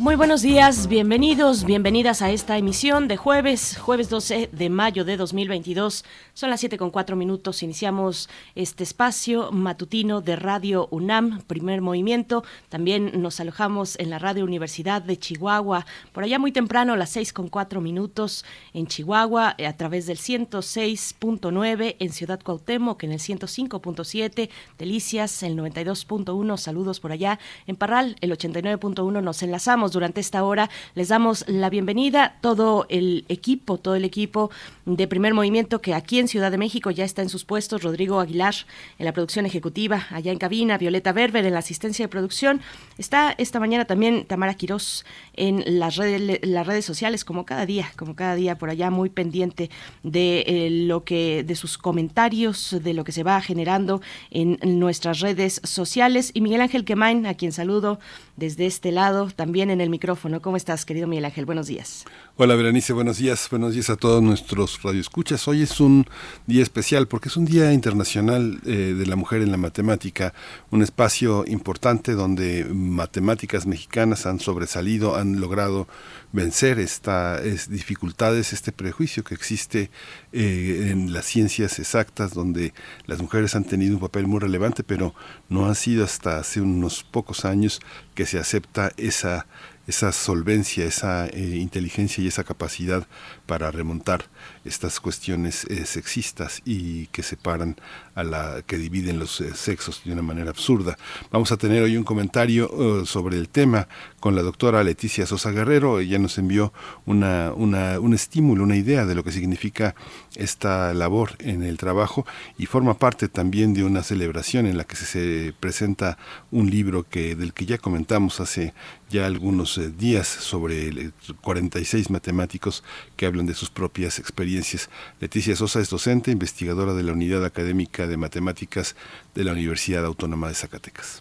Muy buenos días, bienvenidos, bienvenidas a esta emisión de jueves, jueves 12 de mayo de 2022. Son las 7 con 4 minutos. Iniciamos este espacio matutino de Radio UNAM, primer movimiento. También nos alojamos en la Radio Universidad de Chihuahua, por allá muy temprano, las 6 con 4 minutos en Chihuahua, a través del 106.9 en Ciudad Cuauhtémoc, en el 105.7, Delicias, el 92.1, saludos por allá. En Parral, el 89.1, nos enlazamos durante esta hora. Les damos la bienvenida, todo el equipo, todo el equipo de primer movimiento que aquí en Ciudad de México ya está en sus puestos, Rodrigo Aguilar en la producción ejecutiva, allá en cabina, Violeta Berber en la asistencia de producción. Está esta mañana también Tamara Quirós en las redes, las redes sociales, como cada día, como cada día por allá, muy pendiente de eh, lo que, de sus comentarios, de lo que se va generando en nuestras redes sociales. Y Miguel Ángel Quemain, a quien saludo desde este lado, también en el micrófono. ¿Cómo estás, querido Miguel Ángel? Buenos días. Hola, Berenice, buenos días. Buenos días a todos nuestros radioescuchas. Hoy es un día especial porque es un Día Internacional eh, de la Mujer en la Matemática, un espacio importante donde matemáticas mexicanas han sobresalido, han logrado vencer estas dificultades, este prejuicio que existe eh, en las ciencias exactas, donde las mujeres han tenido un papel muy relevante, pero no ha sido hasta hace unos pocos años que se acepta esa esa solvencia, esa eh, inteligencia y esa capacidad para remontar estas cuestiones eh, sexistas y que separan a la que dividen los eh, sexos de una manera absurda. Vamos a tener hoy un comentario sobre el tema con la doctora Leticia Sosa Guerrero. Ella nos envió una, un estímulo, una idea de lo que significa esta labor en el trabajo y forma parte también de una celebración en la que se presenta un libro que del que ya comentamos hace ya algunos eh, días sobre 46 matemáticos que hablan de sus propias experiencias. Leticia Sosa es docente, investigadora de la Unidad Académica de Matemáticas de la Universidad Autónoma de Zacatecas.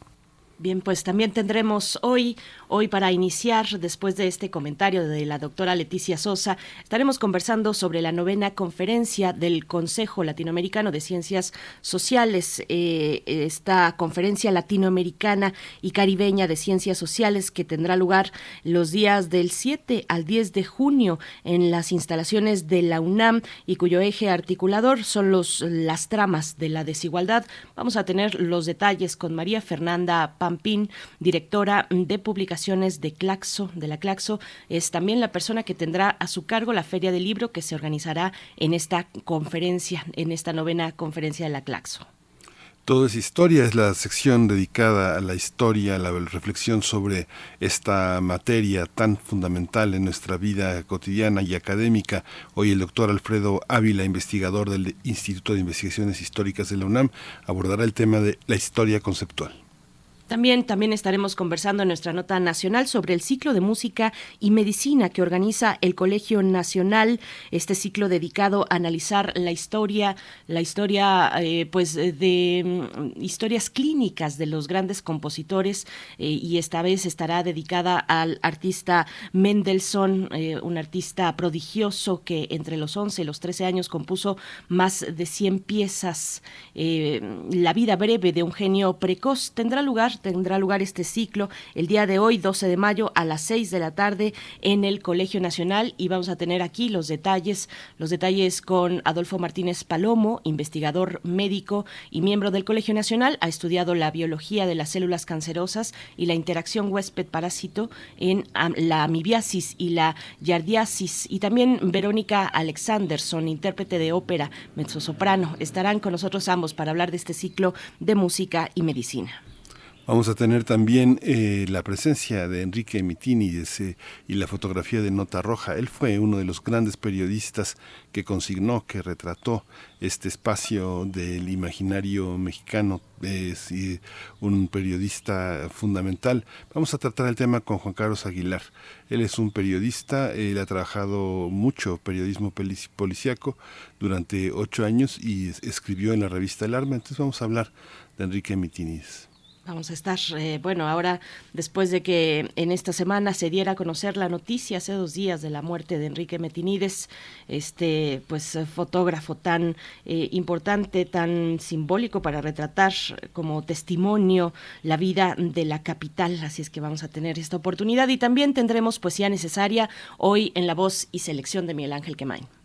Bien, pues también tendremos hoy, hoy para iniciar, después de este comentario de la doctora Leticia Sosa, estaremos conversando sobre la novena conferencia del Consejo Latinoamericano de Ciencias Sociales, eh, esta conferencia latinoamericana y caribeña de ciencias sociales que tendrá lugar los días del 7 al 10 de junio en las instalaciones de la UNAM y cuyo eje articulador son los, las tramas de la desigualdad. Vamos a tener los detalles con María Fernanda Pampín, directora de de Claxo, de la Claxo, es también la persona que tendrá a su cargo la Feria del Libro que se organizará en esta conferencia, en esta novena conferencia de la Claxo. Todo es historia, es la sección dedicada a la historia, a la reflexión sobre esta materia tan fundamental en nuestra vida cotidiana y académica. Hoy el doctor Alfredo Ávila, investigador del Instituto de Investigaciones Históricas de la UNAM, abordará el tema de la historia conceptual. También, también estaremos conversando en nuestra nota nacional sobre el ciclo de música y medicina que organiza el Colegio Nacional, este ciclo dedicado a analizar la historia, la historia, eh, pues, de mm, historias clínicas de los grandes compositores eh, y esta vez estará dedicada al artista Mendelssohn, eh, un artista prodigioso que entre los 11 y los 13 años compuso más de 100 piezas. la vida breve de un genio precoz tendrá lugar tendrá lugar este ciclo el día de hoy, 12 de mayo, a las 6 de la tarde en el Colegio Nacional. Y vamos a tener aquí los detalles, los detalles con Adolfo Martínez Palomo, investigador médico y miembro del Colegio Nacional, ha estudiado la biología de las células cancerosas y la interacción huésped-parásito en la amibiasis y la yardiasis. Y también Verónica Alexanderson, intérprete de ópera, mezzosoprano, estarán con nosotros ambos para hablar de este ciclo de música y medicina. Vamos a tener también eh, la presencia de Enrique Mitinides y la fotografía de Nota Roja. Él fue uno de los grandes periodistas que consignó, que retrató este espacio del imaginario mexicano. Es un periodista fundamental. Vamos a tratar el tema con Juan Carlos Aguilar. Él es un periodista, él ha trabajado mucho periodismo policíaco durante ocho años y escribió en la revista El Arma. Entonces vamos a hablar de Enrique Mitinides. Vamos a estar, eh, bueno, ahora después de que en esta semana se diera a conocer la noticia hace dos días de la muerte de Enrique Metinides, este pues fotógrafo tan eh, importante, tan simbólico para retratar como testimonio la vida de la capital, así es que vamos a tener esta oportunidad y también tendremos poesía necesaria hoy en la voz y selección de Miguel Ángel Quemain.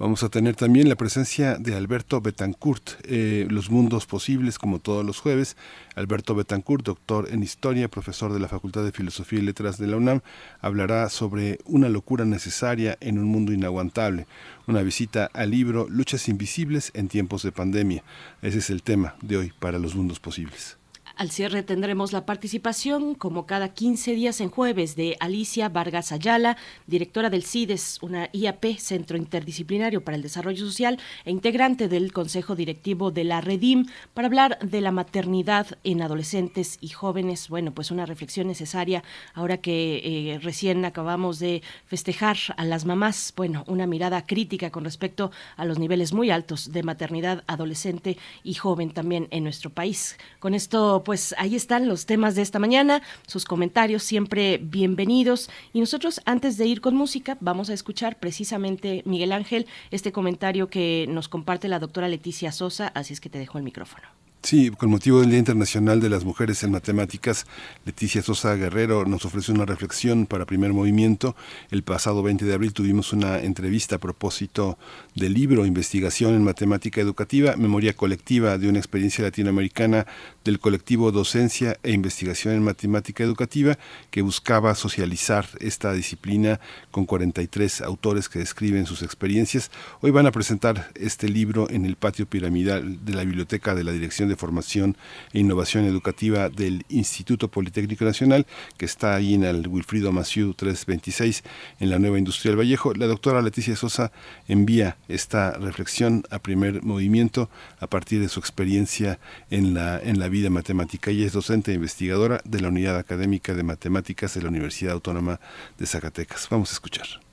Vamos a tener también la presencia de Alberto Betancourt, eh, Los Mundos Posibles, como todos los jueves. Alberto Betancourt, doctor en Historia, profesor de la Facultad de Filosofía y Letras de la UNAM, hablará sobre una locura necesaria en un mundo inaguantable. Una visita al libro Luchas Invisibles en tiempos de pandemia. Ese es el tema de hoy para Los Mundos Posibles. Al cierre tendremos la participación, como cada 15 días en jueves, de Alicia Vargas Ayala, directora del CIDES, una IAP, Centro Interdisciplinario para el Desarrollo Social, e integrante del Consejo Directivo de la Redim, para hablar de la maternidad en adolescentes y jóvenes. Bueno, pues una reflexión necesaria ahora que eh, recién acabamos de festejar a las mamás. Bueno, una mirada crítica con respecto a los niveles muy altos de maternidad adolescente y joven también en nuestro país. Con esto, pues ahí están los temas de esta mañana, sus comentarios siempre bienvenidos. Y nosotros, antes de ir con música, vamos a escuchar precisamente, Miguel Ángel, este comentario que nos comparte la doctora Leticia Sosa, así es que te dejo el micrófono. Sí, con motivo del Día Internacional de las Mujeres en Matemáticas, Leticia Sosa Guerrero nos ofrece una reflexión para primer movimiento. El pasado 20 de abril tuvimos una entrevista a propósito del libro Investigación en Matemática Educativa, Memoria Colectiva de una experiencia latinoamericana del colectivo Docencia e Investigación en Matemática Educativa, que buscaba socializar esta disciplina con 43 autores que describen sus experiencias. Hoy van a presentar este libro en el patio piramidal de la Biblioteca de la Dirección de Formación e Innovación Educativa del Instituto Politécnico Nacional, que está ahí en el Wilfrido Maciú 326, en la Nueva Industrial Vallejo. La doctora Leticia Sosa envía esta reflexión a primer movimiento a partir de su experiencia en la, en la vida matemática. Ella es docente e investigadora de la Unidad Académica de Matemáticas de la Universidad Autónoma de Zacatecas. Vamos a escuchar.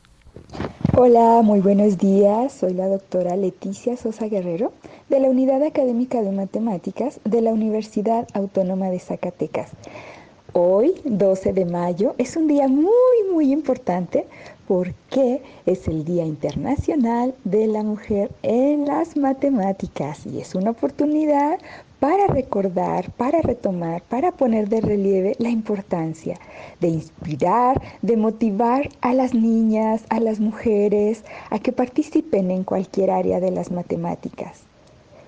Hola, muy buenos días. Soy la doctora Leticia Sosa Guerrero de la Unidad Académica de Matemáticas de la Universidad Autónoma de Zacatecas. Hoy, 12 de mayo, es un día muy, muy importante porque es el Día Internacional de la Mujer en las Matemáticas y es una oportunidad para recordar, para retomar, para poner de relieve la importancia de inspirar, de motivar a las niñas, a las mujeres, a que participen en cualquier área de las matemáticas.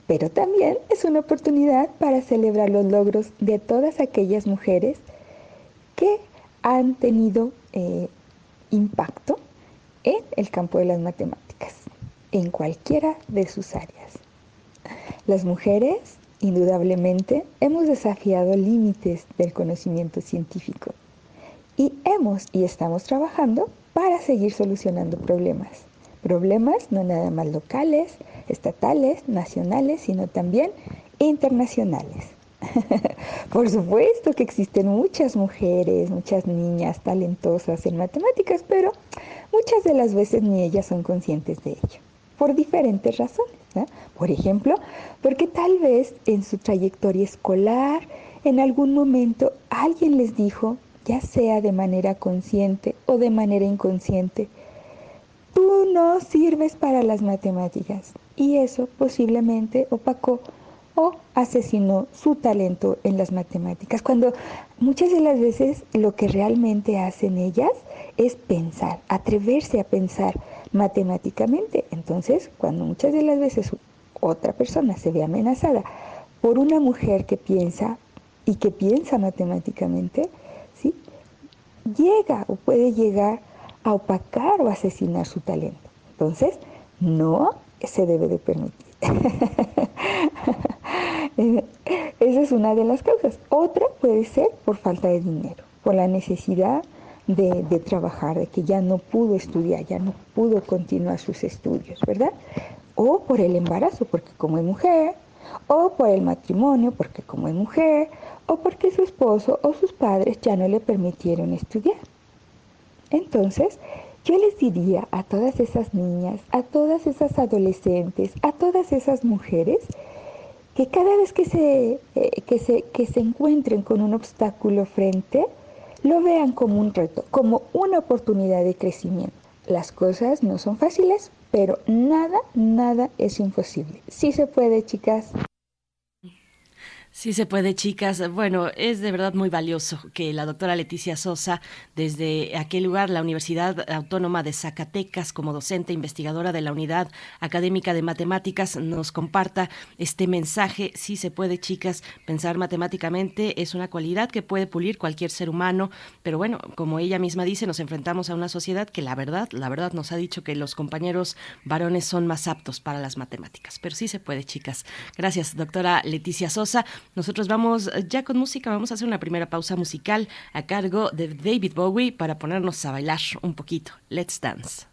Pero también es una oportunidad para celebrar los logros de todas aquellas mujeres que han tenido eh, impacto en el campo de las matemáticas, en cualquiera de sus áreas. Las mujeres Indudablemente hemos desafiado límites del conocimiento científico y hemos y estamos trabajando para seguir solucionando problemas. Problemas no nada más locales, estatales, nacionales, sino también internacionales. Por supuesto que existen muchas mujeres, muchas niñas talentosas en matemáticas, pero muchas de las veces ni ellas son conscientes de ello, por diferentes razones. Por ejemplo, porque tal vez en su trayectoria escolar, en algún momento alguien les dijo, ya sea de manera consciente o de manera inconsciente, tú no sirves para las matemáticas. Y eso posiblemente opacó o asesinó su talento en las matemáticas. Cuando muchas de las veces lo que realmente hacen ellas es pensar, atreverse a pensar, matemáticamente. Entonces, cuando muchas de las veces otra persona se ve amenazada por una mujer que piensa y que piensa matemáticamente, ¿sí? llega o puede llegar a opacar o asesinar su talento. Entonces, no se debe de permitir. Esa es una de las causas. Otra puede ser por falta de dinero, por la necesidad de, trabajar, de que ya no pudo estudiar, ya no pudo continuar sus estudios, ¿verdad? O por el embarazo, porque como es mujer, o por el matrimonio, porque como es mujer, o porque su esposo o sus padres ya no le permitieron estudiar. Entonces, yo les diría a todas esas niñas, a todas esas adolescentes, a todas esas mujeres, que cada vez que se, eh, que se, que se encuentren con un obstáculo frente, lo vean como un reto, como una oportunidad de crecimiento. Las cosas no son fáciles, pero nada, nada es imposible. Sí se puede, chicas. Sí se puede, chicas. Bueno, es de verdad muy valioso que la doctora Leticia Sosa, desde aquel lugar, la Universidad Autónoma de Zacatecas, como docente investigadora de la Unidad Académica de Matemáticas, nos comparta este mensaje. Sí se puede, chicas, pensar matemáticamente es una cualidad que puede pulir cualquier ser humano, pero bueno, como ella misma dice, nos enfrentamos a una sociedad que la verdad, la verdad nos ha dicho que los compañeros varones son más aptos para las matemáticas. Pero sí se puede, chicas. Gracias, doctora Leticia Sosa. Nosotros vamos eh, ya con música, vamos a hacer una primera pausa musical a cargo de David Bowie para ponernos a bailar un poquito. Let's dance.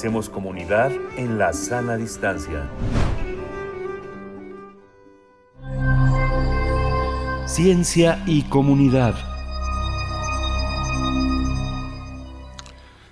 Hacemos comunidad en la sana distancia. Ciencia y comunidad.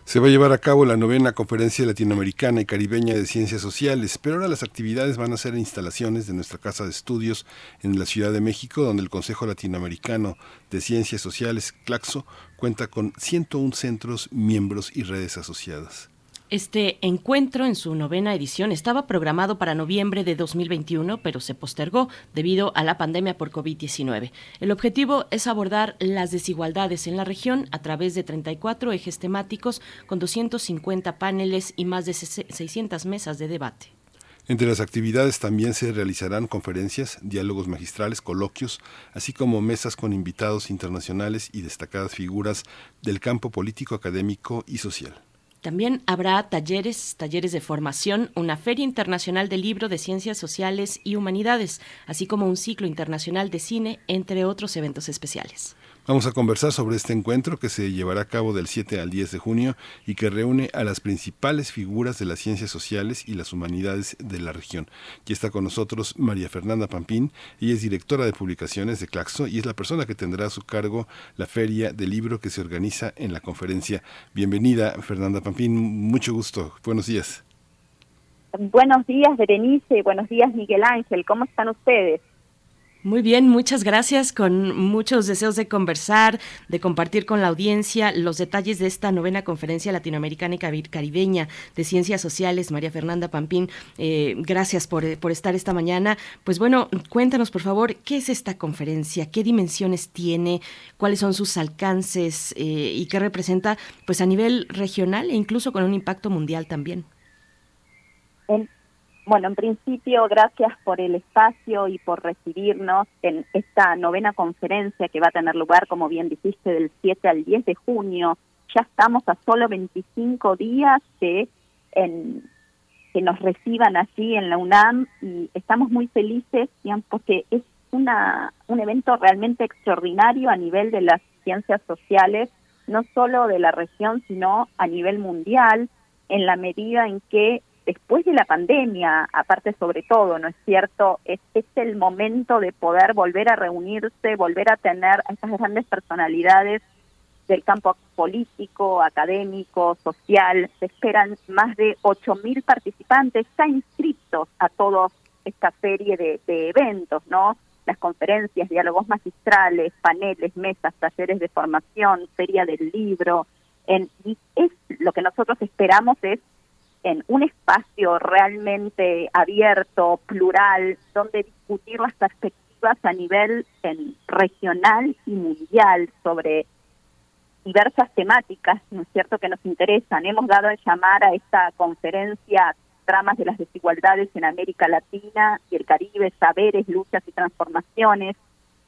Se va a llevar a cabo la novena conferencia latinoamericana y caribeña de ciencias sociales, pero ahora las actividades van a ser instalaciones de nuestra casa de estudios en la Ciudad de México, donde el Consejo Latinoamericano de Ciencias Sociales, CLACSO, cuenta con 101 centros, miembros y redes asociadas. Este encuentro en su novena edición estaba programado para noviembre de 2021, pero se postergó debido a la pandemia por COVID-19. El objetivo es abordar las desigualdades en la región a través de 34 ejes temáticos con 250 paneles y más de 600 mesas de debate. Entre las actividades también se realizarán conferencias, diálogos magistrales, coloquios, así como mesas con invitados internacionales y destacadas figuras del campo político, académico y social. También habrá talleres, talleres de formación, una feria internacional de libro de ciencias sociales y humanidades, así como un ciclo internacional de cine, entre otros eventos especiales. Vamos a conversar sobre este encuentro que se llevará a cabo del 7 al 10 de junio y que reúne a las principales figuras de las ciencias sociales y las humanidades de la región. Aquí está con nosotros María Fernanda Pampín, ella es directora de publicaciones de Claxo y es la persona que tendrá a su cargo la feria del libro que se organiza en la conferencia. Bienvenida Fernanda Pampín, mucho gusto, buenos días. Buenos días Berenice, buenos días Miguel Ángel, ¿cómo están ustedes? Muy bien, muchas gracias. Con muchos deseos de conversar, de compartir con la audiencia los detalles de esta novena conferencia latinoamericana y caribeña de ciencias sociales. María Fernanda Pampín, eh, gracias por, por, estar esta mañana. Pues bueno, cuéntanos por favor, ¿qué es esta conferencia? ¿Qué dimensiones tiene? ¿Cuáles son sus alcances? Eh, ¿Y qué representa pues a nivel regional e incluso con un impacto mundial también? Bueno, en principio, gracias por el espacio y por recibirnos en esta novena conferencia que va a tener lugar, como bien dijiste, del 7 al 10 de junio. Ya estamos a solo 25 días de que nos reciban allí en la UNAM y estamos muy felices porque es una, un evento realmente extraordinario a nivel de las ciencias sociales, no solo de la región, sino a nivel mundial, en la medida en que después de la pandemia, aparte sobre todo, ¿no es cierto? Es, el momento de poder volver a reunirse, volver a tener a estas grandes personalidades del campo político, académico, social. Se esperan más de 8.000 participantes ya inscritos a toda esta serie de, de eventos, ¿no? Las conferencias, diálogos magistrales, paneles, mesas, talleres de formación, feria del libro. En, y es lo que nosotros esperamos es en un espacio realmente abierto, plural, donde discutir las perspectivas a nivel regional y mundial sobre diversas temáticas, ¿no es cierto?, que nos interesan. Hemos dado a llamar a esta conferencia Tramas de las Desigualdades en América Latina y el Caribe, Saberes, Luchas y Transformaciones.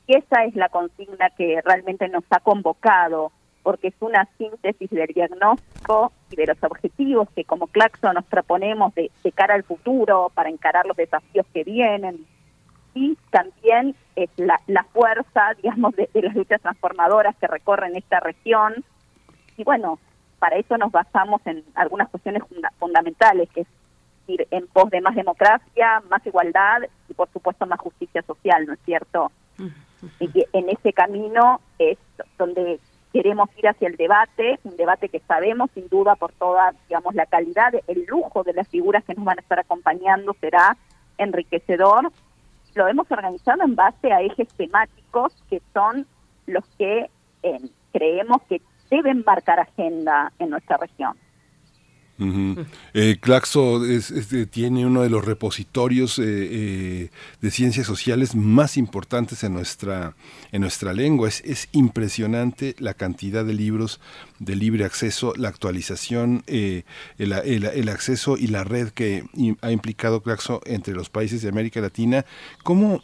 Y esa es la consigna que realmente nos ha convocado porque es una síntesis del diagnóstico y de los objetivos que como Claxo nos proponemos de, cara al futuro para encarar los desafíos que vienen y también es la, la fuerza, digamos, de, las luchas transformadoras que recorren esta región. Y bueno, para eso nos basamos en algunas cuestiones fundamentales, que es ir en pos de más democracia, más igualdad y por supuesto más justicia social, ¿no es cierto? Y que en ese camino es donde queremos ir hacia el debate, un debate que sabemos sin duda por toda, digamos, la calidad, el lujo de las figuras que nos van a estar acompañando será enriquecedor. Lo hemos organizado en base a ejes temáticos que son los que eh, creemos que deben marcar agenda en nuestra región. Eh, Claxo tiene uno de los repositorios eh, eh, de ciencias sociales más importantes en nuestra, en nuestra lengua. Es, es impresionante la cantidad de libros de libre acceso, la actualización, el, el, acceso y la red que ha implicado Claxo entre los países de América Latina. ¿Cómo,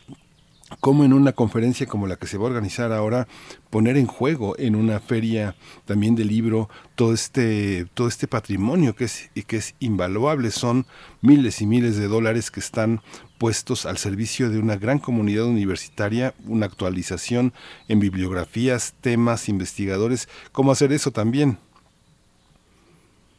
cómo en una conferencia como la que se va a organizar ahora poner en juego en una feria también de libro todo este todo este patrimonio que es que es invaluable. Son miles y miles de dólares que están puestos al servicio de una gran comunidad universitaria una actualización en bibliografías temas investigadores. Cómo hacer eso también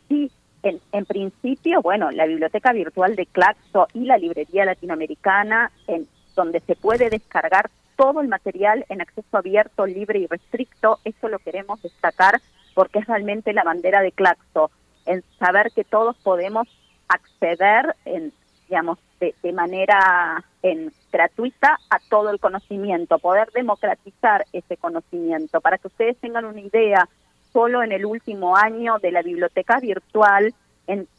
sí en, en principio bueno la biblioteca virtual de Claxo y la librería latinoamericana en donde se puede descargar todo el material en acceso abierto, libre y restricto. Eso lo queremos destacar porque es realmente la bandera de Claxo, en saber que todos podemos acceder en digamos de, manera en, gratuita a todo el conocimiento, poder democratizar ese conocimiento. Para que ustedes tengan una idea, solo en el último año de la biblioteca virtual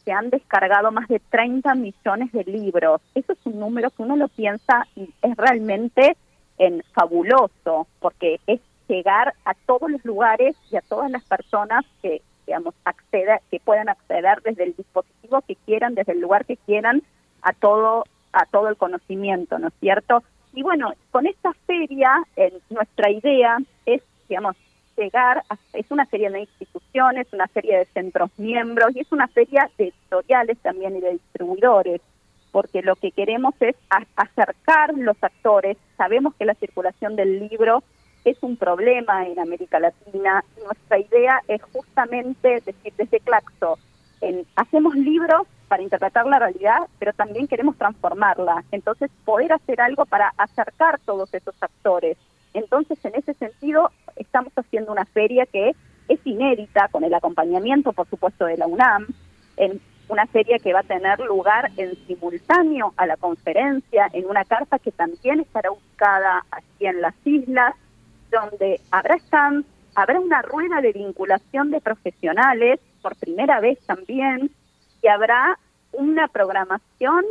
se han descargado más de 30 millones de libros. Eso es un número que uno lo piensa y es realmente en fabuloso, porque es llegar a todos los lugares y a todas las personas que digamos acceda, que puedan acceder desde el dispositivo que quieran, desde el lugar que quieran a todo a todo el conocimiento, ¿no es cierto? Y bueno, con esta feria nuestra idea es, digamos, llegar, a, es una feria de instituciones, una feria de centros miembros y es una feria de editoriales también y de distribuidores, porque lo que queremos es acercar los actores, sabemos que la circulación del libro es un problema en América Latina. Nuestra idea es justamente decir desde Claxo, en, hacemos libros para interpretar la realidad, pero también queremos transformarla. Entonces, poder hacer algo para acercar todos esos actores. Entonces, en ese sentido, estamos haciendo una feria que es inédita, con el acompañamiento, por supuesto, de la UNAM, en una feria que va a tener lugar en simultáneo a la conferencia, en una carta que también estará ubicada aquí en las islas, donde habrá habrá una rueda de vinculación de profesionales, por primera vez también, y habrá una programación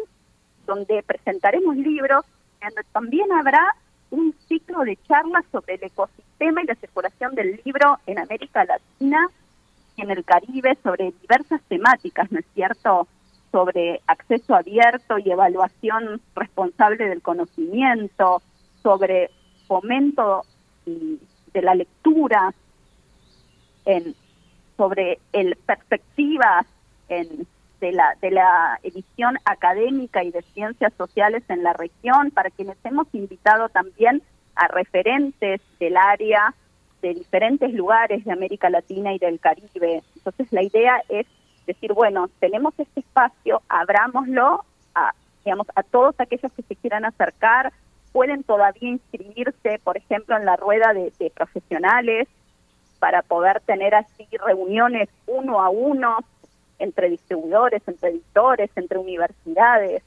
donde presentaremos libros, donde también habrá un ciclo de charlas sobre el ecosistema y la circulación del libro en América Latina y en el Caribe, sobre diversas temáticas, ¿no es cierto? Sobre acceso abierto y evaluación responsable del conocimiento, sobre fomento de la lectura, en, sobre el perspectivas en, de, la, de la edición académica y de ciencias sociales en la región, para quienes hemos invitado también a referentes del área de diferentes lugares de América Latina y del Caribe. Entonces la idea es decir, bueno, tenemos este espacio, abrámoslo a, digamos, a todos aquellos que se quieran acercar, pueden todavía inscribirse, por ejemplo, en la rueda de, profesionales para poder tener así reuniones uno a uno entre distribuidores, entre editores, entre universidades.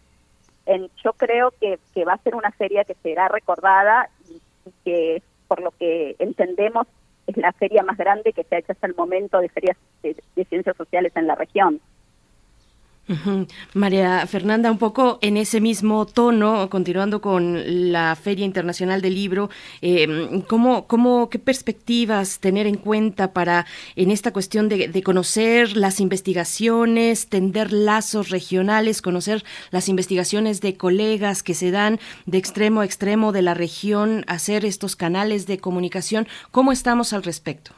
En, yo creo que, que va a ser una feria que será recordada y, que, por lo que entendemos, es la feria más grande que se ha hecho hasta el momento de ferias de ciencias sociales en la región. María Fernanda, un poco en ese mismo tono, continuando con la Feria Internacional del Libro, eh, ¿cómo, cómo, ¿qué perspectivas tener en cuenta para en esta cuestión de, conocer las investigaciones, tender lazos regionales, conocer las investigaciones de colegas que se dan de extremo a extremo de la región, hacer estos canales de comunicación? ¿Cómo estamos al respecto?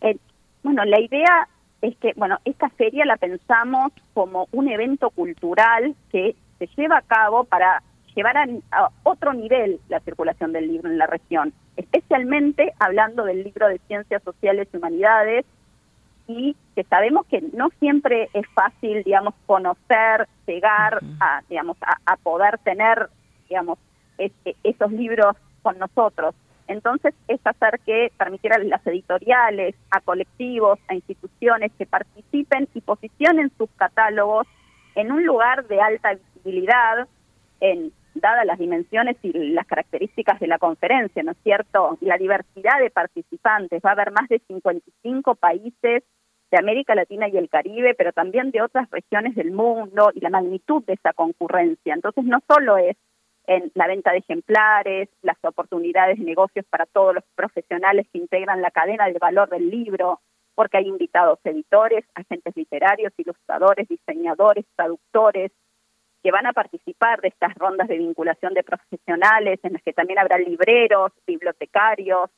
Eh, bueno, la idea es que, bueno, esta feria la pensamos como un evento cultural que se lleva a cabo para llevar a, otro nivel la circulación del libro en la región, especialmente hablando del libro de ciencias sociales y humanidades, y que sabemos que no siempre es fácil, digamos, conocer, llegar a, digamos, a, poder tener, digamos, esos libros con nosotros. Entonces es hacer que permitir a las editoriales, a colectivos, a instituciones que participen y posicionen sus catálogos en un lugar de alta visibilidad, en, dadas las dimensiones y las características de la conferencia, ¿no es cierto? Y la diversidad de participantes, va a haber más de 55 países de América Latina y el Caribe, pero también de otras regiones del mundo y la magnitud de esa concurrencia. Entonces no solo es en la venta de ejemplares, las oportunidades de negocios para todos los profesionales que integran la cadena del valor del libro, porque hay invitados editores, agentes literarios, ilustradores, diseñadores, traductores, que van a participar de estas rondas de vinculación de profesionales, en las que también habrá libreros, bibliotecarios,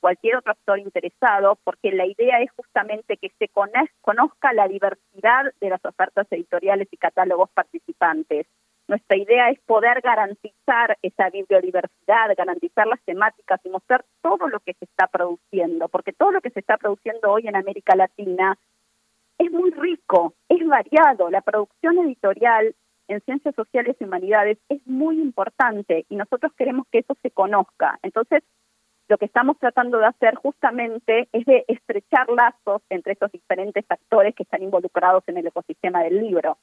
cualquier otro actor interesado, porque la idea es justamente que se conozca la diversidad de las ofertas editoriales y catálogos participantes nuestra idea es poder garantizar esa bibliodiversidad, garantizar las temáticas y mostrar todo lo que se está produciendo, porque todo lo que se está produciendo hoy en América Latina es muy rico, es variado. La producción editorial en ciencias sociales y humanidades es muy importante y nosotros queremos que eso se conozca. Entonces, lo que estamos tratando de hacer justamente es de estrechar lazos entre esos diferentes actores que están involucrados en el ecosistema del libro.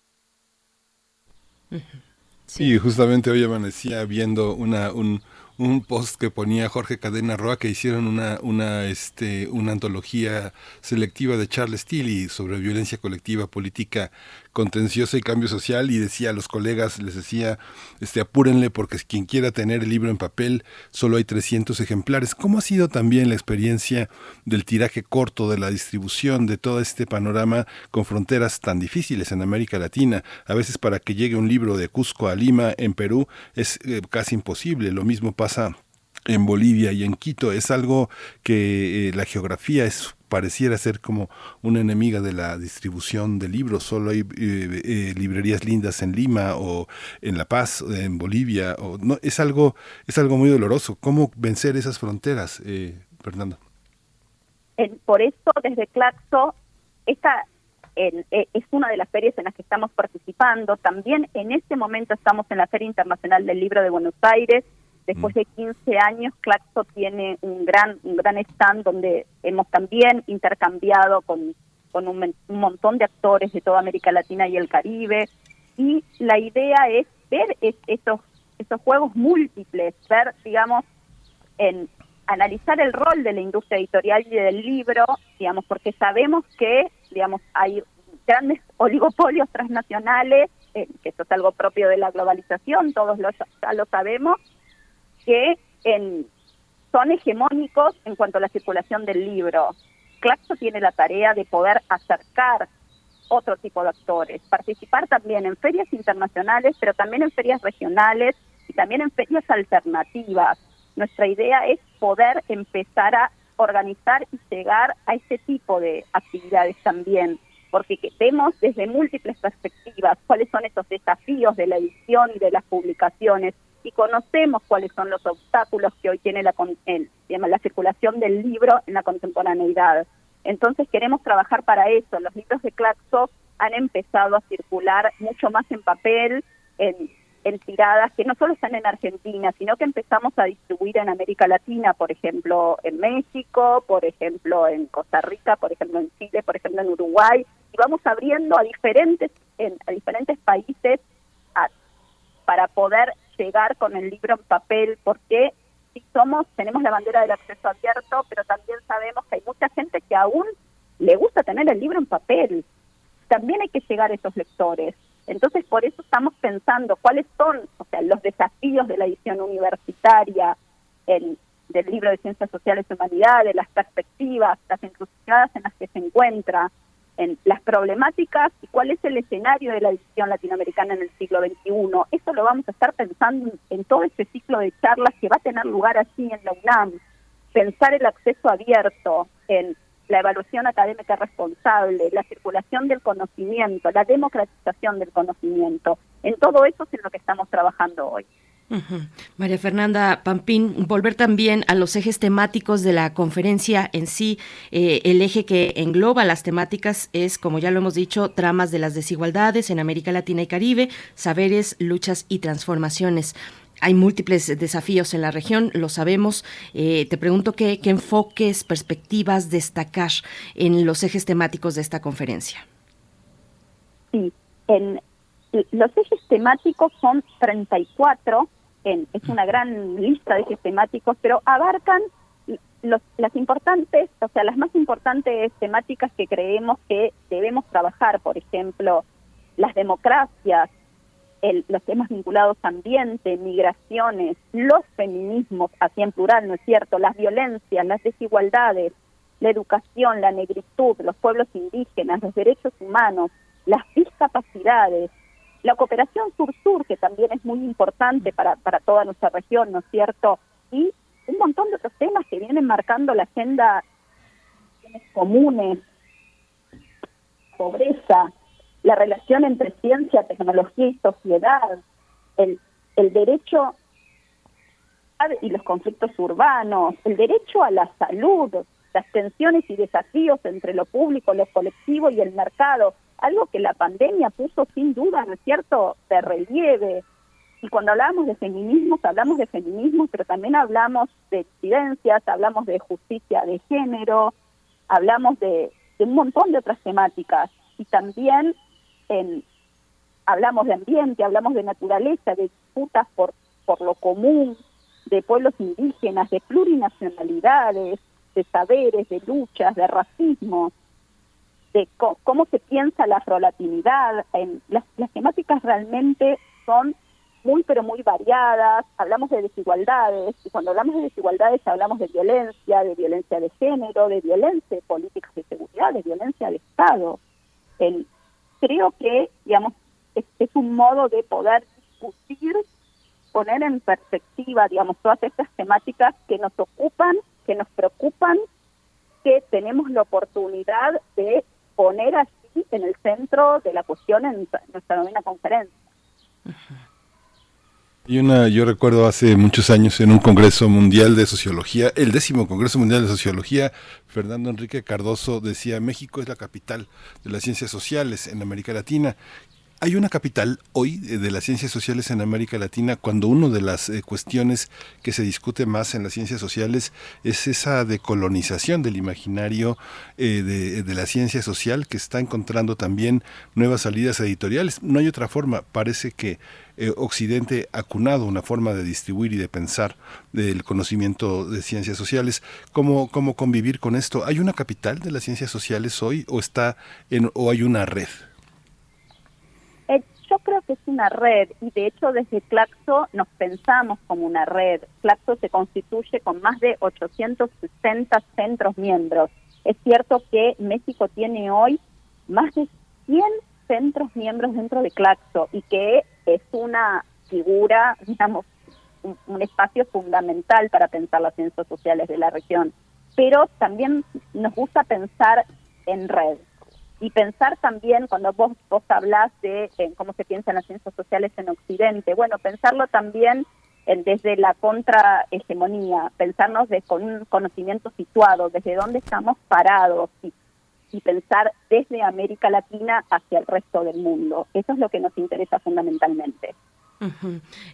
Sí, justamente hoy amanecía viendo una, un, un post que ponía Jorge Cadena Roa que hicieron una, una, este, una antología selectiva de Charles Tilly sobre violencia colectiva, política contenciosa y cambio social y decía a los colegas, les decía, este, apúrenle porque quien quiera tener el libro en papel, solo hay 300 ejemplares. ¿Cómo ha sido también la experiencia del tiraje corto, de la distribución, de todo este panorama con fronteras tan difíciles en América Latina? A veces para que llegue un libro de Cusco a Lima, en Perú, es eh, casi imposible. Lo mismo pasa en Bolivia y en Quito. Es algo que eh, la geografía es pareciera ser como una enemiga de la distribución de libros. Solo hay eh, eh, librerías lindas en Lima o en La Paz, en Bolivia. O, no, es, algo, es algo muy doloroso. ¿Cómo vencer esas fronteras, Fernando? por eso, desde Claxo, esta es una de las ferias en las que estamos participando. También en este momento estamos en la Feria Internacional del Libro de Buenos Aires Después mm. de 15 años, Claxo tiene un gran, un gran stand donde hemos también intercambiado con, con un, montón de actores de toda América Latina y el Caribe. Y la idea es ver estos, estos juegos múltiples, ver, digamos, en analizar el rol de la industria editorial y del libro, digamos, porque sabemos que, digamos, hay grandes oligopolios transnacionales, eh, que esto es algo propio de la globalización, todos lo, ya lo sabemos, que son hegemónicos en cuanto a la circulación del libro. Claxo tiene la tarea de poder acercar otro tipo de actores, participar también en ferias internacionales, pero también en ferias regionales y también en ferias alternativas. Nuestra idea es poder empezar a organizar y llegar a este tipo de actividades también, porque vemos desde múltiples perspectivas cuáles son esos desafíos de la edición y de las publicaciones y conocemos cuáles son los obstáculos que hoy tiene la, la circulación del libro en la contemporaneidad. Entonces queremos trabajar para eso. Los libros de Claxo han empezado a circular mucho más en papel, en, en tiradas que no solo están en Argentina, sino que empezamos a distribuir en América Latina, por ejemplo en México, por ejemplo en Costa Rica, por ejemplo en Chile, por ejemplo en Uruguay, y vamos abriendo a diferentes, en, a diferentes países para poder llegar con el libro en papel, porque si somos, tenemos la bandera del acceso abierto, pero también sabemos que hay mucha gente que aún le gusta tener el libro en papel. También hay que llegar a esos lectores. Entonces, por eso estamos pensando cuáles son, o sea, los desafíos de la edición universitaria, el, del libro de Ciencias Sociales y Humanidades, las perspectivas, las encrucijadas en las que se encuentra, en las problemáticas y cuál es el escenario de la edición latinoamericana en el siglo XXI. Eso lo vamos a estar pensando en todo este ciclo de charlas que va a tener lugar así en la UNAM. Pensar el acceso abierto, en la evaluación académica responsable, la circulación del conocimiento, la democratización del conocimiento. En todo eso es en lo que estamos trabajando hoy. María Fernanda Pampín, volver también a los ejes temáticos de la conferencia en sí. Eh, el eje que engloba las temáticas es, como ya lo hemos dicho, tramas de las desigualdades en América Latina y Caribe, saberes, luchas y transformaciones. Hay múltiples desafíos en la región, lo sabemos. Eh, te pregunto qué, qué enfoques, perspectivas destacar en los ejes temáticos de esta conferencia. Sí, en los ejes temáticos son 34 es una gran lista de ejes temáticos, pero abarcan las importantes, o sea, las más importantes temáticas que creemos que debemos trabajar, por ejemplo, las democracias, los temas vinculados a ambiente, migraciones, los feminismos, así en plural, ¿no es cierto? Las violencias, las desigualdades, la educación, la negritud, los pueblos indígenas, los derechos humanos, las discapacidades, la cooperación sur-sur, que también es muy importante para, para toda nuestra región, ¿no es cierto? Y un montón de otros temas que vienen marcando la agenda comunes, pobreza, la relación entre ciencia, tecnología y sociedad, el, el derecho y los conflictos urbanos, el derecho a la salud, las tensiones y desafíos entre lo público, lo colectivo y el mercado, algo que la pandemia puso sin duda, ¿no es cierto?, de relieve. Y cuando hablamos de feminismos, hablamos de feminismos, pero también hablamos de incidencias, hablamos de justicia de género, hablamos de, un montón de otras temáticas. Y también en, hablamos de ambiente, hablamos de naturaleza, de disputas por, por lo común, de pueblos indígenas, de plurinacionalidades, de saberes, de luchas, de racismo, de cómo se piensa la afrolatinidad. En, las, temáticas realmente son muy pero muy variadas, hablamos de desigualdades, y cuando hablamos de desigualdades hablamos de violencia, de violencia de género, de violencia de políticas de seguridad, de violencia de Estado. El, creo que, digamos, es, es un modo de poder discutir, poner en perspectiva, digamos, todas estas temáticas que nos ocupan, que nos preocupan, que tenemos la oportunidad de poner así en el centro de la cuestión en nuestra novena conferencia. Y una, yo recuerdo hace muchos años en un Congreso Mundial de Sociología, el décimo Congreso Mundial de Sociología, Fernando Enrique Cardoso decía, México es la capital de las ciencias sociales en América Latina hay una capital hoy eh, de las ciencias sociales en América Latina cuando una de las eh, cuestiones que se discute más en las ciencias sociales es esa decolonización del imaginario eh, de, la ciencia social que está encontrando también nuevas salidas editoriales. No hay otra forma. Parece que Occidente ha cunado una forma de distribuir y de pensar del conocimiento de ciencias sociales. ¿Cómo, cómo convivir con esto? ¿Hay una capital de las ciencias sociales hoy o, está en, o hay una red? Yo creo que es una red y de hecho desde Claxo nos pensamos como una red. Claxo se constituye con más de 860 centros miembros. Es cierto que México tiene hoy más de 100 centros miembros dentro de Claxo y que es una figura, digamos, un, un espacio fundamental para pensar las ciencias sociales de la región. Pero también nos gusta pensar en red y pensar también, cuando vos, vos hablás de cómo se piensan las ciencias sociales en Occidente, bueno, pensarlo también desde la contrahegemonía, pensarnos de, con un conocimiento situado, desde dónde estamos parados y, y pensar desde América Latina hacia el resto del mundo. Eso es lo que nos interesa fundamentalmente.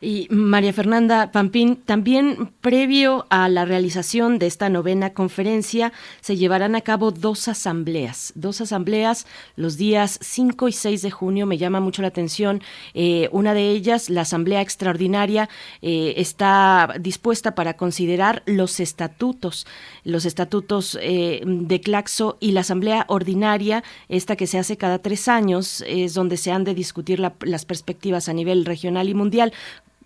Y María Fernanda Pampín, también previo a la realización de esta novena conferencia, se llevarán a cabo dos asambleas, dos asambleas los días 5 y 6 de junio. Me llama mucho la atención. Eh, una de ellas, la asamblea extraordinaria, eh, está dispuesta para considerar los estatutos, los estatutos eh, de Claxo y la asamblea ordinaria, esta que se hace cada tres años, es donde se han de discutir las perspectivas a nivel regional mundial.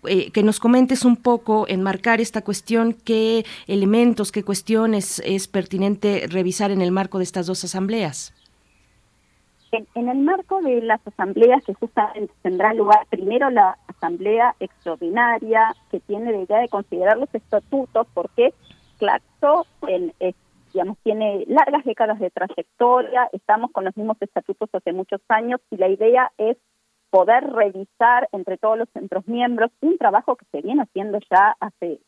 Eh, que nos comentes un poco, enmarcar esta cuestión, qué elementos, qué cuestiones es pertinente revisar en el marco de estas dos asambleas. En, el marco de las asambleas que justamente tendrá lugar primero la asamblea extraordinaria que tiene la idea de considerar los estatutos porque Claxo digamos tiene largas décadas de trayectoria, estamos con los mismos estatutos hace muchos años y la idea es poder revisar entre todos los centros miembros un trabajo que se viene haciendo ya hace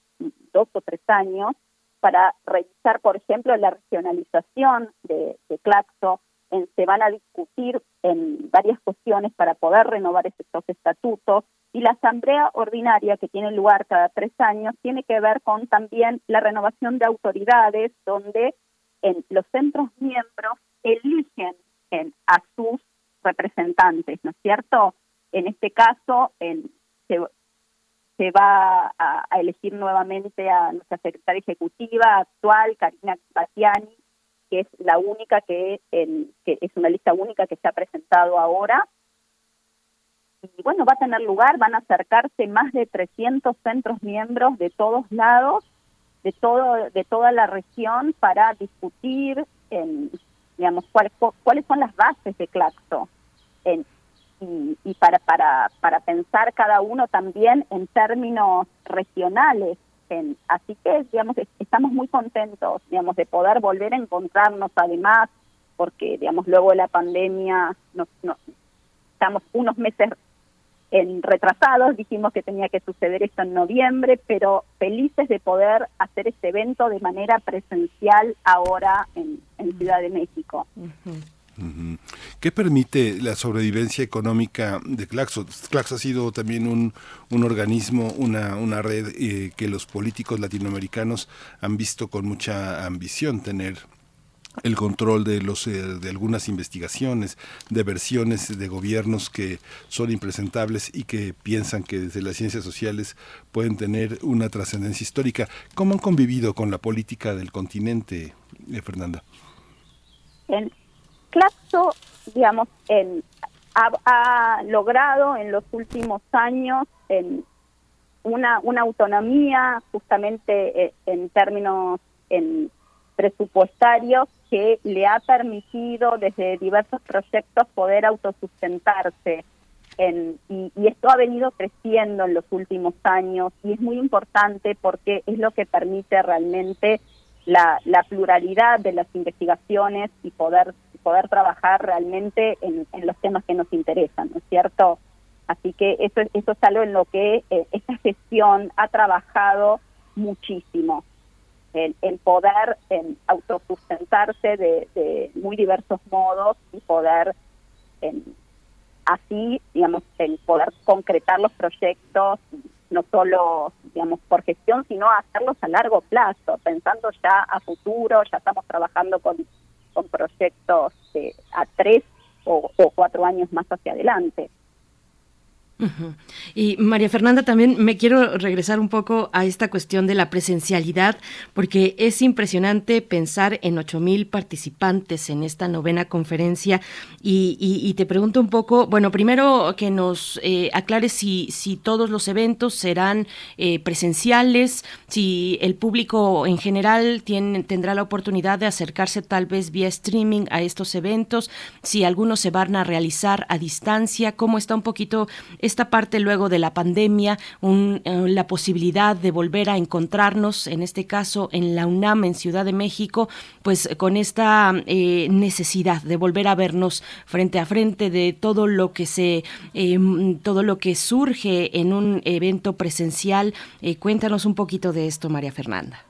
dos o tres años para revisar, por ejemplo, la regionalización de, Claxo. En, se van a discutir en varias cuestiones para poder renovar estos estatutos y la asamblea ordinaria que tiene lugar cada tres años tiene que ver con también la renovación de autoridades donde en los centros miembros eligen en, a sus representantes, ¿no es cierto? En este caso, en, se, se va a, elegir nuevamente a nuestra secretaria ejecutiva actual, Karina Batiani, que es la única que, en, que es una lista única que se ha presentado ahora. Y bueno, va a tener lugar, van a acercarse más de 300 centros miembros de todos lados, de todo de toda la región para discutir en, digamos, cuáles, cuáles son las bases de Claxo en, y, para, para, para pensar cada uno también en términos regionales. Así que, digamos, estamos muy contentos, digamos, de poder volver a encontrarnos además, porque, digamos, luego de la pandemia nos, estamos unos meses en retrasados, dijimos que tenía que suceder esto en noviembre, pero felices de poder hacer este evento de manera presencial ahora en, Ciudad de México. ¿Qué permite la sobrevivencia económica de Claxo? Claxo ha sido también un, un organismo, una, una red eh, que los políticos latinoamericanos han visto con mucha ambición tener el control de los eh, de algunas investigaciones, de versiones de gobiernos que son impresentables y que piensan que desde las ciencias sociales pueden tener una trascendencia histórica. ¿Cómo han convivido con la política del continente, eh, Fernanda? En Claxo, digamos, en, ha, logrado en los últimos años en una, una autonomía justamente eh, en términos en presupuestarios que le ha permitido desde diversos proyectos poder autosustentarse. En, y, esto ha venido creciendo en los últimos años y es muy importante porque es lo que permite realmente la, pluralidad de las investigaciones y poder poder trabajar realmente en, los temas que nos interesan, ¿no es cierto? Así que eso, eso es algo en lo que eh, esta gestión ha trabajado muchísimo en, poder en autosustentarse de, muy diversos modos y poder así, digamos, el poder concretar los proyectos no solo, digamos, por gestión, sino hacerlos a largo plazo, pensando ya a futuro, ya estamos trabajando con, con proyectos a tres o cuatro años más hacia adelante. Y María Fernanda, también me quiero regresar un poco a esta cuestión de la presencialidad, porque es impresionante pensar en ocho mil participantes en esta novena conferencia. Y, te pregunto un poco, bueno, primero que nos eh, aclares si, si todos los eventos serán eh, presenciales, si el público en general tiene, tendrá la oportunidad de acercarse tal vez vía streaming a estos eventos, si algunos se van a realizar a distancia, cómo está un poquito esta parte luego de la pandemia, un, eh, la posibilidad de volver a encontrarnos, en este caso en la UNAM, en Ciudad de México, pues con esta eh, necesidad de volver a vernos frente a frente de todo lo que se, em, todo lo que surge en un evento presencial. Eh, cuéntanos un poquito de esto, María Fernanda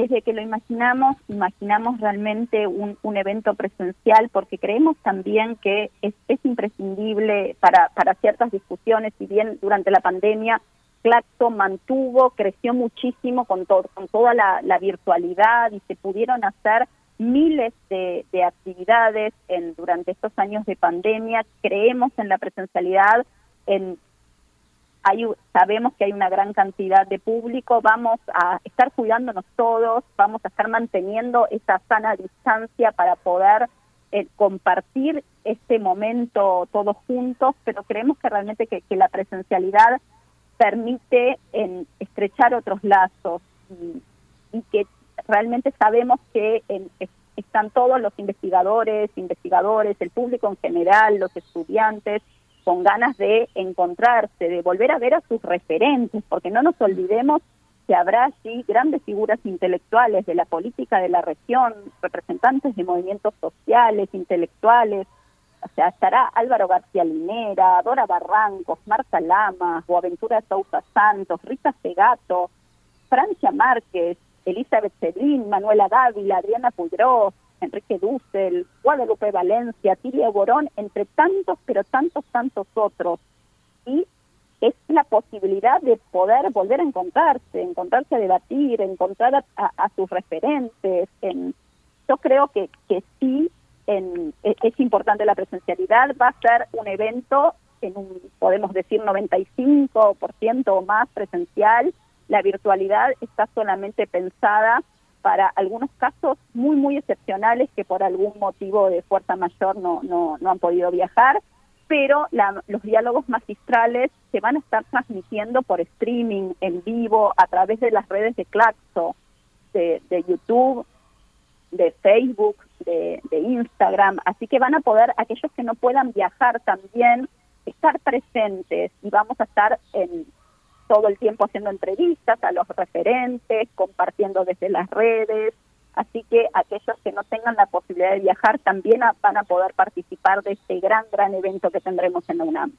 desde que lo imaginamos, imaginamos realmente un, evento presencial porque creemos también que es, imprescindible para, para ciertas discusiones, si bien durante la pandemia Claxo mantuvo, creció muchísimo con, todo, con toda la, virtualidad y se pudieron hacer miles de, de actividades en, durante estos años de pandemia. Creemos en la presencialidad, en sabemos que hay una gran cantidad de público, vamos a estar cuidándonos todos, vamos a estar manteniendo esa sana distancia para poder eh, compartir este momento todos juntos, pero creemos que realmente que, la presencialidad permite en, estrechar otros lazos y, que realmente sabemos que están todos los investigadores, investigadores, el público en general, los estudiantes, con ganas de encontrarse, de volver a ver a sus referentes, porque no nos olvidemos que habrá allí grandes figuras intelectuales de la política de la región, representantes de movimientos sociales, intelectuales, o sea, estará Álvaro García Linera, Dora Barrancos, Marta Lama, Boaventura Sousa Santos, Rita Segato, Francia Márquez, Elizabeth Cedrín, Manuela Dávila, Adriana Pudrós, Enrique Dussel, Guadalupe Valencia, Tiria Borón, entre tantos, pero tantos, tantos otros. Y es la posibilidad de poder volver a encontrarse, encontrarse a debatir, encontrar a, sus referentes. En, yo creo que, que sí en, e, es importante la presencialidad, va a ser un evento en un, podemos decir, 95% o más presencial. La virtualidad está solamente pensada para algunos casos muy, muy excepcionales que por algún motivo de fuerza mayor no, no, no han podido viajar, pero los diálogos magistrales se van a estar transmitiendo por streaming, en vivo, a través de las redes de Claxo, de, YouTube, de Facebook, de, de Instagram, así que van a poder, aquellos que no puedan viajar también, estar presentes y vamos a estar en, todo el tiempo haciendo entrevistas a los referentes, compartiendo desde las redes, así que aquellos que no tengan la posibilidad de viajar también van a poder participar de este gran, gran evento que tendremos en la UNAM.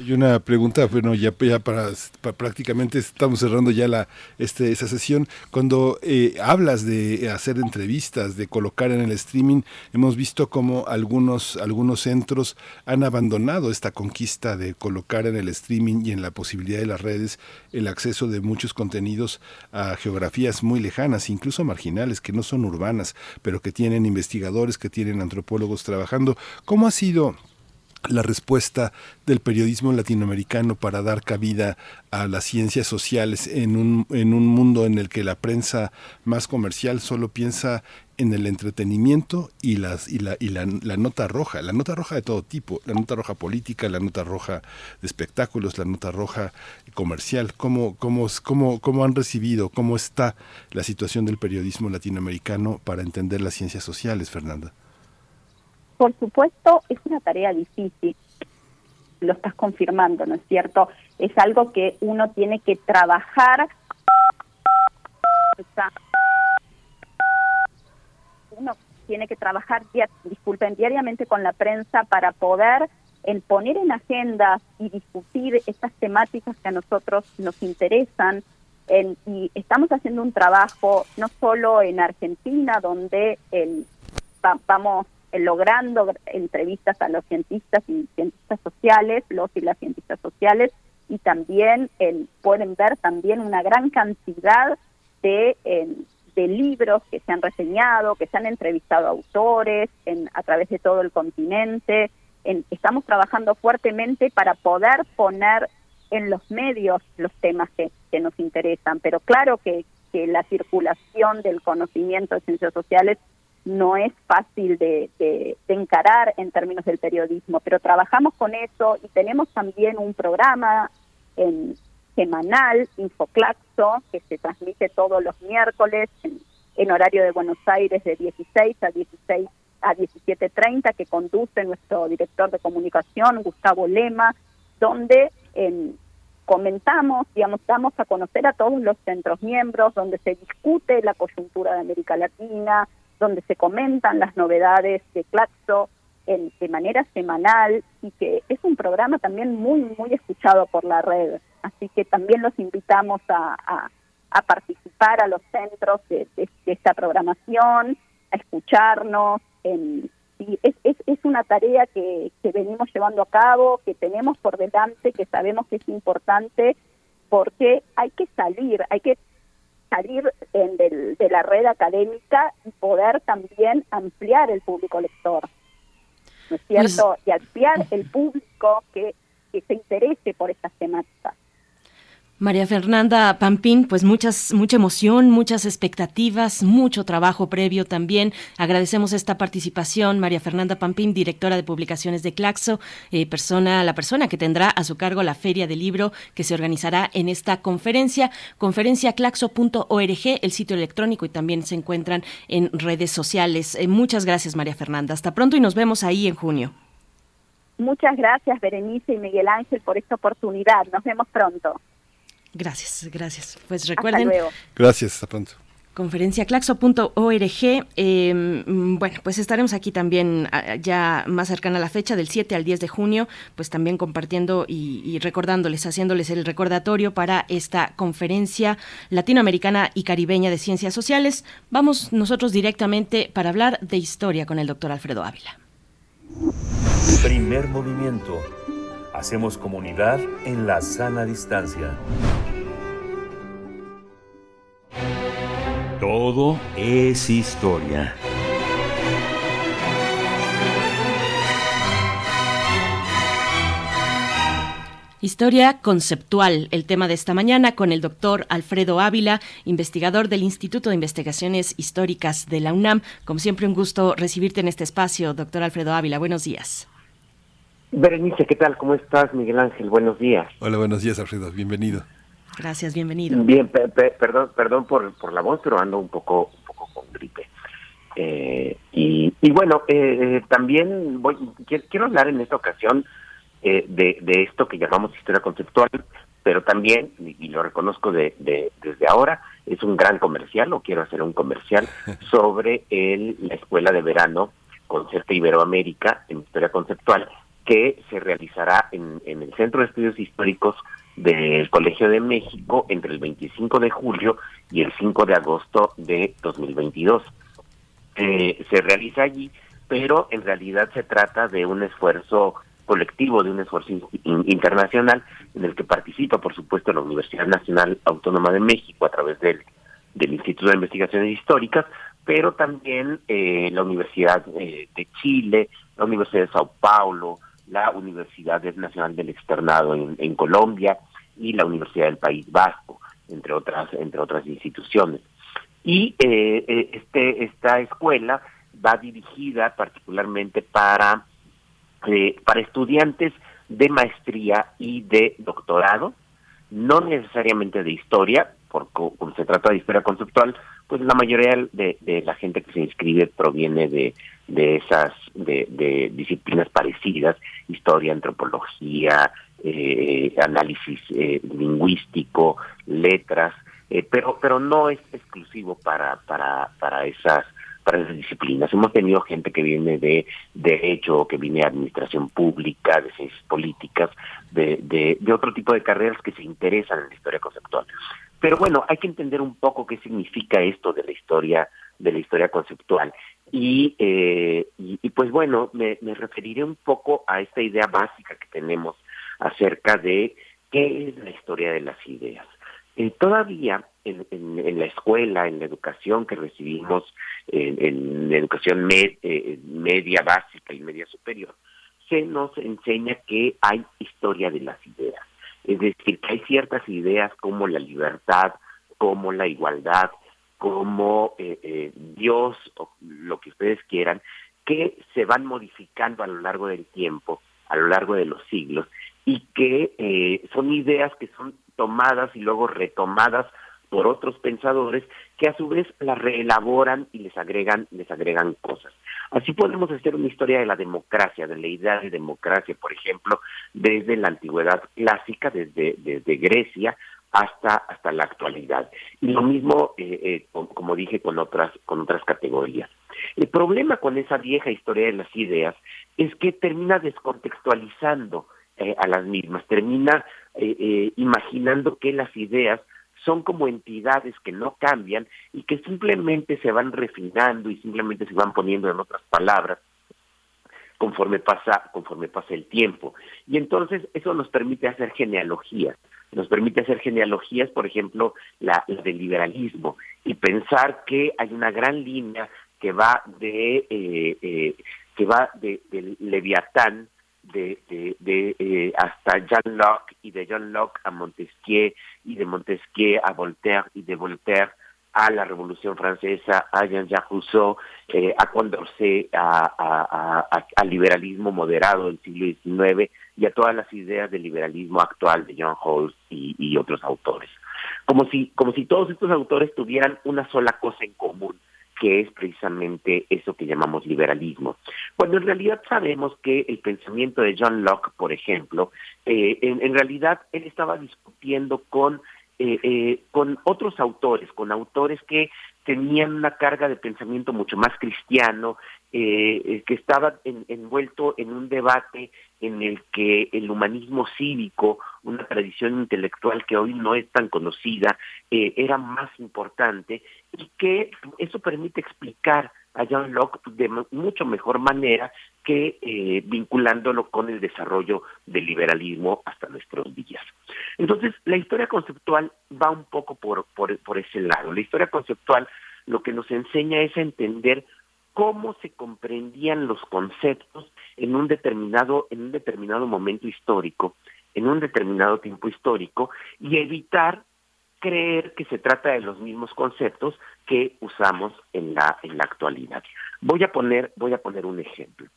Y una pregunta, bueno, ya, ya para, prácticamente estamos cerrando ya la este esa sesión. Cuando eh, hablas de hacer entrevistas, de colocar en el streaming, hemos visto como algunos algunos centros han abandonado esta conquista de colocar en el streaming y en la posibilidad de las redes el acceso de muchos contenidos a geografías muy lejanas, incluso marginales, que no son urbanas, pero que tienen investigadores, que tienen antropólogos trabajando. ¿Cómo ha sido la respuesta del periodismo latinoamericano para dar cabida a las ciencias sociales en un, en un mundo en el que la prensa más comercial solo piensa en el entretenimiento y, las, y, la, y la, nota roja, la nota roja de todo tipo, la nota roja política, la nota roja de espectáculos, la nota roja comercial. ¿Cómo, cómo, cómo, cómo han recibido, cómo está la situación del periodismo latinoamericano para entender las ciencias sociales, Fernanda? Por supuesto, es una tarea difícil. Lo estás confirmando, ¿no es cierto? Es algo que uno tiene que trabajar. Uno tiene que trabajar, disculpen, diariamente con la prensa para poder en poner en agenda y discutir estas temáticas que a nosotros nos interesan. y estamos haciendo un trabajo no solo en Argentina, donde el, vamos logrando entrevistas a los cientistas y cientistas sociales, los y las cientistas sociales, y también pueden ver también una gran cantidad de, libros que se han reseñado, que se han entrevistado a autores en, a través de todo el continente. estamos trabajando fuertemente para poder poner en los medios los temas que, que nos interesan, pero claro que, que la circulación del conocimiento de ciencias sociales no es fácil de, encarar en términos del periodismo, pero trabajamos con eso y tenemos también un programa en, semanal, Infoclaxo, que se transmite todos los miércoles en, horario de Buenos Aires de 16 a 16 a 17.30, que conduce nuestro director de comunicación, Gustavo Lema, donde comentamos, digamos, damos a conocer a todos los centros miembros, donde se discute la coyuntura de América Latina, donde se comentan las novedades de Claxo en, de manera semanal y que es un programa también muy, muy escuchado por la red. Así que también los invitamos a, a, participar a los centros de, esta programación, a escucharnos. En, y es, es, es una tarea que, que venimos llevando a cabo, que tenemos por delante, que sabemos que es importante porque hay que salir, hay que salir en de la red académica y poder también ampliar el público lector, ¿no es cierto? y ampliar el público que, que se interese por estas temáticas. María Fernanda Pampín, pues muchas, mucha emoción, muchas expectativas, mucho trabajo previo también. Agradecemos esta participación, María Fernanda Pampín, directora de publicaciones de Claxo, eh, persona, la persona que tendrá a su cargo la feria del libro que se organizará en esta conferencia, conferenciaclaxo.org, el sitio electrónico y también se encuentran en redes sociales. Eh, muchas gracias, María Fernanda. Hasta pronto y nos vemos ahí en junio. Muchas gracias, Berenice y Miguel Ángel, por esta oportunidad. Nos vemos pronto. Gracias, gracias. Pues recuerden. Gracias, hasta pronto conferenciaclaxo.org. Em, bueno, pues estaremos aquí también ya más cercana a la fecha, del 7 al 10 de junio, pues también compartiendo y, recordándoles, haciéndoles el recordatorio para esta conferencia latinoamericana y caribeña de ciencias sociales. Vamos nosotros directamente para hablar de historia con el doctor Alfredo Ávila. Primer movimiento Hacemos comunidad en la sana distancia. Todo es historia. Historia conceptual, el tema de esta mañana con el doctor Alfredo Ávila, investigador del Instituto de Investigaciones Históricas de la UNAM. Como siempre, un gusto recibirte en este espacio, doctor Alfredo Ávila. Buenos días. Berenice, ¿qué tal? ¿Cómo estás, Miguel Ángel? Buenos días. Hola, buenos días, Alfredo. Bienvenido. Gracias, bienvenido. Bien, perdón, perdón por, por la voz, pero ando un poco, un poco con gripe. Eh, y, y, bueno, eh, también voy, quiero hablar en esta ocasión eh, de, de esto que llamamos historia conceptual, pero también, y, lo reconozco de, de, desde ahora, es un gran comercial, o quiero hacer un comercial, sobre el, la escuela de verano Concerta Iberoamérica en historia conceptual, que se realizará en, el Centro de Estudios Históricos del Colegio de México entre el 25 de julio y el 5 de agosto de 2022. Eh, se realiza allí, pero en realidad se trata de un esfuerzo colectivo, de un esfuerzo internacional en el que participa, por supuesto, la Universidad Nacional Autónoma de México a través del, del Instituto de Investigaciones Históricas, pero también eh, la Universidad eh, de Chile, la Universidad de Sao Paulo, la Universidad Nacional del Externado en, Colombia y la Universidad del País Vasco, entre otras, entre otras instituciones. Y eh, eh, este, esta escuela va dirigida particularmente para, eh, para estudiantes de maestría y de doctorado, no necesariamente de historia, porque como se trata de historia conceptual, pues la mayoría de, de la gente que se inscribe proviene de, de esas de, disciplinas parecidas, historia, antropología, eh, análisis eh, lingüístico, letras, eh, pero pero no es exclusivo para para para esas para esas disciplinas. Hemos tenido gente que viene de derecho, que viene de administración pública, de ciencias políticas, de, de, de otro tipo de carreras que se interesan en la historia conceptual. Pero bueno, hay que entender un poco qué significa esto de la historia de la historia conceptual. Y, eh, y, pues bueno, me, referiré un poco a esta idea básica que tenemos acerca de qué es la historia de las ideas. Eh, todavía en, en, la escuela, en la educación que recibimos, en, la educación eh, media básica y media superior, se nos enseña que hay historia de las ideas. Es decir, que hay ciertas ideas como la libertad, como la igualdad, como eh, eh, Dios o lo que ustedes quieran, que se van modificando a lo largo del tiempo, a lo largo de los siglos, y que eh, son ideas que son tomadas y luego retomadas por otros pensadores que a su vez las reelaboran y les agregan les agregan cosas. Así podemos hacer una historia de la democracia, de la idea de democracia, por ejemplo, desde la antigüedad clásica, desde, desde Grecia hasta hasta la actualidad y lo mismo eh, eh, como dije con otras con otras categorías el problema con esa vieja historia de las ideas es que termina descontextualizando eh, a las mismas termina imaginando que las ideas son como entidades que no cambian y que simplemente se van refinando y simplemente se van poniendo en otras palabras conforme pasa conforme pasa el tiempo. Y entonces eso nos permite hacer genealogías. Nos permite hacer genealogías, por ejemplo, la, del liberalismo, y pensar que hay una gran línea que va de eh, eh, que va de, Leviatán de, de, eh, hasta John Locke y de John Locke a Montesquieu y de Montesquieu a Voltaire y de Voltaire a la Revolución Francesa, a Jean-Jacques Rousseau, eh, a Condorcet, al liberalismo moderado del siglo XIX y a todas las ideas del liberalismo actual de John Rawls y, otros autores. Como si, como si todos estos autores tuvieran una sola cosa en común, que es precisamente eso que llamamos liberalismo. Cuando en realidad sabemos que el pensamiento de John Locke, por ejemplo, eh, en realidad él estaba discutiendo con eh, eh, con otros autores, con autores que tenían una carga de pensamiento mucho más cristiano, eh, eh que estaba envuelto en un debate en el que el humanismo cívico, una tradición intelectual que hoy no es tan conocida, eh, era más importante y que eso permite explicar a John Locke de mucho mejor manera que eh, vinculándolo con el desarrollo del liberalismo hasta nuestros días. Entonces, la historia conceptual va un poco por, por, por ese lado. La historia conceptual lo que nos enseña es a entender cómo se comprendían los conceptos en un determinado en un determinado momento histórico, en un determinado tiempo histórico y evitar creer que se trata de los mismos conceptos que usamos en la en la actualidad. Voy a poner voy a poner un ejemplo.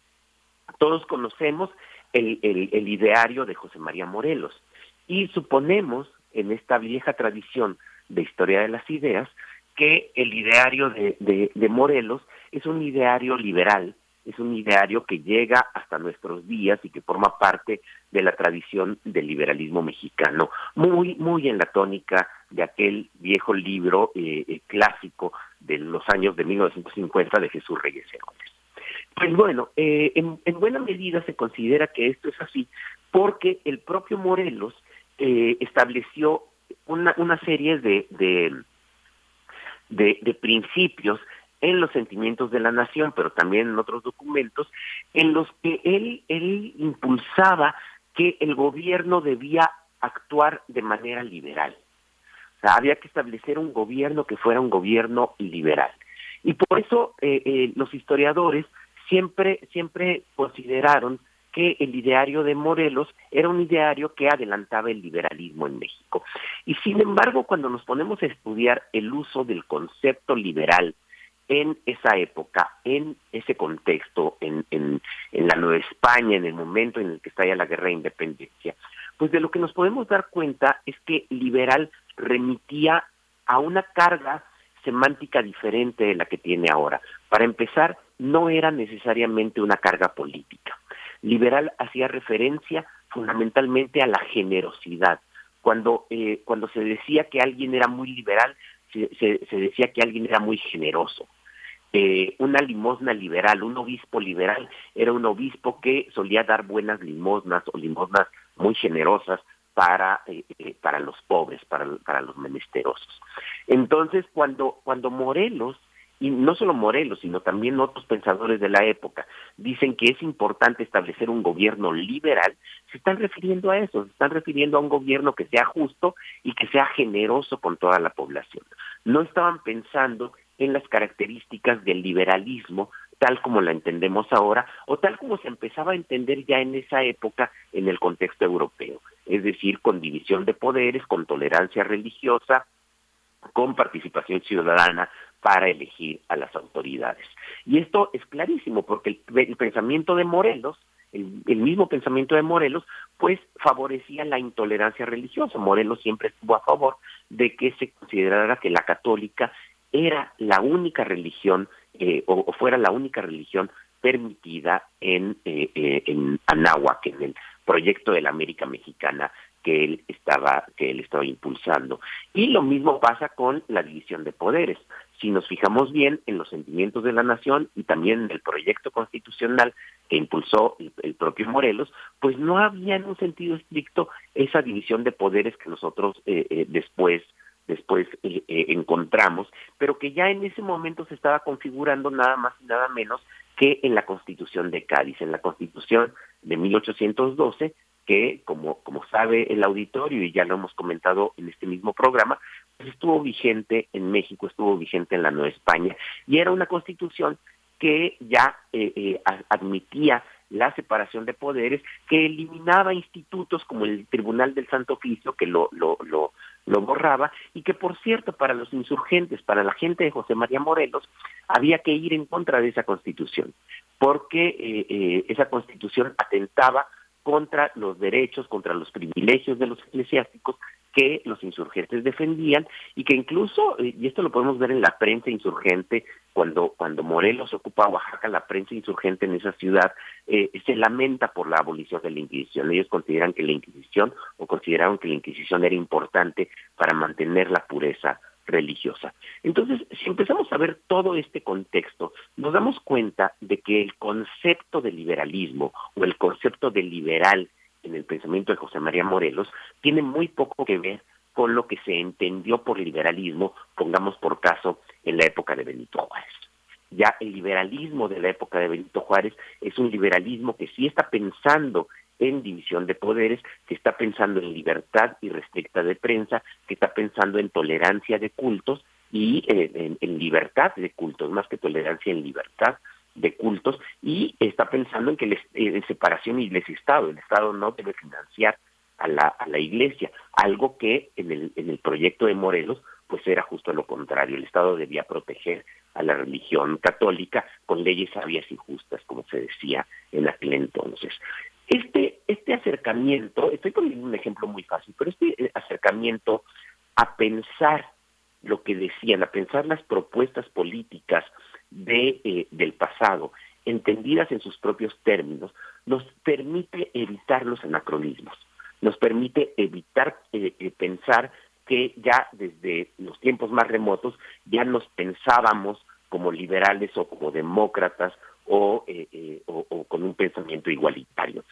Todos conocemos el, el, ideario de José María Morelos y suponemos en esta vieja tradición de historia de las ideas que el ideario de, de Morelos es un ideario liberal es un ideario que llega hasta nuestros días y que forma parte de la tradición del liberalismo mexicano, muy, muy en la tónica de aquel viejo libro eh, clásico de los años de 1950 de Jesús Reyes Herodes. Pues bueno, eh, en, buena medida se considera que esto es así porque el propio Morelos eh, estableció una, una serie de, de, principios en los sentimientos de la nación, pero también en otros documentos, en los que él, él impulsaba que el gobierno debía actuar de manera liberal. O sea, había que establecer un gobierno que fuera un gobierno liberal. Y por eso eh, eh, los historiadores siempre, siempre consideraron que el ideario de Morelos era un ideario que adelantaba el liberalismo en México. Y sin embargo, cuando nos ponemos a estudiar el uso del concepto liberal en esa época, en ese contexto, en, la Nueva España, en el momento en el que estalla la guerra de independencia, pues de lo que nos podemos dar cuenta es que liberal remitía a una carga semántica diferente de la que tiene ahora. Para empezar, no era necesariamente una carga política. Liberal hacía referencia fundamentalmente a la generosidad. Cuando, eh, cuando se decía que alguien era muy liberal, se, decía que alguien era muy generoso. Eh, una limosna liberal, un obispo liberal, era un obispo que solía dar buenas limosnas o limosnas muy generosas para, eh, eh, para los pobres, para, para los menesterosos. Entonces, cuando, cuando Morelos, y no solo Morelos, sino también otros pensadores de la época, dicen que es importante establecer un gobierno liberal, se están refiriendo a eso, se están refiriendo a un gobierno que sea justo y que sea generoso con toda la población. No estaban pensando en las características del liberalismo tal como la entendemos ahora o tal como se empezaba a entender ya en esa época en el contexto europeo, es decir, con división de poderes, con tolerancia religiosa, con participación ciudadana para elegir a las autoridades. Y esto es clarísimo porque el, pensamiento de Morelos, el, mismo pensamiento de Morelos, pues favorecía la intolerancia religiosa. Morelos siempre estuvo a favor de que se considerara que la católica era la única religión eh, o, fuera la única religión permitida en, eh, eh, en Anáhuac, en el proyecto de la América Mexicana que él estaba que él estaba impulsando. Y lo mismo pasa con la división de poderes. Si nos fijamos bien en los sentimientos de la nación y también en el proyecto constitucional que impulsó el, propio Morelos pues no había en un sentido estricto esa división de poderes que nosotros eh, después después eh, eh, encontramos, pero que ya en ese momento se estaba configurando nada más y nada menos que en la Constitución de Cádiz, en la Constitución de 1812, que como, como sabe el auditorio y ya lo hemos comentado en este mismo programa, pues estuvo vigente en México, estuvo vigente en la Nueva España, y era una constitución que ya eh, admitía la separación de poderes, que eliminaba institutos como el Tribunal del Santo Oficio, que lo, lo, lo, borraba, y que por cierto para los insurgentes, para la gente de José María Morelos, había que ir en contra de esa constitución, porque eh, eh, esa constitución atentaba contra los derechos, contra los privilegios de los eclesiásticos que los insurgentes defendían y que incluso, eh, y esto lo podemos ver en la prensa insurgente, cuando, cuando Morelos ocupa Oaxaca, la prensa insurgente en esa ciudad eh, se lamenta por la abolición de la Inquisición. Ellos consideran que la Inquisición o consideraron que la Inquisición era importante para mantener la pureza religiosa. Entonces, si empezamos a ver todo este contexto, nos damos cuenta de que el concepto de liberalismo o el concepto de liberal en el pensamiento de José María Morelos tiene muy poco que ver con lo que se entendió por liberalismo, pongamos por caso, en la época de Benito Juárez. Ya el liberalismo de la época de Benito Juárez es un liberalismo que sí está pensando en división de poderes, que está pensando en libertad y restricta de prensa, que está pensando en tolerancia de cultos y en, en libertad de cultos, más que tolerancia en libertad de cultos y está pensando en que la eh, separación iglesia-estado, el Estado no debe financiar a la, a la iglesia, algo que en el, en el proyecto de Morelos pues era justo lo contrario, el Estado debía proteger a la religión católica con leyes sabias y justas, como se decía en aquel entonces. Este, este acercamiento, estoy poniendo un ejemplo muy fácil, pero este eh, acercamiento a pensar lo que decían, a pensar las propuestas políticas de, eh, del pasado, entendidas en sus propios términos, nos permite evitar los anacronismos, nos permite evitar eh, eh, pensar que ya desde los tiempos más remotos ya nos pensábamos como liberales o como demócratas o, o, con un pensamiento igualitario,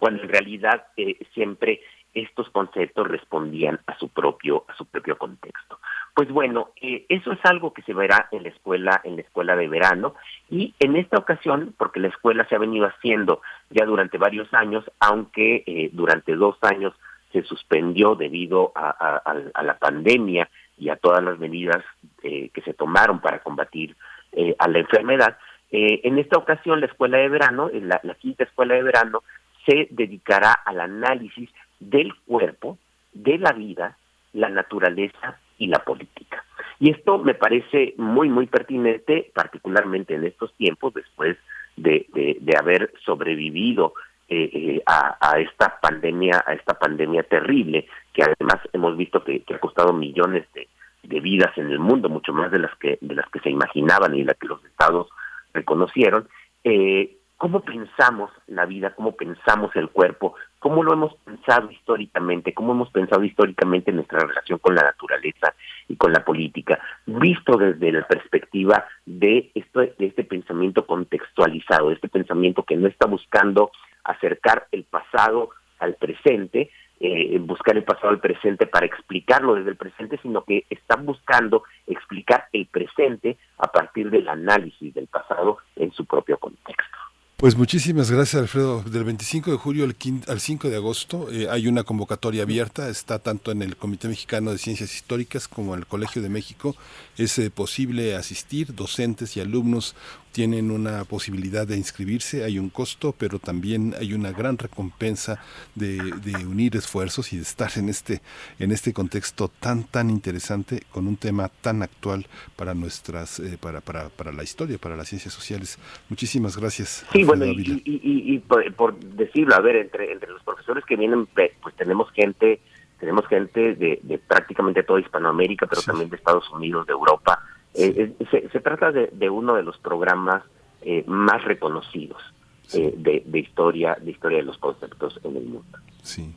cuando en realidad siempre estos conceptos respondían a su propio a su propio contexto. Pues bueno, eh, eso es algo que se verá en la escuela en la escuela de verano y en esta ocasión, porque la escuela se ha venido haciendo ya durante varios años, aunque eh, durante dos años se suspendió debido a, la pandemia y a todas las medidas eh, que se tomaron para combatir a la enfermedad. en esta ocasión, la escuela de verano, la quinta escuela de verano, se dedicará al análisis del cuerpo, de la vida, la naturaleza y la política. Y esto me parece muy, muy pertinente, particularmente en estos tiempos, después de, haber sobrevivido eh, eh, a, esta pandemia, a esta pandemia terrible, que además hemos visto que, ha costado millones de, vidas en el mundo, mucho más de las que de las que se imaginaban y las que los estados reconocieron. Eh, cómo pensamos la vida, cómo pensamos el cuerpo, cómo lo hemos pensado históricamente, cómo hemos pensado históricamente nuestra relación con la naturaleza y con la política, visto desde la perspectiva de, este pensamiento contextualizado, de este pensamiento que no está buscando acercar el pasado al presente, eh, buscar el pasado al presente para explicarlo desde el presente, sino que está buscando explicar el presente a partir del análisis del pasado en su propio contexto. Pues muchísimas gracias, Alfredo. Del 25 de julio al 5 de agosto eh, hay una convocatoria abierta, está tanto en el Comité Mexicano de Ciencias Históricas como en el Colegio de México. Es eh, posible asistir, docentes y alumnos tienen una posibilidad de inscribirse, hay un costo, pero también hay una gran recompensa de, unir esfuerzos y de estar en este, en este contexto tan, tan interesante, con un tema tan actual para nuestras, eh, para, para, para la historia, para las ciencias sociales. Muchísimas gracias. Sí, bueno, y, y, por, decirlo, a ver, entre, entre los profesores que vienen, pues tenemos gente tenemos gente de, de prácticamente toda Hispanoamérica, pero también de Estados Unidos, de Europa, eh, eh, se, trata de, uno de los programas eh, más reconocidos de, historia, de historia de los conceptos en el mundo. Sí.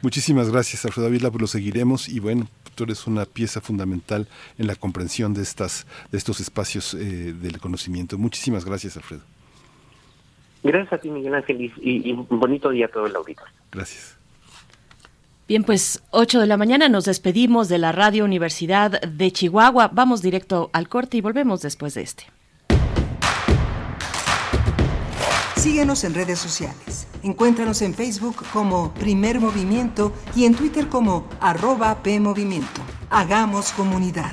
Muchísimas gracias, Alfredo Ávila, pues lo seguiremos y bueno, tú eres una pieza fundamental en la comprensión de estas, de estos espacios del conocimiento. Muchísimas gracias, Alfredo. Gracias a ti, Miguel Ángel, y, un bonito día a todo el auditorio. Gracias. Bien, pues 8 de la mañana nos despedimos de la Radio Universidad de Chihuahua. Vamos directo al corte y volvemos después de este. Síguenos en redes sociales. Encuéntranos en Facebook como Primer Movimiento y en Twitter como arroba PMovimiento. Hagamos comunidad.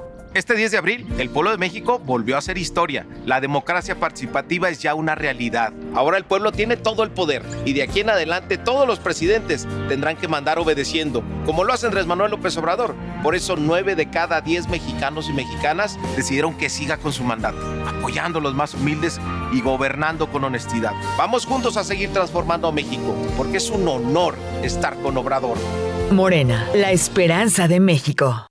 Este 10 de abril, el pueblo de México volvió a hacer historia. La democracia participativa es ya una realidad. Ahora el pueblo tiene todo el poder y de aquí en adelante todos los presidentes tendrán que mandar obedeciendo, como lo hace Andrés Manuel López Obrador. Por eso 9 de cada 10 mexicanos y mexicanas decidieron que siga con su mandato, apoyando a los más humildes y gobernando con honestidad. Vamos juntos a seguir transformando a México, porque es un honor estar con Obrador. Morena, la esperanza de México.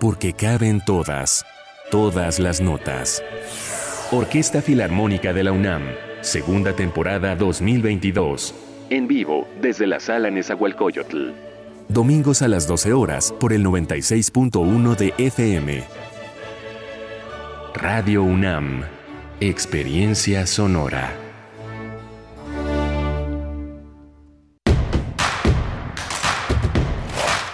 porque caben todas, todas las notas. Orquesta Filarmónica de la UNAM, segunda temporada 2022. En vivo desde la sala Nezahualcóyotl. Domingos a las 12 horas por el 96.1 de FM. Radio UNAM. Experiencia sonora.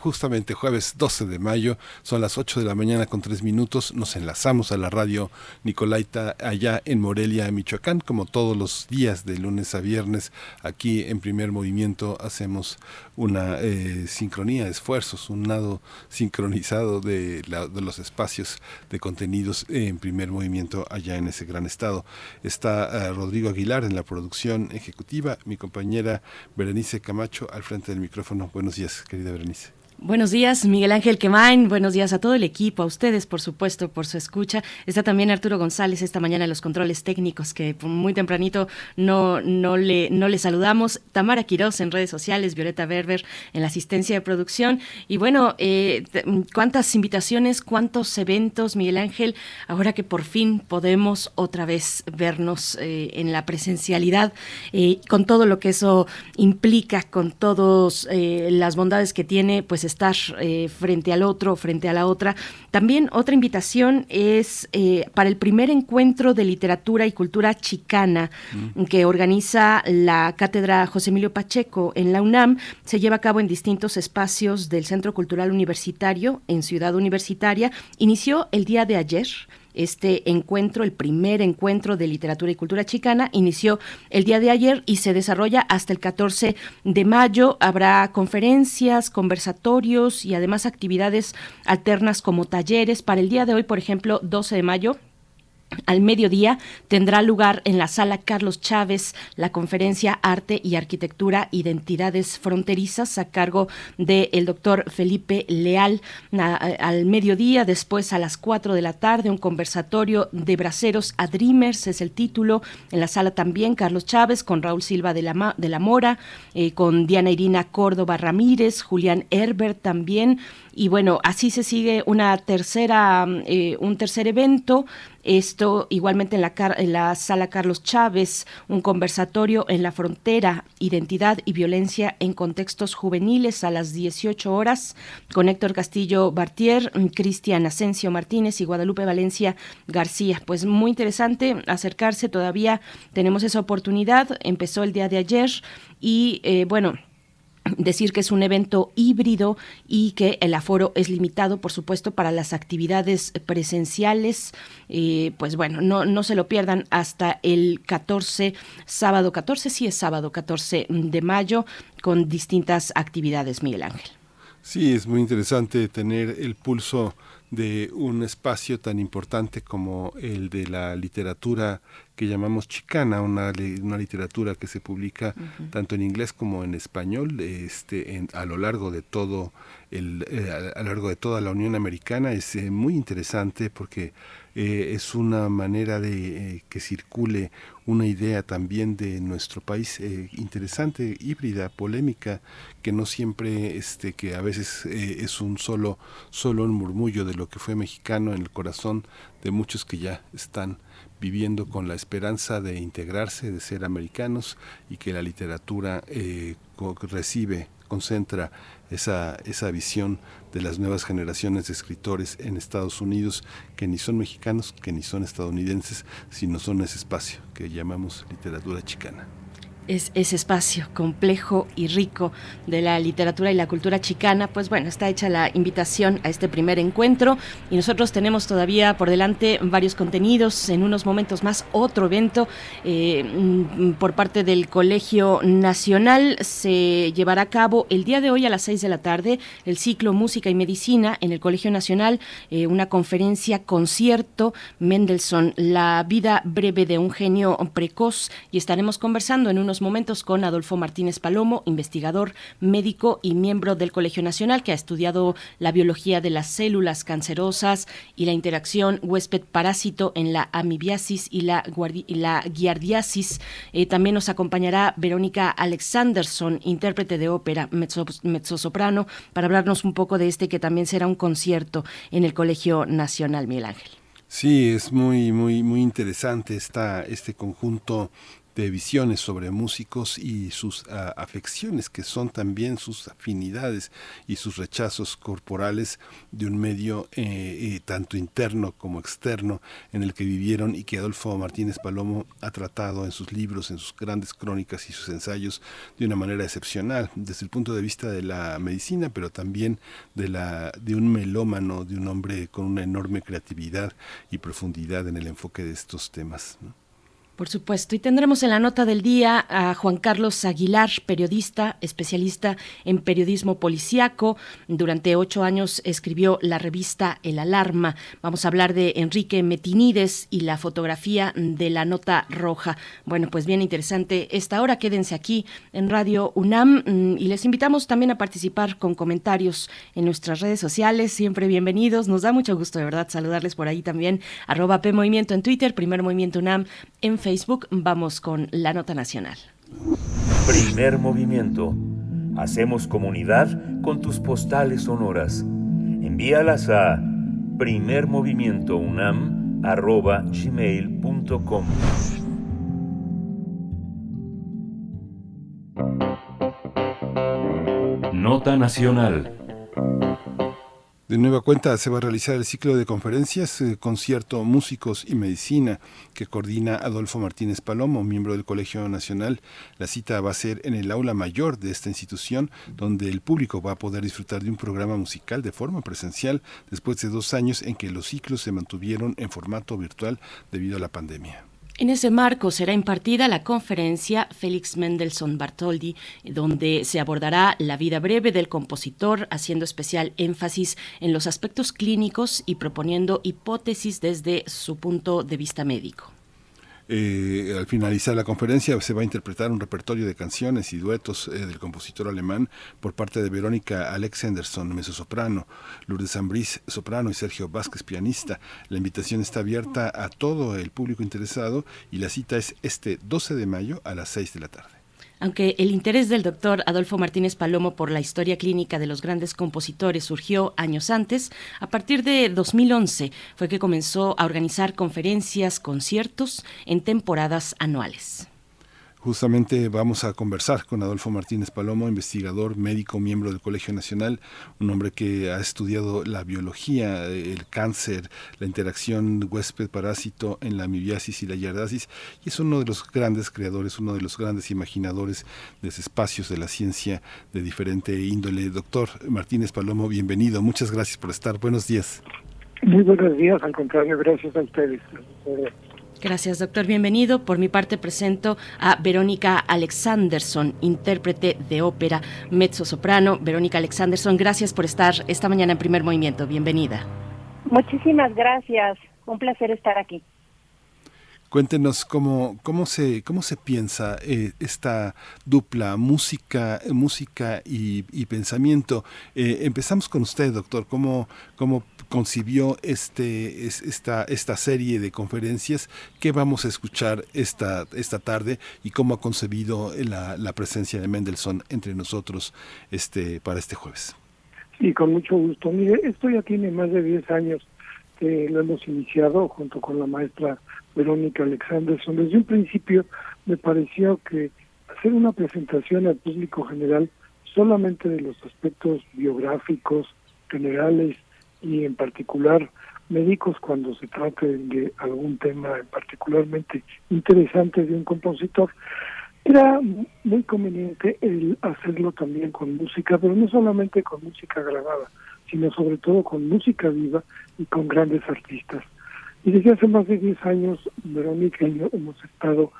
justamente jueves 12 de mayo, son las 8 de la mañana con 3 minutos, nos enlazamos a la radio Nicolaita allá en Morelia, Michoacán, como todos los días de lunes a viernes, aquí en primer movimiento hacemos una eh, sincronía de esfuerzos, un nado sincronizado de, de los espacios de contenidos en primer movimiento allá en ese gran estado. Está eh, Rodrigo Aguilar en la producción ejecutiva, mi compañera Berenice Camacho al frente del micrófono. Buenos días, querida Berenice. Buenos días, Miguel Ángel Quemain. Buenos días a todo el equipo, a ustedes, por supuesto, por su escucha. Está también Arturo González esta mañana en los controles técnicos, que muy tempranito no, no, le, no le saludamos. Tamara Quiroz en redes sociales, Violeta Berber en la asistencia de producción. Y bueno, eh, cuántas invitaciones, cuántos eventos, Miguel Ángel, ahora que por fin podemos otra vez vernos eh, en la presencialidad, eh, con todo lo que eso implica, con todas las bondades que tiene, pues estar eh, frente al otro, frente a la otra. También otra invitación es eh, para el primer encuentro de literatura y cultura chicana mm. que organiza la Cátedra José Emilio Pacheco en la UNAM. Se lleva a cabo en distintos espacios del Centro Cultural Universitario en Ciudad Universitaria. Inició el día de ayer este encuentro, el primer encuentro de literatura y cultura chicana, inició el día de ayer y se desarrolla hasta el 14 de mayo. Habrá conferencias, conversatorios y además actividades alternas como talleres. Para el día de hoy, por ejemplo, 12 de mayo, al mediodía tendrá lugar en la sala Carlos Chávez la conferencia Arte y Arquitectura, Identidades Fronterizas a cargo del doctor Felipe Leal. al mediodía, después a las 4 de la tarde, un conversatorio de braceros a Dreamers es el título. En la sala también Carlos Chávez con Raúl Silva de la, de la Mora, eh, con Diana Irina Córdoba Ramírez, Julián Herbert también. Y bueno, así se sigue una tercera, eh, un tercer evento esto igualmente en la, en la sala Carlos Chávez, un conversatorio en la frontera, identidad y violencia en contextos juveniles a las 18 horas, con Héctor Castillo Bartier, Cristian Asensio Martínez y Guadalupe Valencia García. Pues muy interesante acercarse, todavía tenemos esa oportunidad, empezó el día de ayer y eh, bueno, decir que es un evento híbrido y que el aforo es limitado, por supuesto, para las actividades presenciales. Eh, pues bueno, no, no se lo pierdan hasta el 14, sábado 14, sí es sábado 14 de mayo, con distintas actividades, Miguel Ángel. Sí, es muy interesante tener el pulso de un espacio tan importante como el de la literatura que llamamos chicana, una, una literatura que se publica tanto en inglés como en español este, a lo largo de todo el, eh, a, lo largo de toda la Unión Americana es eh, muy interesante porque eh, es una manera de que circule una idea también de nuestro país interesante, híbrida, polémica, que no siempre, este, que a veces es un solo, solo un murmullo de lo que fue mexicano en el corazón de muchos que ya están viviendo con la esperanza de integrarse, de ser americanos y que la literatura eh, recibe, concentra esa, esa visión de las nuevas generaciones de escritores en Estados Unidos que ni son mexicanos, que ni son estadounidenses, sino son ese espacio que llamamos literatura chicana es ese espacio complejo y rico de la literatura y la cultura chicana, pues bueno, está hecha la invitación a este primer encuentro y nosotros tenemos todavía por delante varios contenidos, en unos momentos más otro evento eh, mm, por parte del Colegio Nacional se llevará a cabo el día de hoy a las seis de la tarde el ciclo Música y Medicina en el Colegio Nacional, eh, una conferencia concierto Mendelssohn, la vida breve de un genio precoz y estaremos conversando en unos momentos con Adolfo Martínez Palomo, investigador, médico y miembro del Colegio Nacional, que ha estudiado la biología de las células cancerosas y la interacción huésped-parásito en la amibiasis y la, la giardiasis. Eh, también nos acompañará Verónica Alexanderson, intérprete de ópera mezzosoprano, para hablarnos un poco de este que también será un concierto en el Colegio Nacional, Miguel Ángel. Sí, es muy, muy, muy interesante esta, este conjunto visiones sobre músicos y sus ah, afecciones, que son también sus afinidades y sus rechazos corporales de un medio eh, eh, tanto interno como externo en el que vivieron y que Adolfo Martínez Palomo ha tratado en sus libros, en sus grandes crónicas y sus ensayos de una manera excepcional, desde el punto de vista de la medicina, pero también de, la, de un melómano, de un hombre con una enorme creatividad y profundidad en el enfoque de estos temas. Por supuesto. Y tendremos en la nota del día a Juan Carlos Aguilar, periodista, especialista en periodismo policiaco. Durante ocho años escribió la revista El Alarma. Vamos a hablar de Enrique Metinides y la fotografía de la nota roja. Bueno, pues bien interesante esta hora. Quédense aquí en Radio UNAM mm, y les invitamos también a participar con comentarios en nuestras redes sociales. Siempre bienvenidos. Nos da mucho gusto, de verdad, saludarles por ahí también. Arroba en Twitter, Primer Movimiento UNAM en Facebook Facebook. Vamos con la nota nacional. Primer movimiento. Hacemos comunidad con tus postales sonoras. Envíalas a primermovimientounam.gmail.com Nota Nacional de nueva cuenta se va a realizar el ciclo de conferencias, eh, concierto Músicos y Medicina, que coordina Adolfo Martínez Palomo, miembro del Colegio Nacional. La cita va a ser en el aula mayor de esta institución, donde el público va a poder disfrutar de un programa musical de forma presencial después de dos años en que los ciclos se mantuvieron en formato virtual debido a la pandemia. En ese marco será impartida la conferencia Félix Mendelssohn Bartholdy, donde se abordará la vida breve del compositor, haciendo especial énfasis en los aspectos clínicos y proponiendo hipótesis desde su punto de vista médico. Eh, al finalizar la conferencia se va a interpretar un repertorio de canciones y duetos eh, del compositor alemán por parte de Verónica Alexanderson, mezzosoprano, Lourdes Ambrís, soprano y Sergio Vázquez, pianista. La invitación está abierta a todo el público interesado y la cita es este 12 de mayo a las 6 de la tarde. Aunque el interés del doctor Adolfo Martínez Palomo por la historia clínica de los grandes compositores surgió años antes, a partir de 2011 fue que comenzó a organizar conferencias, conciertos en temporadas anuales. Justamente vamos a conversar con Adolfo Martínez Palomo, investigador, médico, miembro del Colegio Nacional, un hombre que ha estudiado la biología, el cáncer, la interacción huésped-parásito en la amibiasis y la yardasis, y es uno de los grandes creadores, uno de los grandes imaginadores de espacios de la ciencia de diferente índole. Doctor Martínez Palomo, bienvenido, muchas gracias por estar. Buenos días. Muy buenos días, al contrario, gracias a ustedes. Doctor. Bienvenido. Por mi parte presento a Verónica Alexanderson, intérprete de ópera mezzo-soprano. Verónica Alexanderson, gracias por estar esta mañana en primer movimiento. Bienvenida. Muchísimas gracias. Un placer estar aquí. Cuéntenos cómo, cómo, se, cómo se piensa eh, esta dupla música, música y, pensamiento. Eh, empezamos con usted, doctor. ¿Cómo, cómo concibió este, esta, esta serie de conferencias que vamos a escuchar esta, esta tarde y cómo ha concebido la, la presencia de Mendelssohn entre nosotros este, para este jueves. Sí, con mucho gusto. Mire, esto ya tiene más de 10 años que lo hemos iniciado junto con la maestra Verónica Alexanderson. Desde un principio me pareció que hacer una presentación al público general solamente de los aspectos biográficos, generales y en particular médicos cuando se trate de algún tema particularmente interesante de un compositor. Era muy conveniente el hacerlo también con música, pero no solamente con música grabada, sino sobre todo con música viva y con grandes artistas. Y desde hace más de 10 años, Verónica y yo hemos estado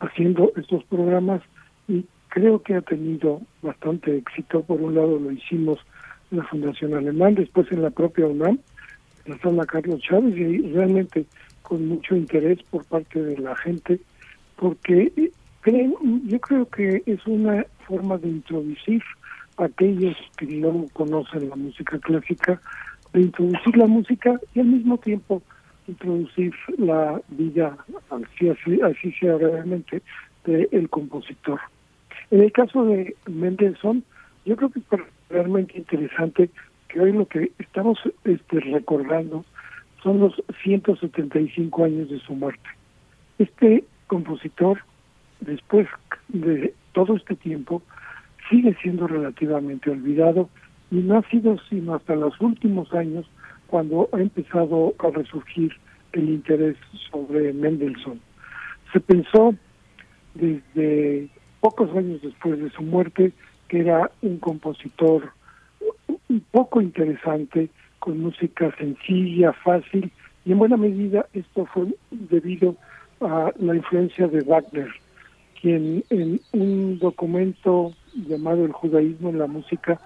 haciendo estos programas y creo que ha tenido bastante éxito. Por un lado lo hicimos la Fundación Alemán, después en la propia UNAM, la sala Carlos Chávez, y realmente con mucho interés por parte de la gente, porque yo creo que es una forma de introducir a aquellos que no conocen la música clásica, de introducir la música y al mismo tiempo introducir la vida, así, así, así sea realmente, del compositor. En el caso de Mendelssohn, yo creo que es realmente interesante que hoy lo que estamos este, recordando son los 175 años de su muerte. Este compositor, después de todo este tiempo, sigue siendo relativamente olvidado y no ha sido sino hasta los últimos años cuando ha empezado a resurgir el interés sobre Mendelssohn. Se pensó desde pocos años después de su muerte que era un compositor un poco interesante, con música sencilla, fácil, y en buena medida esto fue debido a la influencia de Wagner, quien en un documento llamado El judaísmo en la música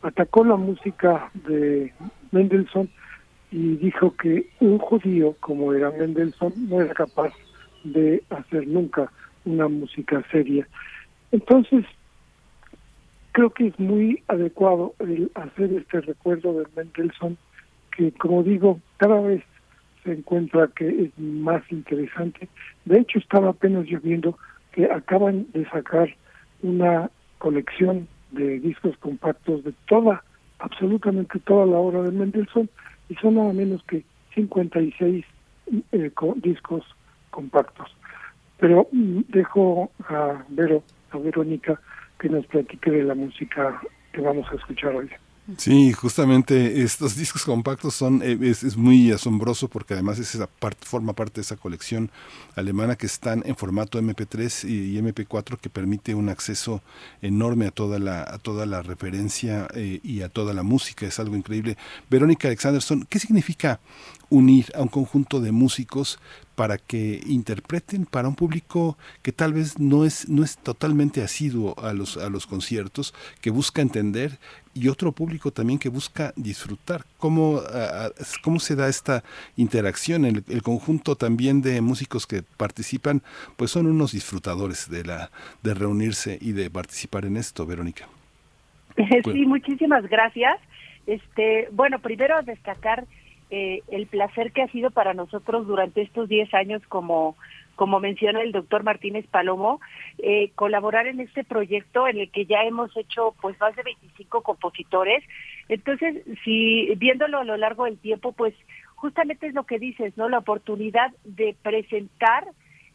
atacó la música de Mendelssohn y dijo que un judío como era Mendelssohn no era capaz de hacer nunca una música seria. Entonces, creo que es muy adecuado el hacer este recuerdo de Mendelssohn, que como digo, cada vez se encuentra que es más interesante. De hecho, estaba apenas yo viendo que acaban de sacar una colección de discos compactos de toda, absolutamente toda la obra de Mendelssohn, y son nada menos que 56 eh, discos compactos. Pero mm, dejo a Vero, a Verónica, que nos platique de la música que vamos a escuchar hoy. Sí, justamente estos discos compactos son eh, es, muy asombroso porque además es esa parte forma parte de esa colección alemana que están en formato MP3 y, MP4 que permite un acceso enorme a toda la a toda la referencia eh, y a toda la música es algo increíble. Verónica Alexanderson, ¿qué significa unir a un conjunto de músicos para que interpreten para un público que tal vez no es no es totalmente asiduo a los a los conciertos, que busca entender y otro público también que busca disfrutar. ¿Cómo, cómo se da esta interacción? El, el, conjunto también de músicos que participan, pues son unos disfrutadores de la de reunirse y de participar en esto, Verónica. Sí, muchísimas gracias. Este, bueno, primero destacar eh, el placer que ha sido para nosotros durante estos 10 años como como menciona el doctor Martínez Palomo, eh, colaborar en este proyecto en el que ya hemos hecho pues más de 25 compositores. Entonces, si viéndolo a lo largo del tiempo, pues justamente es lo que dices, ¿no? La oportunidad de presentar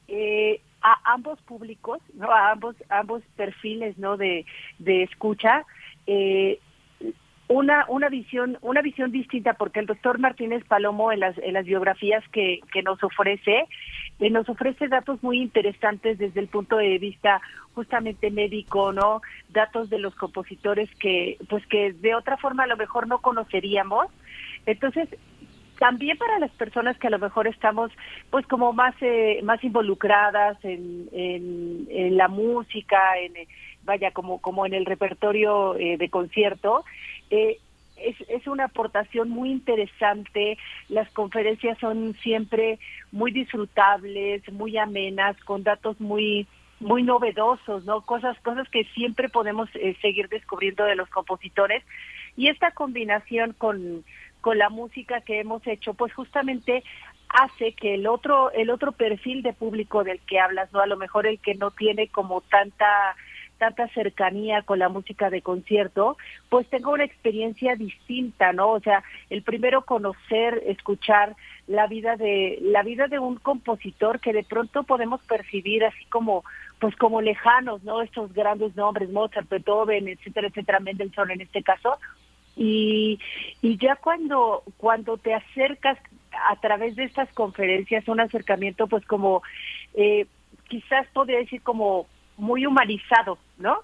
eh, a ambos públicos, ¿no? A ambos ambos perfiles, ¿no? De, de escucha, eh, una una visión una visión distinta porque el doctor Martínez Palomo en las en las biografías que, que nos ofrece eh, nos ofrece datos muy interesantes desde el punto de vista justamente médico no datos de los compositores que pues que de otra forma a lo mejor no conoceríamos. Entonces también para las personas que a lo mejor estamos pues como más eh, más involucradas en, en, la música en vaya como como en el repertorio eh, de concierto eh, es, es una aportación muy interesante. Las conferencias son siempre muy disfrutables, muy amenas, con datos muy muy novedosos, ¿no? Cosas cosas que siempre podemos eh, seguir descubriendo de los compositores y esta combinación con con la música que hemos hecho, pues justamente hace que el otro el otro perfil de público del que hablas, no a lo mejor el que no tiene como tanta tanta cercanía con la música de concierto, pues tengo una experiencia distinta, ¿no? O sea, el primero conocer, escuchar la vida de la vida de un compositor que de pronto podemos percibir así como pues como lejanos, ¿no? Estos grandes nombres, Mozart, Beethoven, etcétera, etcétera, Mendelssohn en este caso. Y, y ya cuando cuando te acercas a través de estas conferencias, un acercamiento pues como eh, quizás podría decir como muy humanizado, ¿no?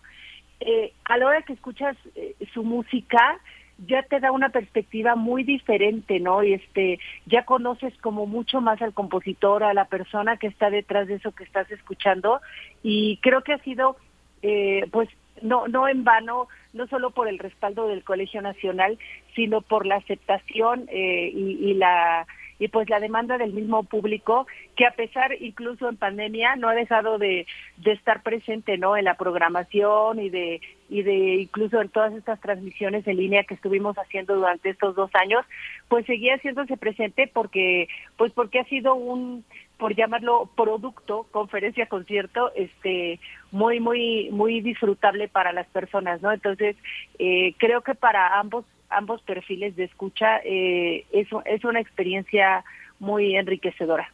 Eh, a la hora que escuchas eh, su música, ya te da una perspectiva muy diferente, ¿no? Y este, ya conoces como mucho más al compositor, a la persona que está detrás de eso que estás escuchando, y creo que ha sido, eh, pues, no, no en vano, no solo por el respaldo del Colegio Nacional, sino por la aceptación y, y la y pues la demanda del mismo público que a pesar incluso en pandemia no ha dejado de, de estar presente no en la programación y de y de incluso en todas estas transmisiones en línea que estuvimos haciendo durante estos dos años pues seguía haciéndose presente porque pues porque ha sido un por llamarlo producto, conferencia, concierto, este, muy, muy, muy disfrutable para las personas, ¿no? Entonces, eh, creo que para ambos, ambos perfiles de escucha eh, es, es una experiencia muy enriquecedora.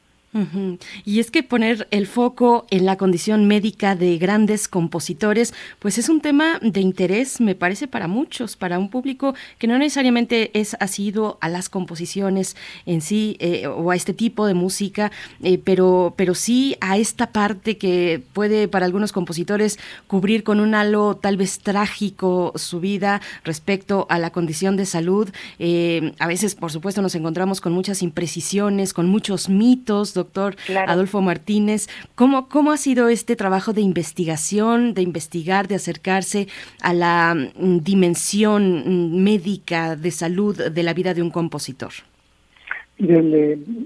Y es que poner el foco en la condición médica de grandes compositores, pues es un tema de interés, me parece, para muchos, para un público que no necesariamente es asiduo a las composiciones en sí eh, o a este tipo de música, eh, pero, pero sí a esta parte que puede para algunos compositores cubrir con un halo tal vez trágico su vida respecto a la condición de salud. Eh, a veces, por supuesto, nos encontramos con muchas imprecisiones, con muchos mitos doctor Adolfo Martínez. ¿Cómo, ¿Cómo ha sido este trabajo de investigación, de investigar, de acercarse a la mm, dimensión mm, médica de salud de la vida de un compositor?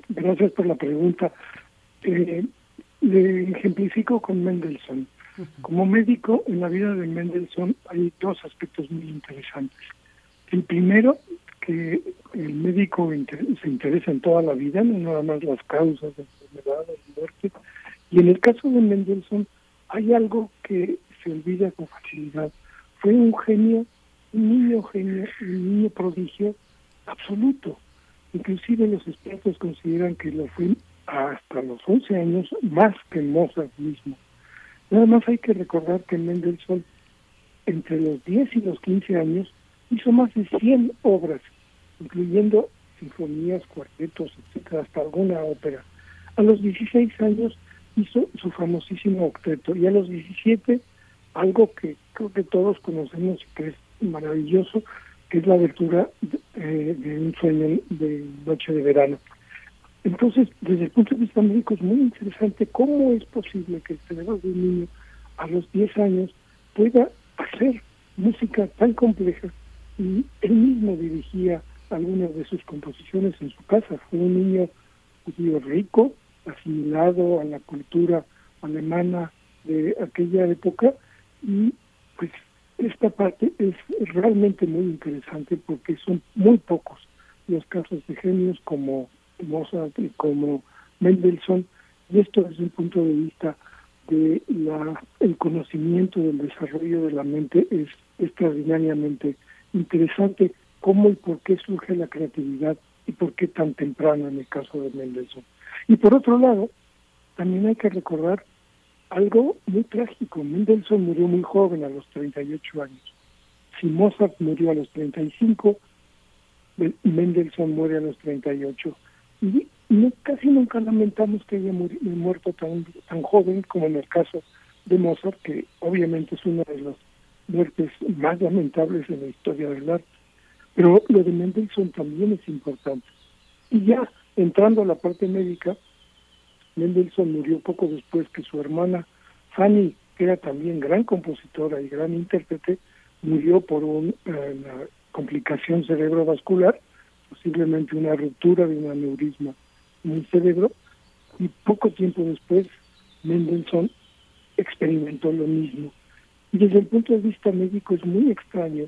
gracias por la pregunta. Eh, le ejemplifico con Mendelssohn. Como médico, en la vida de Mendelssohn hay dos aspectos muy interesantes. El primero que el médico se interesa en toda la vida, no nada más las causas de enfermedad o muerte. Y en el caso de Mendelssohn hay algo que se olvida con facilidad. Fue un genio, un niño genio, un niño prodigio absoluto. Inclusive los expertos consideran que lo fue hasta los 11 años más que Mozart mismo. Nada más hay que recordar que Mendelssohn entre los 10 y los 15 años hizo más de 100 obras incluyendo sinfonías, cuartetos, etcétera, hasta alguna ópera. A los 16 años hizo su famosísimo octeto y a los 17 algo que creo que todos conocemos y que es maravilloso, que es la abertura de, eh, de un sueño de noche de verano. Entonces, desde el punto de vista médico es muy interesante cómo es posible que el cerebro de un niño a los 10 años pueda hacer música tan compleja y él mismo dirigía algunas de sus composiciones en su casa. Fue un niño judío rico, asimilado a la cultura alemana de aquella época y pues esta parte es realmente muy interesante porque son muy pocos los casos de genios como Mozart y como Mendelssohn y esto desde un punto de vista de la el conocimiento del desarrollo de la mente es extraordinariamente interesante cómo y por qué surge la creatividad y por qué tan temprano en el caso de Mendelssohn. Y por otro lado, también hay que recordar algo muy trágico. Mendelssohn murió muy joven, a los 38 años. Si Mozart murió a los 35, Mendelssohn muere a los 38. Y casi nunca lamentamos que haya muerto tan, tan joven como en el caso de Mozart, que obviamente es una de las muertes más lamentables en la historia del arte. Pero lo de Mendelssohn también es importante. Y ya entrando a la parte médica, Mendelssohn murió poco después que su hermana Fanny, que era también gran compositora y gran intérprete, murió por una complicación cerebrovascular, posiblemente una ruptura de un aneurisma en el cerebro, y poco tiempo después Mendelssohn experimentó lo mismo. Y desde el punto de vista médico es muy extraño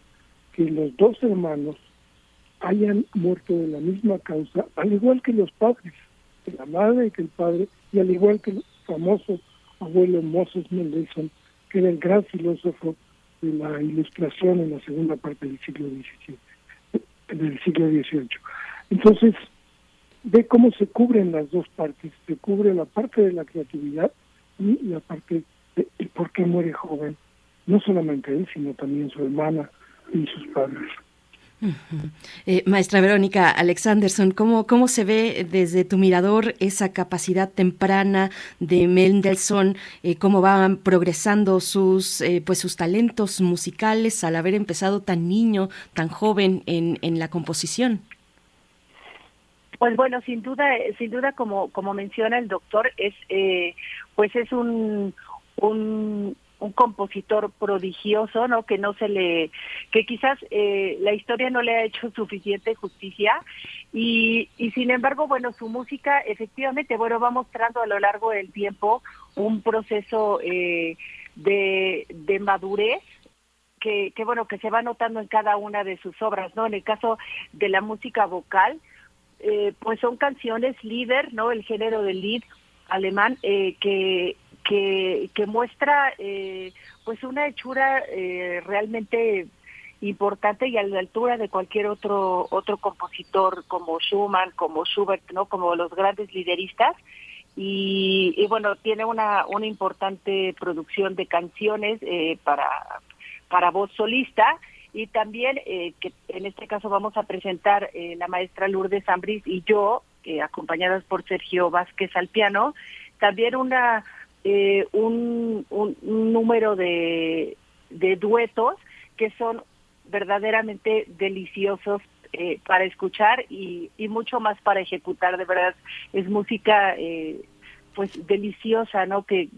que los dos hermanos hayan muerto de la misma causa, al igual que los padres, que la madre y que el padre, y al igual que el famoso abuelo Moses Mendelssohn, que era el gran filósofo de la ilustración en la segunda parte del siglo XVII, del siglo XVIII. Entonces, ve cómo se cubren las dos partes, se cubre la parte de la creatividad y la parte de por qué muere joven, no solamente él, sino también su hermana, y sus padres. Eh, maestra Verónica Alexanderson, ¿cómo, ¿cómo se ve desde tu mirador esa capacidad temprana de Mendelssohn? Eh, ¿Cómo van progresando sus, eh, pues sus talentos musicales al haber empezado tan niño, tan joven en, en la composición? Pues bueno, sin duda, sin duda, como como menciona el doctor, es pues es un, un un compositor prodigioso, ¿no? Que no se le, que quizás eh, la historia no le ha hecho suficiente justicia y, y sin embargo, bueno, su música efectivamente, bueno, va mostrando a lo largo del tiempo un proceso eh, de, de madurez que, que, bueno que se va notando en cada una de sus obras no en el caso de la música vocal eh, pues son canciones líder no el género del lead alemán eh, que que, muestra eh, pues una hechura eh, realmente importante y a la altura de cualquier otro otro compositor como Schumann, como Schubert, no, como los grandes lideristas. Y, y bueno, tiene una, una importante producción de canciones eh, para, para voz solista. Y también eh, que en este caso vamos a presentar eh, la maestra Lourdes Ambris y yo, eh, acompañadas por Sergio Vázquez al piano, también una eh, un, número de, de duetos que son verdaderamente deliciosos eh, para escuchar y, y, mucho más para ejecutar. De verdad, es música eh, pues deliciosa, ¿no? Que,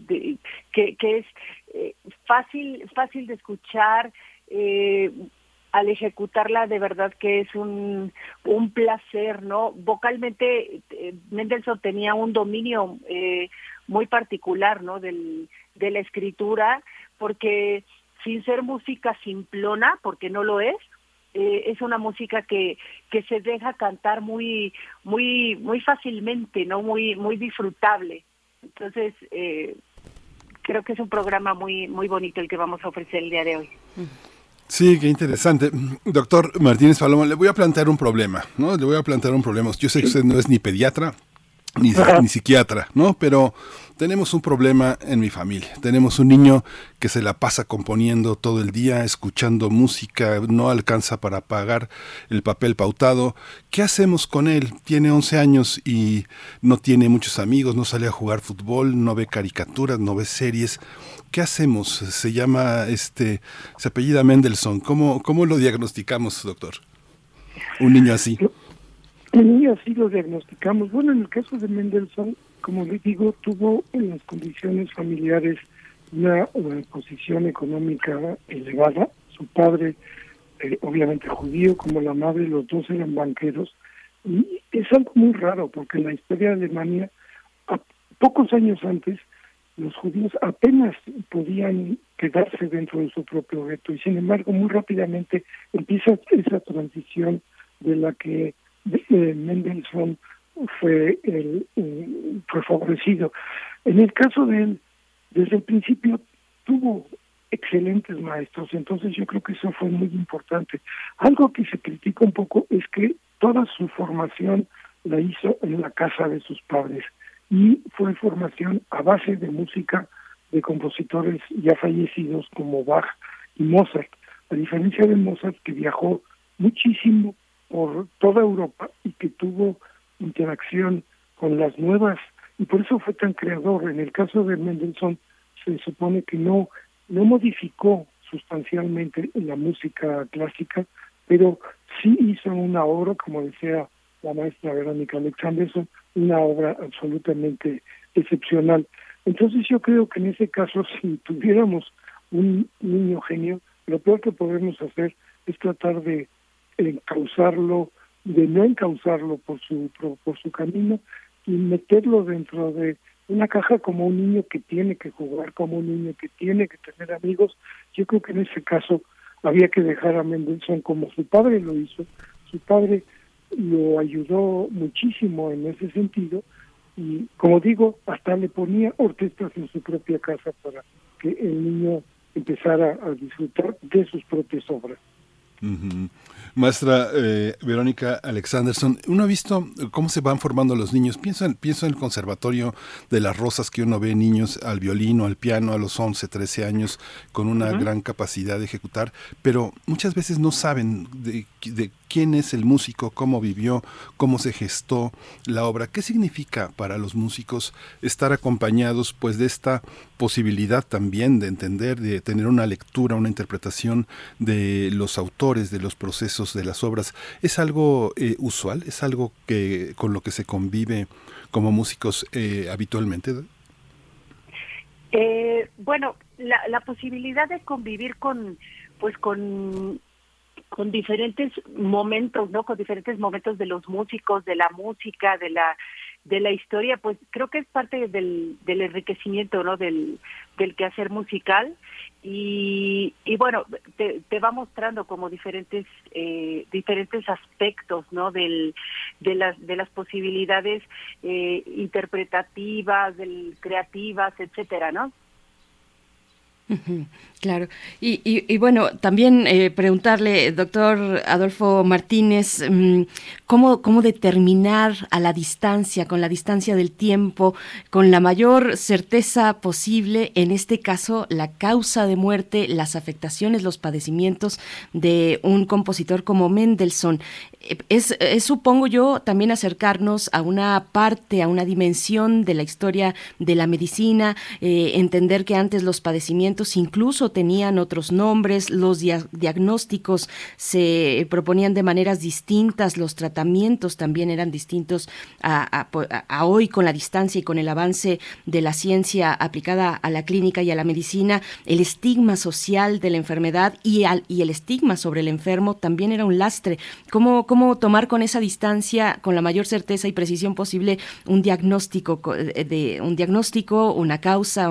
que, que es eh, fácil, fácil de escuchar. Eh, al ejecutarla de verdad que es un, un placer, ¿no? Vocalmente eh, Mendelssohn tenía un dominio eh, muy particular, ¿no? Del, de la escritura, porque sin ser música simplona, porque no lo es, eh, es una música que, que se deja cantar muy, muy, muy fácilmente, ¿no? Muy, muy disfrutable. Entonces, eh, creo que es un programa muy, muy bonito el que vamos a ofrecer el día de hoy. Sí, qué interesante. Doctor Martínez Palomo, le voy a plantear un problema, ¿no? Le voy a plantear un problema. Yo sé que usted no es ni pediatra, ni, ni psiquiatra, ¿no? Pero tenemos un problema en mi familia. Tenemos un niño que se la pasa componiendo todo el día, escuchando música, no alcanza para pagar el papel pautado. ¿Qué hacemos con él? Tiene 11 años y no tiene muchos amigos, no sale a jugar fútbol, no ve caricaturas, no ve series. ¿Qué hacemos? Se llama, este, se apellida Mendelssohn. ¿Cómo, cómo lo diagnosticamos, doctor? Un niño así. Un niño así lo diagnosticamos. Bueno, en el caso de Mendelssohn, como les digo, tuvo en las condiciones familiares una, posición económica elevada. Su padre, eh, obviamente judío, como la madre, los dos eran banqueros. Y es algo muy raro, porque en la historia de Alemania, a pocos años antes, los judíos apenas podían quedarse dentro de su propio gueto y sin embargo muy rápidamente empieza esa transición de la que eh, Mendelssohn fue el, eh, fue favorecido. En el caso de él, desde el principio tuvo excelentes maestros, entonces yo creo que eso fue muy importante. Algo que se critica un poco es que toda su formación la hizo en la casa de sus padres y fue formación a base de música de compositores ya fallecidos como Bach y Mozart, a diferencia de Mozart que viajó muchísimo por toda Europa y que tuvo interacción con las nuevas y por eso fue tan creador. En el caso de Mendelssohn se supone que no no modificó sustancialmente la música clásica, pero sí hizo una obra, como decía la maestra Verónica Alexanderson, una obra absolutamente excepcional. Entonces yo creo que en ese caso, si tuviéramos un niño genio, lo peor que podemos hacer es tratar de encauzarlo, de no encauzarlo por su por su camino y meterlo dentro de una caja como un niño que tiene que jugar, como un niño que tiene que tener amigos. Yo creo que en ese caso había que dejar a Mendelssohn como su padre lo hizo. Su padre lo ayudó muchísimo en ese sentido y como digo, hasta le ponía orquestas en su propia casa para que el niño empezara a disfrutar de sus propias obras. Uh. Maestra eh, Verónica Alexanderson, uno ha visto cómo se van formando los niños. Pienso en, pienso en el conservatorio de las rosas que uno ve niños al violín o al piano a los 11, 13 años con una uh -huh. gran capacidad de ejecutar, pero muchas veces no saben de, de quién es el músico, cómo vivió, cómo se gestó la obra. ¿Qué significa para los músicos estar acompañados pues de esta posibilidad también de entender, de tener una lectura, una interpretación de los autores, de los procesos de las obras? ¿Es algo eh, usual? ¿Es algo que con lo que se convive como músicos eh, habitualmente? Eh, bueno, la, la posibilidad de convivir con, pues con con diferentes momentos, ¿no? Con diferentes momentos de los músicos, de la música, de la de la historia, pues creo que es parte del, del enriquecimiento, ¿no? Del, del quehacer musical y, y bueno, te, te va mostrando como diferentes eh, diferentes aspectos, ¿no? Del, de las de las posibilidades eh, interpretativas, del creativas, etcétera, ¿no? Claro. Y, bueno, también eh, preguntarle, doctor Adolfo Martínez, mm, ¿cómo, ¿cómo determinar a la distancia, con la distancia del tiempo, con la mayor certeza posible, en este caso, la causa de muerte, las afectaciones, los padecimientos de un compositor como Mendelssohn? es, supongo yo, también acercarnos a una parte, a una dimensión de la historia de la medicina, eh, entender que antes los padecimientos incluso tenían otros nombres, los diagnósticos se proponían de maneras distintas, los tratamientos también eran distintos a, hoy con la distancia y con el avance de la ciencia aplicada a la clínica y a la medicina, el estigma social de la enfermedad y, el estigma sobre el enfermo también era un lastre. ¿Cómo, tomar con esa distancia, con la mayor certeza y precisión posible, un diagnóstico una causa,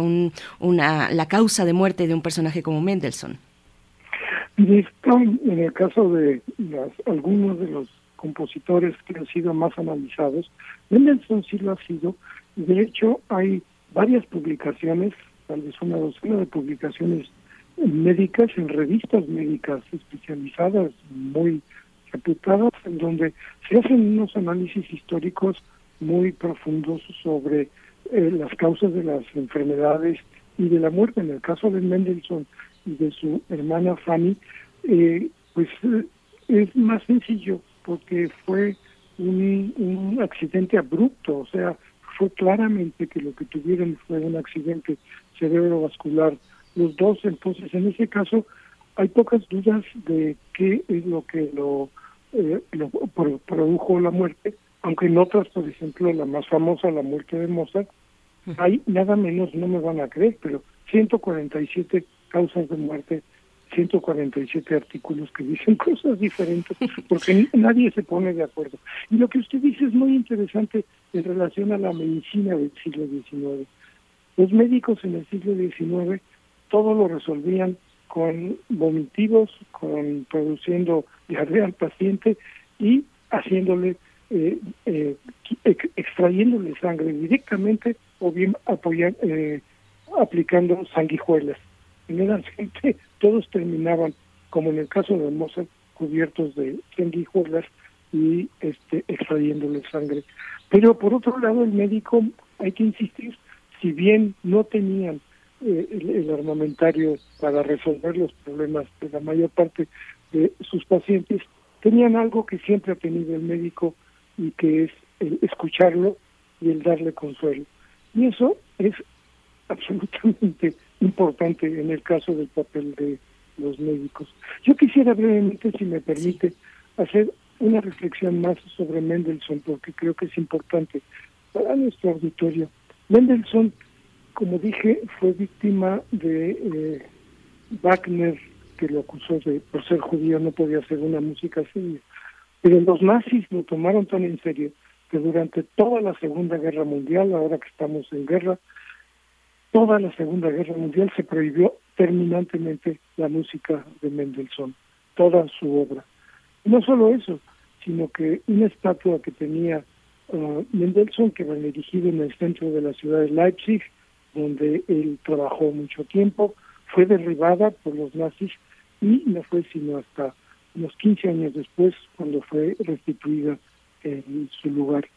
la causa de muerte de un personaje como Mendelssohn. En el caso de algunos de los compositores que han sido más analizados, Mendelssohn sí lo ha sido. De hecho, hay varias publicaciones, tal vez una docena de publicaciones médicas en revistas médicas especializadas muy reputadas en donde se hacen unos análisis históricos muy profundos sobre eh, las causas de las enfermedades y de la muerte. En el caso de Mendelssohn y de su hermana Fanny, eh, pues eh, es más sencillo porque fue un, accidente abrupto, o sea, fue claramente que lo que tuvieron fue un accidente cerebrovascular los dos, entonces en ese caso hay pocas dudas de qué es lo que lo, eh, produjo la muerte, aunque en otras, por ejemplo, la más famosa, la muerte de Mozart, hay nada menos, no me van a creer, pero 147 causas de muerte, 147 artículos que dicen cosas diferentes, porque nadie se pone de acuerdo. Y lo que usted dice es muy interesante en relación a la medicina del siglo XIX. Los médicos en el siglo XIX todo lo resolvían con vomitivos, con produciendo diarrea al paciente y haciéndole, eh, eh, extrayéndole sangre directamente o bien apoyar, eh, aplicando sanguijuelas. Generalmente todos terminaban, como en el caso de Mozart, cubiertos de sanguijuelas y este, extrayéndole sangre. Pero por otro lado, el médico, hay que insistir, si bien no tenían eh, el, armamentario para resolver los problemas de la mayor parte de sus pacientes, tenían algo que siempre ha tenido el médico y que es el escucharlo y el darle consuelo. Y eso es absolutamente importante en el caso del papel de los médicos. Yo quisiera brevemente, si me permite, hacer una reflexión más sobre Mendelssohn, porque creo que es importante para nuestro auditorio. Mendelssohn como dije, fue víctima de eh, Wagner, que lo acusó de, por ser judío, no podía hacer una música así. Pero los nazis lo tomaron tan en serio que durante toda la Segunda Guerra Mundial, ahora que estamos en guerra, toda la Segunda Guerra Mundial se prohibió terminantemente la música de Mendelssohn, toda su obra. No solo eso, sino que una estatua que tenía uh, Mendelssohn, que era erigido en el centro de la ciudad de Leipzig, donde él trabajó mucho tiempo, fue derribada por los nazis y no fue sino hasta unos 15 años después cuando fue restituida en su lugar.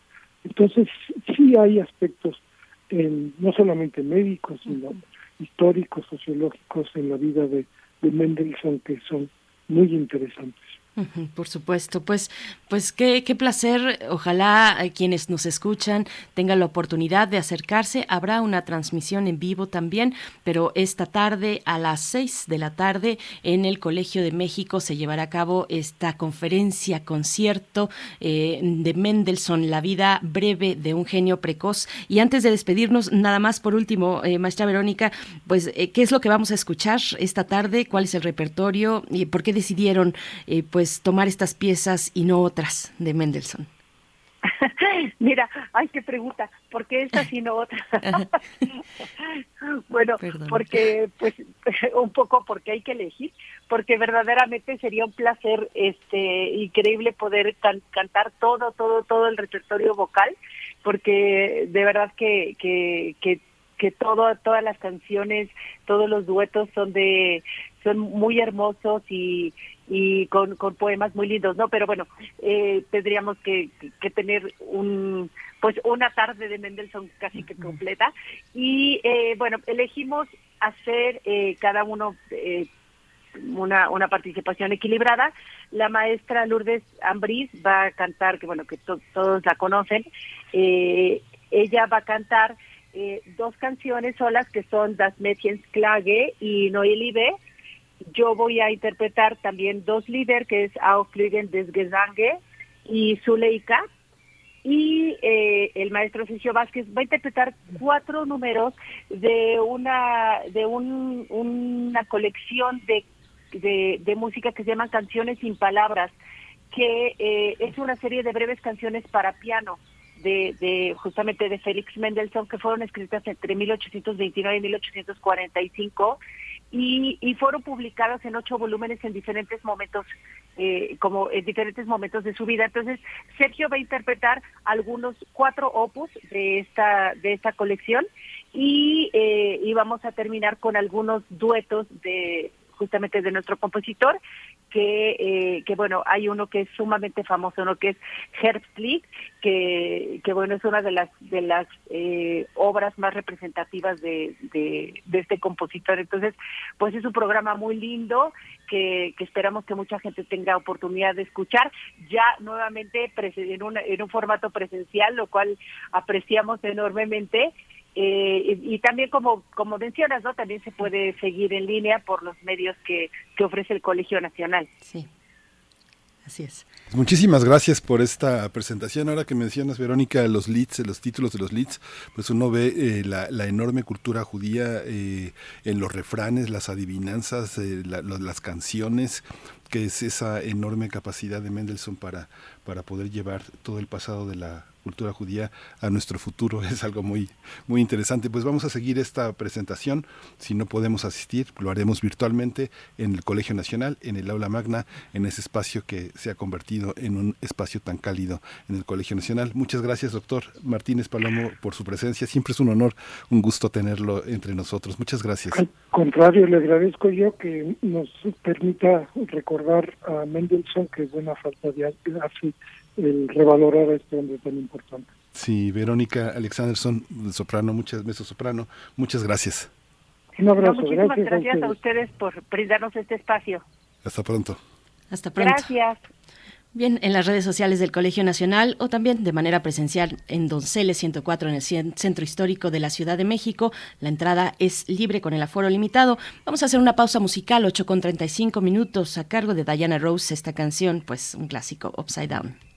Entonces, sí hay aspectos, en, no solamente médicos, sino históricos, sociológicos en la vida de, de Mendelssohn que son muy interesantes. Por supuesto, pues, pues qué, qué placer. Ojalá eh, quienes nos escuchan tengan la oportunidad de acercarse. Habrá una transmisión en vivo también, pero esta tarde a las seis de la tarde en el Colegio de México se llevará a cabo esta conferencia, concierto eh, de Mendelssohn, La vida breve de un genio precoz. Y antes de despedirnos, nada más por último, eh, maestra Verónica, pues, ¿qué es lo que vamos a escuchar esta tarde? ¿Cuál es el repertorio? ¿Y por qué decidieron, pues, pues, tomar estas piezas y no otras de Mendelssohn? Mira, ay, qué pregunta, ¿por qué estas y no otras? bueno, porque, pues, un poco porque hay que elegir, porque verdaderamente sería un placer, este, increíble poder cantar todo, todo, todo el repertorio vocal, porque de verdad que, que, que que todo, todas las canciones, todos los duetos son de, son muy hermosos y, y con, con poemas muy lindos, ¿no? Pero bueno, eh, tendríamos que, que, tener un pues una tarde de Mendelssohn casi que completa y eh, bueno, elegimos hacer eh, cada uno eh, una, una participación equilibrada. La maestra Lourdes Ambris va a cantar, que bueno, que todos la conocen, eh, ella va a cantar eh, dos canciones solas que son Das Mädchensklage y Neue Liebe, yo voy a interpretar también dos líderes, que es Auflügen des Gesange y Zuleika. Y eh, el maestro Sergio Vázquez va a interpretar cuatro números de una de un, una colección de, de, música que se llaman Canciones sin Palabras, que eh, es una serie de breves canciones para piano. De, de, justamente de Félix Mendelssohn que fueron escritas entre 1829 y 1845 y, y fueron publicadas en ocho volúmenes en diferentes momentos, eh, como en diferentes momentos de su vida. Entonces, Sergio va a interpretar algunos cuatro opus de esta de esta colección y, eh, y vamos a terminar con algunos duetos de justamente de nuestro compositor, que, eh, que bueno, hay uno que es sumamente famoso, uno que es Herbstlich, que, que bueno, es una de las de las eh, obras más representativas de, de, este compositor. Entonces, pues es un programa muy lindo que, que esperamos que mucha gente tenga oportunidad de escuchar, ya nuevamente en un, en un formato presencial, lo cual apreciamos enormemente eh, y, también como como mencionas no también se puede seguir en línea por los medios que, que ofrece el Colegio Nacional. Sí. Así es. Muchísimas gracias por esta presentación. Ahora que mencionas, Verónica, los leads, los títulos de los leads, pues uno ve eh, la, enorme cultura judía eh, en los refranes, las adivinanzas, las canciones, que es esa enorme capacidad de Mendelssohn para, para poder llevar todo el pasado de la cultura judía a nuestro futuro es algo muy muy interesante. Pues vamos a seguir esta presentación. Si no podemos asistir, lo haremos virtualmente en el Colegio Nacional, en el aula magna, en ese espacio que se ha convertido en un espacio tan cálido en el Colegio Nacional. Muchas gracias, doctor Martínez Palomo, por su presencia. Siempre es un honor, un gusto tenerlo entre nosotros. Muchas gracias. Al contrario, le agradezco yo que nos permita recordar a Mendelssohn, que es buena falta de hace el revalorar a este hombre tan importante. Sí, Verónica Alexanderson, soprano, muchas veces soprano, muchas gracias. Un abrazo, muchísimas gracias, a, ustedes. por brindarnos este espacio. Hasta pronto. Hasta pronto. Gracias. Bien, en las redes sociales del Colegio Nacional o también de manera presencial en Donceles 104 en el Centro Histórico de la Ciudad de México. La entrada es libre con el aforo limitado. Vamos a hacer una pausa musical, 8 con 35 minutos, a cargo de Diana Rose, esta canción, pues un clásico, Upside down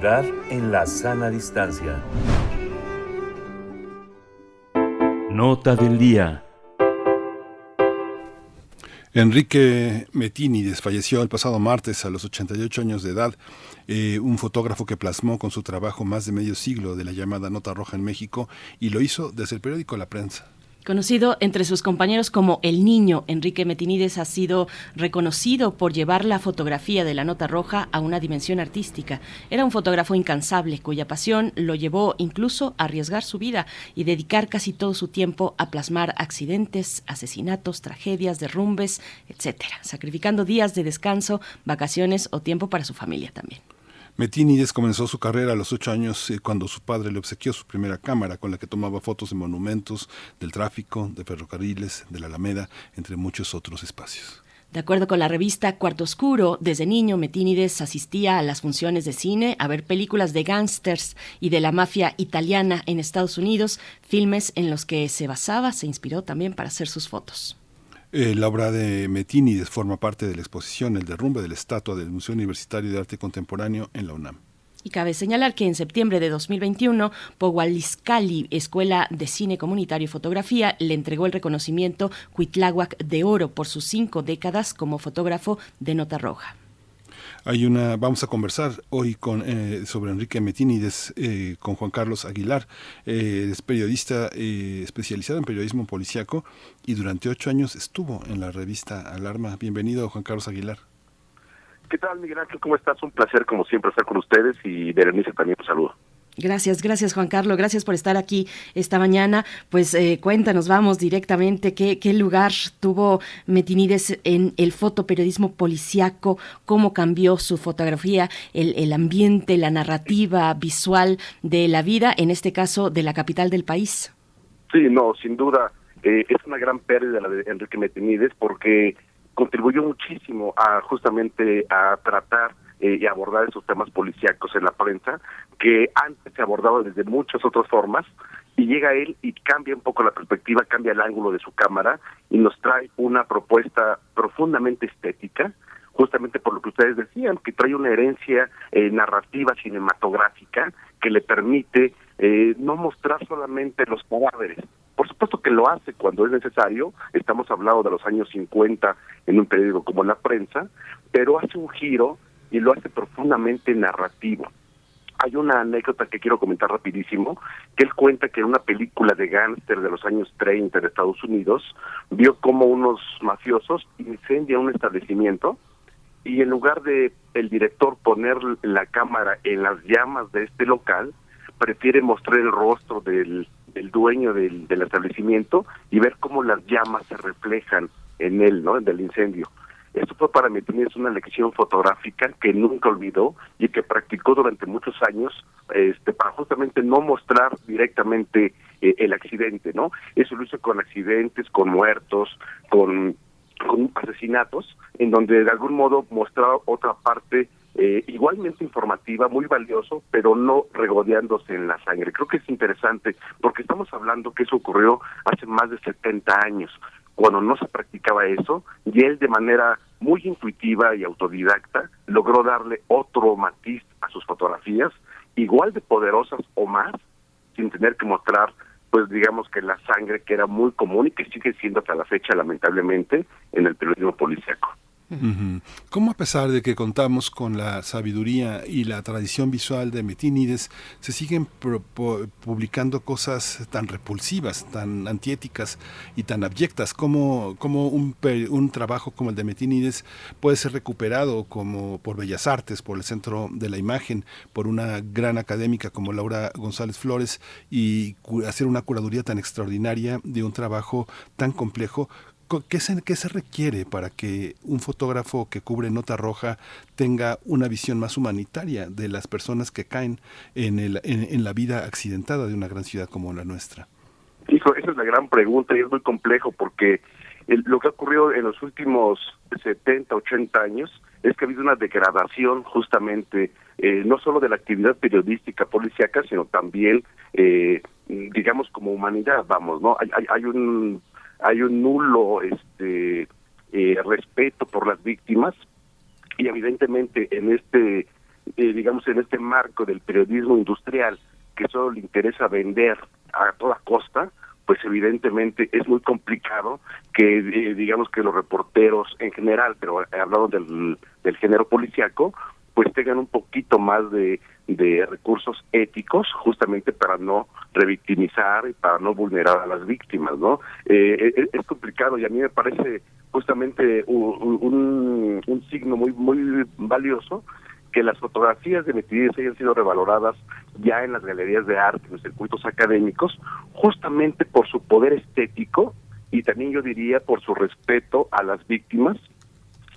En la sana distancia. Nota del día. Enrique Metini desfalleció el pasado martes a los 88 años de edad, eh, un fotógrafo que plasmó con su trabajo más de medio siglo de la llamada Nota Roja en México y lo hizo desde el periódico La Prensa. Conocido entre sus compañeros como El Niño, Enrique Metinides ha sido reconocido por llevar la fotografía de la nota roja a una dimensión artística. Era un fotógrafo incansable cuya pasión lo llevó incluso a arriesgar su vida y dedicar casi todo su tiempo a plasmar accidentes, asesinatos, tragedias, derrumbes, etcétera, sacrificando días de descanso, vacaciones o tiempo para su familia también. Metínides comenzó su carrera a los ocho años eh, cuando su padre le obsequió su primera cámara con la que tomaba fotos de monumentos, del tráfico, de ferrocarriles, de la Alameda, entre muchos otros espacios. De acuerdo con la revista Cuarto Oscuro, desde niño Metínides asistía a las funciones de cine, a ver películas de gángsters y de la mafia italiana en Estados Unidos, filmes en los que se basaba, se inspiró también para hacer sus fotos. Eh, la obra de Metínides forma parte de la exposición El derrumbe de la estatua del Museo Universitario de Arte Contemporáneo en la UNAM. Y cabe señalar que en septiembre de 2021, Powaliscali, Escuela de Cine Comunitario y Fotografía, le entregó el reconocimiento Cuitláhuac de Oro por sus cinco décadas como fotógrafo de nota roja. Hay una, vamos a conversar hoy con, eh, sobre Enrique Metínides eh, con Juan Carlos Aguilar. Eh, es periodista especializado en periodismo policiaco y durante ocho años estuvo en la revista Alarma. Bienvenido, Juan Carlos Aguilar. ¿Qué tal, Miguel Ángel? ¿Cómo estás? Un placer, como siempre, estar con ustedes y Berenice también un saludo. Gracias, gracias Juan Carlos, gracias por estar aquí esta mañana. Pues eh, cuéntanos, vamos directamente, ¿qué, ¿qué, lugar tuvo Metinides en el fotoperiodismo policiaco? ¿Cómo cambió su fotografía, el, el, ambiente, la narrativa visual de la vida, en este caso de la capital del país? Sí, no, sin duda, eh, es una gran pérdida la de Enrique Metinides porque contribuyó muchísimo a justamente a tratar eh, y abordar esos temas policíacos en la prensa, que antes se abordaba desde muchas otras formas, y llega él y cambia un poco la perspectiva, cambia el ángulo de su cámara y nos trae una propuesta profundamente estética, justamente por lo que ustedes decían, que trae una herencia eh, narrativa cinematográfica que le permite eh, no mostrar solamente los cadáveres. Por supuesto que lo hace cuando es necesario, estamos hablando de los años 50 en un periódico como La Prensa, pero hace un giro y lo hace profundamente narrativo. Hay una anécdota que quiero comentar rapidísimo, que él cuenta que en una película de gángster de los años 30 de Estados Unidos, vio como unos mafiosos incendian un establecimiento y en lugar de el director poner la cámara en las llamas de este local, prefiere mostrar el rostro del, del dueño del, del establecimiento y ver cómo las llamas se reflejan en él, ¿no? Del incendio. Esto fue para es una lección fotográfica que nunca olvidó y que practicó durante muchos años este, para justamente no mostrar directamente eh, el accidente, ¿no? Eso lo hizo con accidentes, con muertos, con, con asesinatos, en donde de algún modo mostraba otra parte eh, igualmente informativa, muy valioso, pero no regodeándose en la sangre. Creo que es interesante porque estamos hablando que eso ocurrió hace más de 70 años cuando no se practicaba eso, y él de manera muy intuitiva y autodidacta logró darle otro matiz a sus fotografías, igual de poderosas o más, sin tener que mostrar pues digamos que la sangre que era muy común y que sigue siendo hasta la fecha lamentablemente en el periodismo policíaco. ¿Cómo a pesar de que contamos con la sabiduría y la tradición visual de Metínides, se siguen publicando cosas tan repulsivas, tan antiéticas y tan abyectas? ¿Cómo, cómo un, un, trabajo como el de Metínides puede ser recuperado como por Bellas Artes, por el Centro de la Imagen, por una gran académica como Laura González Flores y hacer una curaduría tan extraordinaria de un trabajo tan complejo ¿Qué se, ¿Qué se requiere para que un fotógrafo que cubre nota roja tenga una visión más humanitaria de las personas que caen en, el, en, la vida accidentada de una gran ciudad como la nuestra? Hijo, esa es la gran pregunta y es muy complejo porque lo que ha ocurrido en los últimos 70, 80 años es que ha habido una degradación justamente eh, no solo de la actividad periodística policíaca, sino también, eh, digamos, como humanidad, vamos, ¿no? Hay, hay, hay un hay un nulo este eh, respeto por las víctimas y evidentemente en este eh, digamos en este marco del periodismo industrial que solo le interesa vender a toda costa pues evidentemente es muy complicado que eh, digamos que los reporteros en general pero hablando del, del género policiaco pues tengan un poquito más de, de recursos éticos justamente para no revictimizar y para no vulnerar a las víctimas, ¿no? Eh, eh es, complicado y a mí me parece justamente un, un, signo muy muy valioso que las fotografías de Metidides hayan sido revaloradas ya en las galerías de arte, en los circuitos académicos, justamente por su poder estético y también yo diría por su respeto a las víctimas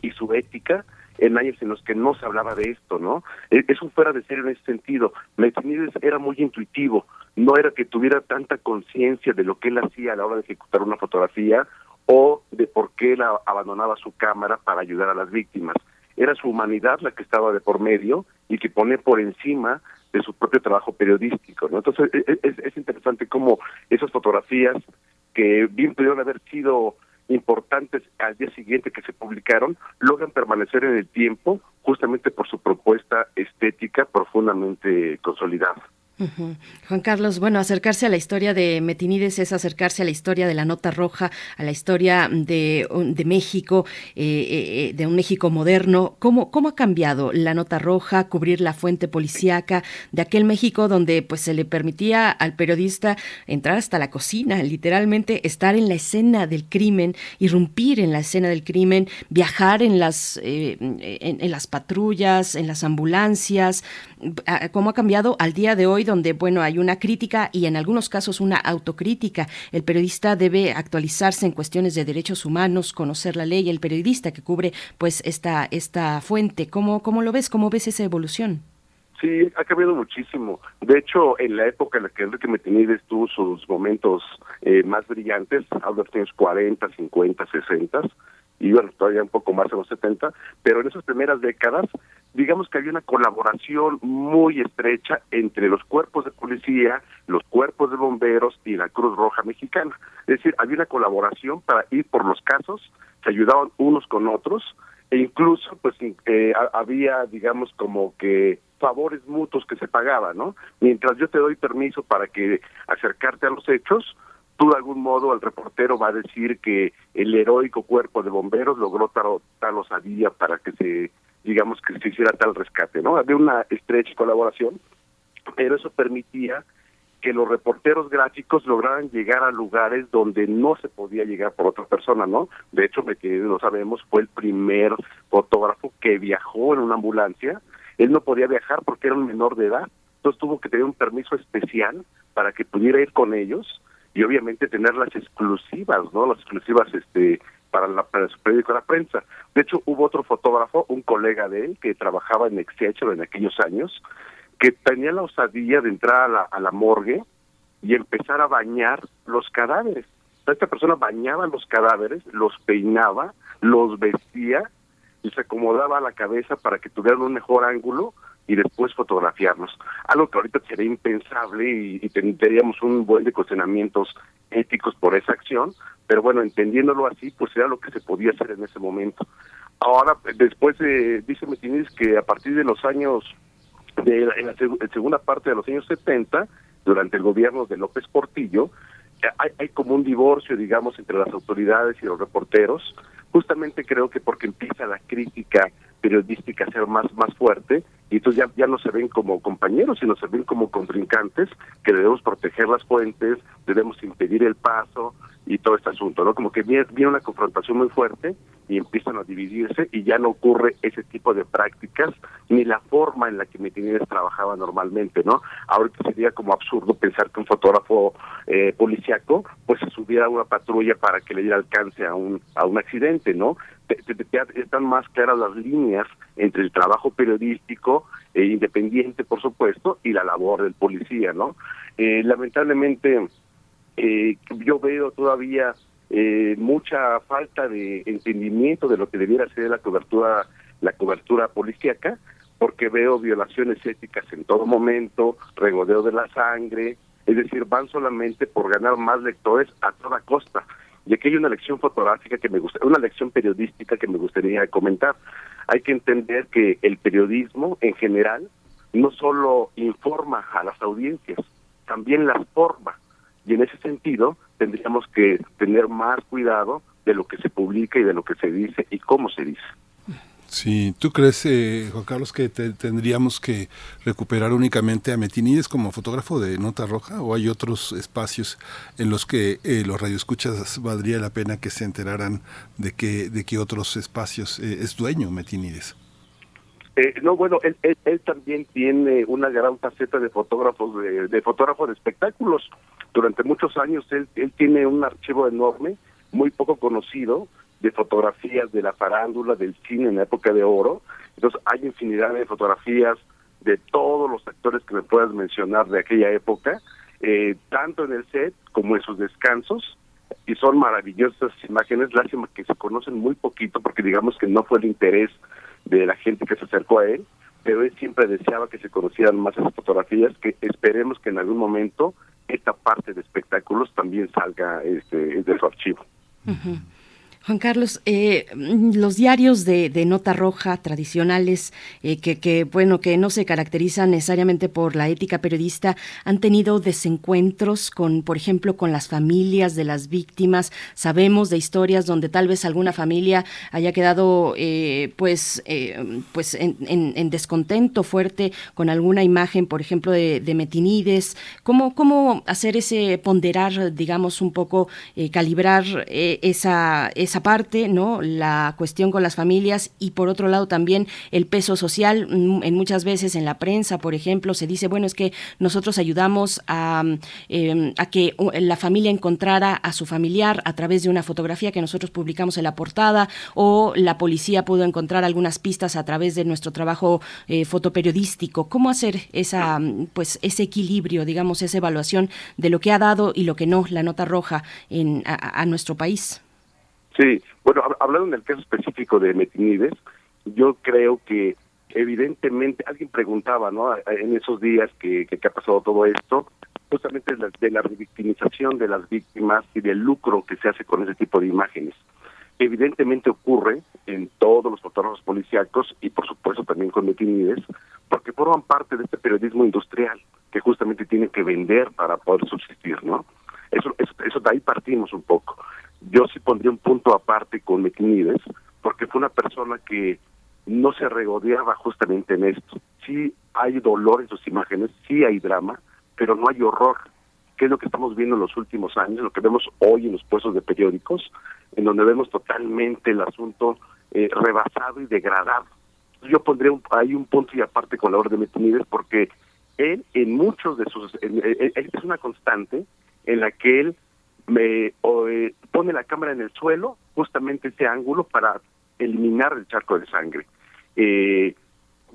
y su ética en años en los que no se hablaba de esto, ¿no? E, es un fuera de serio en ese sentido. Metinides era muy intuitivo, no era que tuviera tanta conciencia de lo que él hacía a la hora de ejecutar una fotografía o de por qué él abandonaba su cámara para ayudar a las víctimas. Era su humanidad la que estaba de por medio y que pone por encima de su propio trabajo periodístico, ¿no? Entonces e, e, es, es interesante cómo esas fotografías que bien pudieron haber sido importantes al día siguiente que se publicaron logran permanecer en el tiempo justamente por su propuesta estética profundamente consolidada. Juan Carlos, bueno, acercarse a la historia de Metinides es acercarse a la historia de la Nota Roja, a la historia de, México, eh, eh, eh, de un México moderno. ¿Cómo, ¿Cómo ha cambiado la Nota Roja, cubrir la fuente policíaca de aquel México donde pues se le permitía al periodista entrar hasta la cocina, literalmente estar en la escena del crimen, irrumpir en la escena del crimen, viajar en las, en las patrullas, en las ambulancias? ¿Cómo ha cambiado al día de hoy? Donde, bueno, hay una crítica y en algunos casos una autocrítica. El periodista debe actualizarse en cuestiones de derechos humanos, conocer la ley, el periodista que cubre, pues, esta, esta fuente. ¿Cómo, cómo lo ves? ¿Cómo ves esa evolución? Sí, ha cambiado muchísimo. De hecho, en la época en la que Enrique Metinides tuvo sus momentos eh, más brillantes, hablo de los años 40, 50, 60, y bueno, todavía un poco más en los 70, pero en esas primeras décadas, digamos que había una colaboración muy estrecha entre los cuerpos de policía, los cuerpos de bomberos y la Cruz Roja Mexicana. Es decir, había una colaboración para ir por los casos, se ayudaban unos con otros, e incluso pues eh, había, digamos, como que favores mutuos que se pagaban, ¿no? Mientras yo te doy permiso para que acercarte a los hechos, tú de algún modo el reportero va a decir que el heroico cuerpo de bomberos logró tal, tal osadía para que se, digamos, que se hiciera tal rescate, ¿no? Había una estrecha colaboración, pero eso permitía que los reporteros gráficos lograran llegar a lugares donde no se podía llegar por otra persona, ¿no? De hecho, que lo sabemos, fue el primer fotógrafo que viajó en una ambulancia. Él no podía viajar porque era un menor de edad, entonces tuvo que tener un permiso especial para que pudiera ir con ellos y obviamente tener las exclusivas, ¿no? Las exclusivas este para, la, para su periódico La Prensa. De hecho, hubo otro fotógrafo, un colega de él, que trabajaba en Excelsior en aquellos años, que tenía la osadía de entrar a la, a la morgue y empezar a bañar los cadáveres. Esta persona bañaba los cadáveres, los peinaba, los vestía y se acomodaba la cabeza para que tuvieran un mejor ángulo y después fotografiarlos. Algo que ahorita sería impensable y, tendríamos un buen de cuestionamientos éticos por esa acción, pero bueno, entendiéndolo así, pues era lo que se podía hacer en ese momento. Ahora, después eh, dice Metinides que a partir de los años, de en la segunda parte de los años 70, durante el gobierno de López Portillo, hay, hay como un divorcio, digamos, entre las autoridades y los reporteros. Justamente creo que porque empieza la crítica periodística a ser más, más fuerte y entonces ya, ya no se ven como compañeros, sino se ven como contrincantes que debemos proteger las fuentes, debemos impedir el paso y todo este asunto, ¿no? Como que viene, viene una confrontación muy fuerte y empiezan a dividirse y ya no ocurre ese tipo de prácticas ni la forma en la que Metinides trabajaba normalmente, ¿no? Ahorita sería como absurdo pensar que un fotógrafo eh, policiaco pues se subiera a una patrulla para que le diera alcance a un, a un accidente, ¿no? Están más claras las líneas entre el trabajo periodístico e independiente, por supuesto, y la labor del policía, ¿no? Eh, lamentablemente, eh, yo veo todavía eh, mucha falta de entendimiento de lo que debiera ser la cobertura, la cobertura policíaca, porque veo violaciones éticas en todo momento, regodeo de la sangre, es decir, van solamente por ganar más lectores a toda costa. Y aquí hay una lección fotográfica que me gusta, una lección periodística que me gustaría comentar. Hay que entender que el periodismo en general no solo informa a las audiencias, también las forma. Y en ese sentido tendríamos que tener más cuidado de lo que se publica y de lo que se dice y cómo se dice. Sí, ¿tú crees, eh, Juan Carlos, que tendríamos que recuperar únicamente a Metinides como fotógrafo de Nota Roja o hay otros espacios en los que eh, los radioescuchas valdría la pena que se enteraran de que, de que otros espacios eh, es dueño Metinides? no, bueno, él, él, también tiene una gran faceta de fotógrafos, de, de fotógrafo de espectáculos. Durante muchos años él, él tiene un archivo enorme, muy poco conocido, de fotografías de la farándula, del cine en la época de oro. Entonces hay infinidad de fotografías de todos los actores que me puedas mencionar de aquella época, eh, tanto en el set como en sus descansos, y son maravillosas imágenes, lástima que se conocen muy poquito porque digamos que no fue el interés de la gente que se acercó a él, pero él siempre deseaba que se conocieran más esas fotografías, que esperemos que en algún momento esta parte de espectáculos también salga este, de su archivo. Juan Carlos, eh, los diarios de, nota roja tradicionales, eh, que, bueno, que no se caracterizan necesariamente por la ética periodista, han tenido desencuentros con, por ejemplo, con las familias de las víctimas. Sabemos de historias donde tal vez alguna familia haya quedado, eh, pues, pues, en, descontento fuerte con alguna imagen, por ejemplo, de, de Metinides. ¿Cómo, cómo hacer ese ponderar, digamos, un poco, calibrar esa parte, ¿no? La cuestión con las familias y por otro lado también el peso social. Mm, en muchas veces en la prensa, por ejemplo, se dice, bueno, es que nosotros ayudamos a, em, a que la familia encontrara a su familiar a través de una fotografía que nosotros publicamos en la portada o la policía pudo encontrar algunas pistas a través de nuestro trabajo eh, fotoperiodístico. ¿Cómo hacer esa, pues, ese equilibrio, digamos, esa evaluación de lo que ha dado y lo que no la nota roja en, a nuestro país? Sí, bueno, hablando en el caso específico de Metinides, yo creo que evidentemente alguien preguntaba, ¿no? En esos días que, que, ha pasado todo esto, justamente de la, de la revictimización de las víctimas y del lucro que se hace con ese tipo de imágenes. Evidentemente ocurre en todos los fotógrafos policíacos y por supuesto también con Metinides, porque forman parte de este periodismo industrial que justamente tiene que vender para poder subsistir, ¿no? Eso, eso, eso de ahí partimos un poco yo sí pondría un punto aparte con Metinides, porque fue una persona que no se regodeaba justamente en esto. Sí hay dolor en sus imágenes, sí hay drama, pero no hay horror, que es lo que estamos viendo en los últimos años, lo que vemos hoy en los puestos de periódicos, en donde vemos totalmente el asunto eh, rebasado y degradado. Yo pondría ahí un punto y aparte con la orden de Metinides, porque él en muchos de sus... es una constante en la que él me eh, pone la cámara en el suelo, justamente ese ángulo para eliminar el charco de sangre. Eh,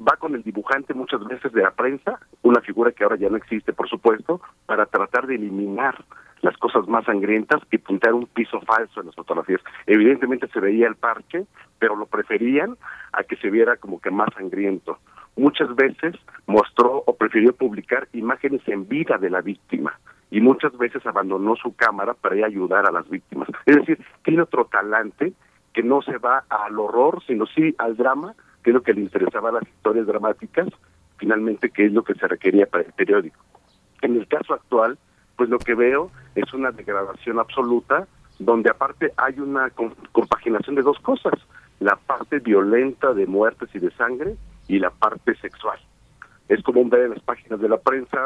va con el dibujante muchas veces de la prensa, una figura que ahora ya no existe, por supuesto, para tratar de eliminar las cosas más sangrientas y pintar un piso falso en las fotografías. Evidentemente se veía el parche, pero lo preferían a que se viera como que más sangriento. Muchas veces mostró o prefirió publicar imágenes en vida de la víctima y muchas veces abandonó su cámara para ir a ayudar a las víctimas. Es decir, tiene otro talante que no se va al horror, sino sí al drama, que es lo que le interesaba las historias dramáticas, finalmente que es lo que se requería para el periódico. En el caso actual, pues lo que veo es una degradación absoluta, donde aparte hay una compaginación de dos cosas, la parte violenta de muertes y de sangre y la parte sexual. Es común ver en las páginas de la prensa,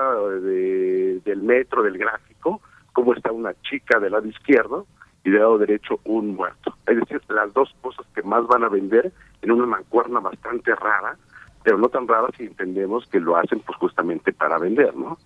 del metro, del gráfico, cómo está una chica del lado izquierdo y del lado derecho un muerto. Es decir, las dos cosas que más van a vender en una mancuerna bastante rara, pero no tan rara si entendemos que lo hacen pues justamente para vender, ¿no?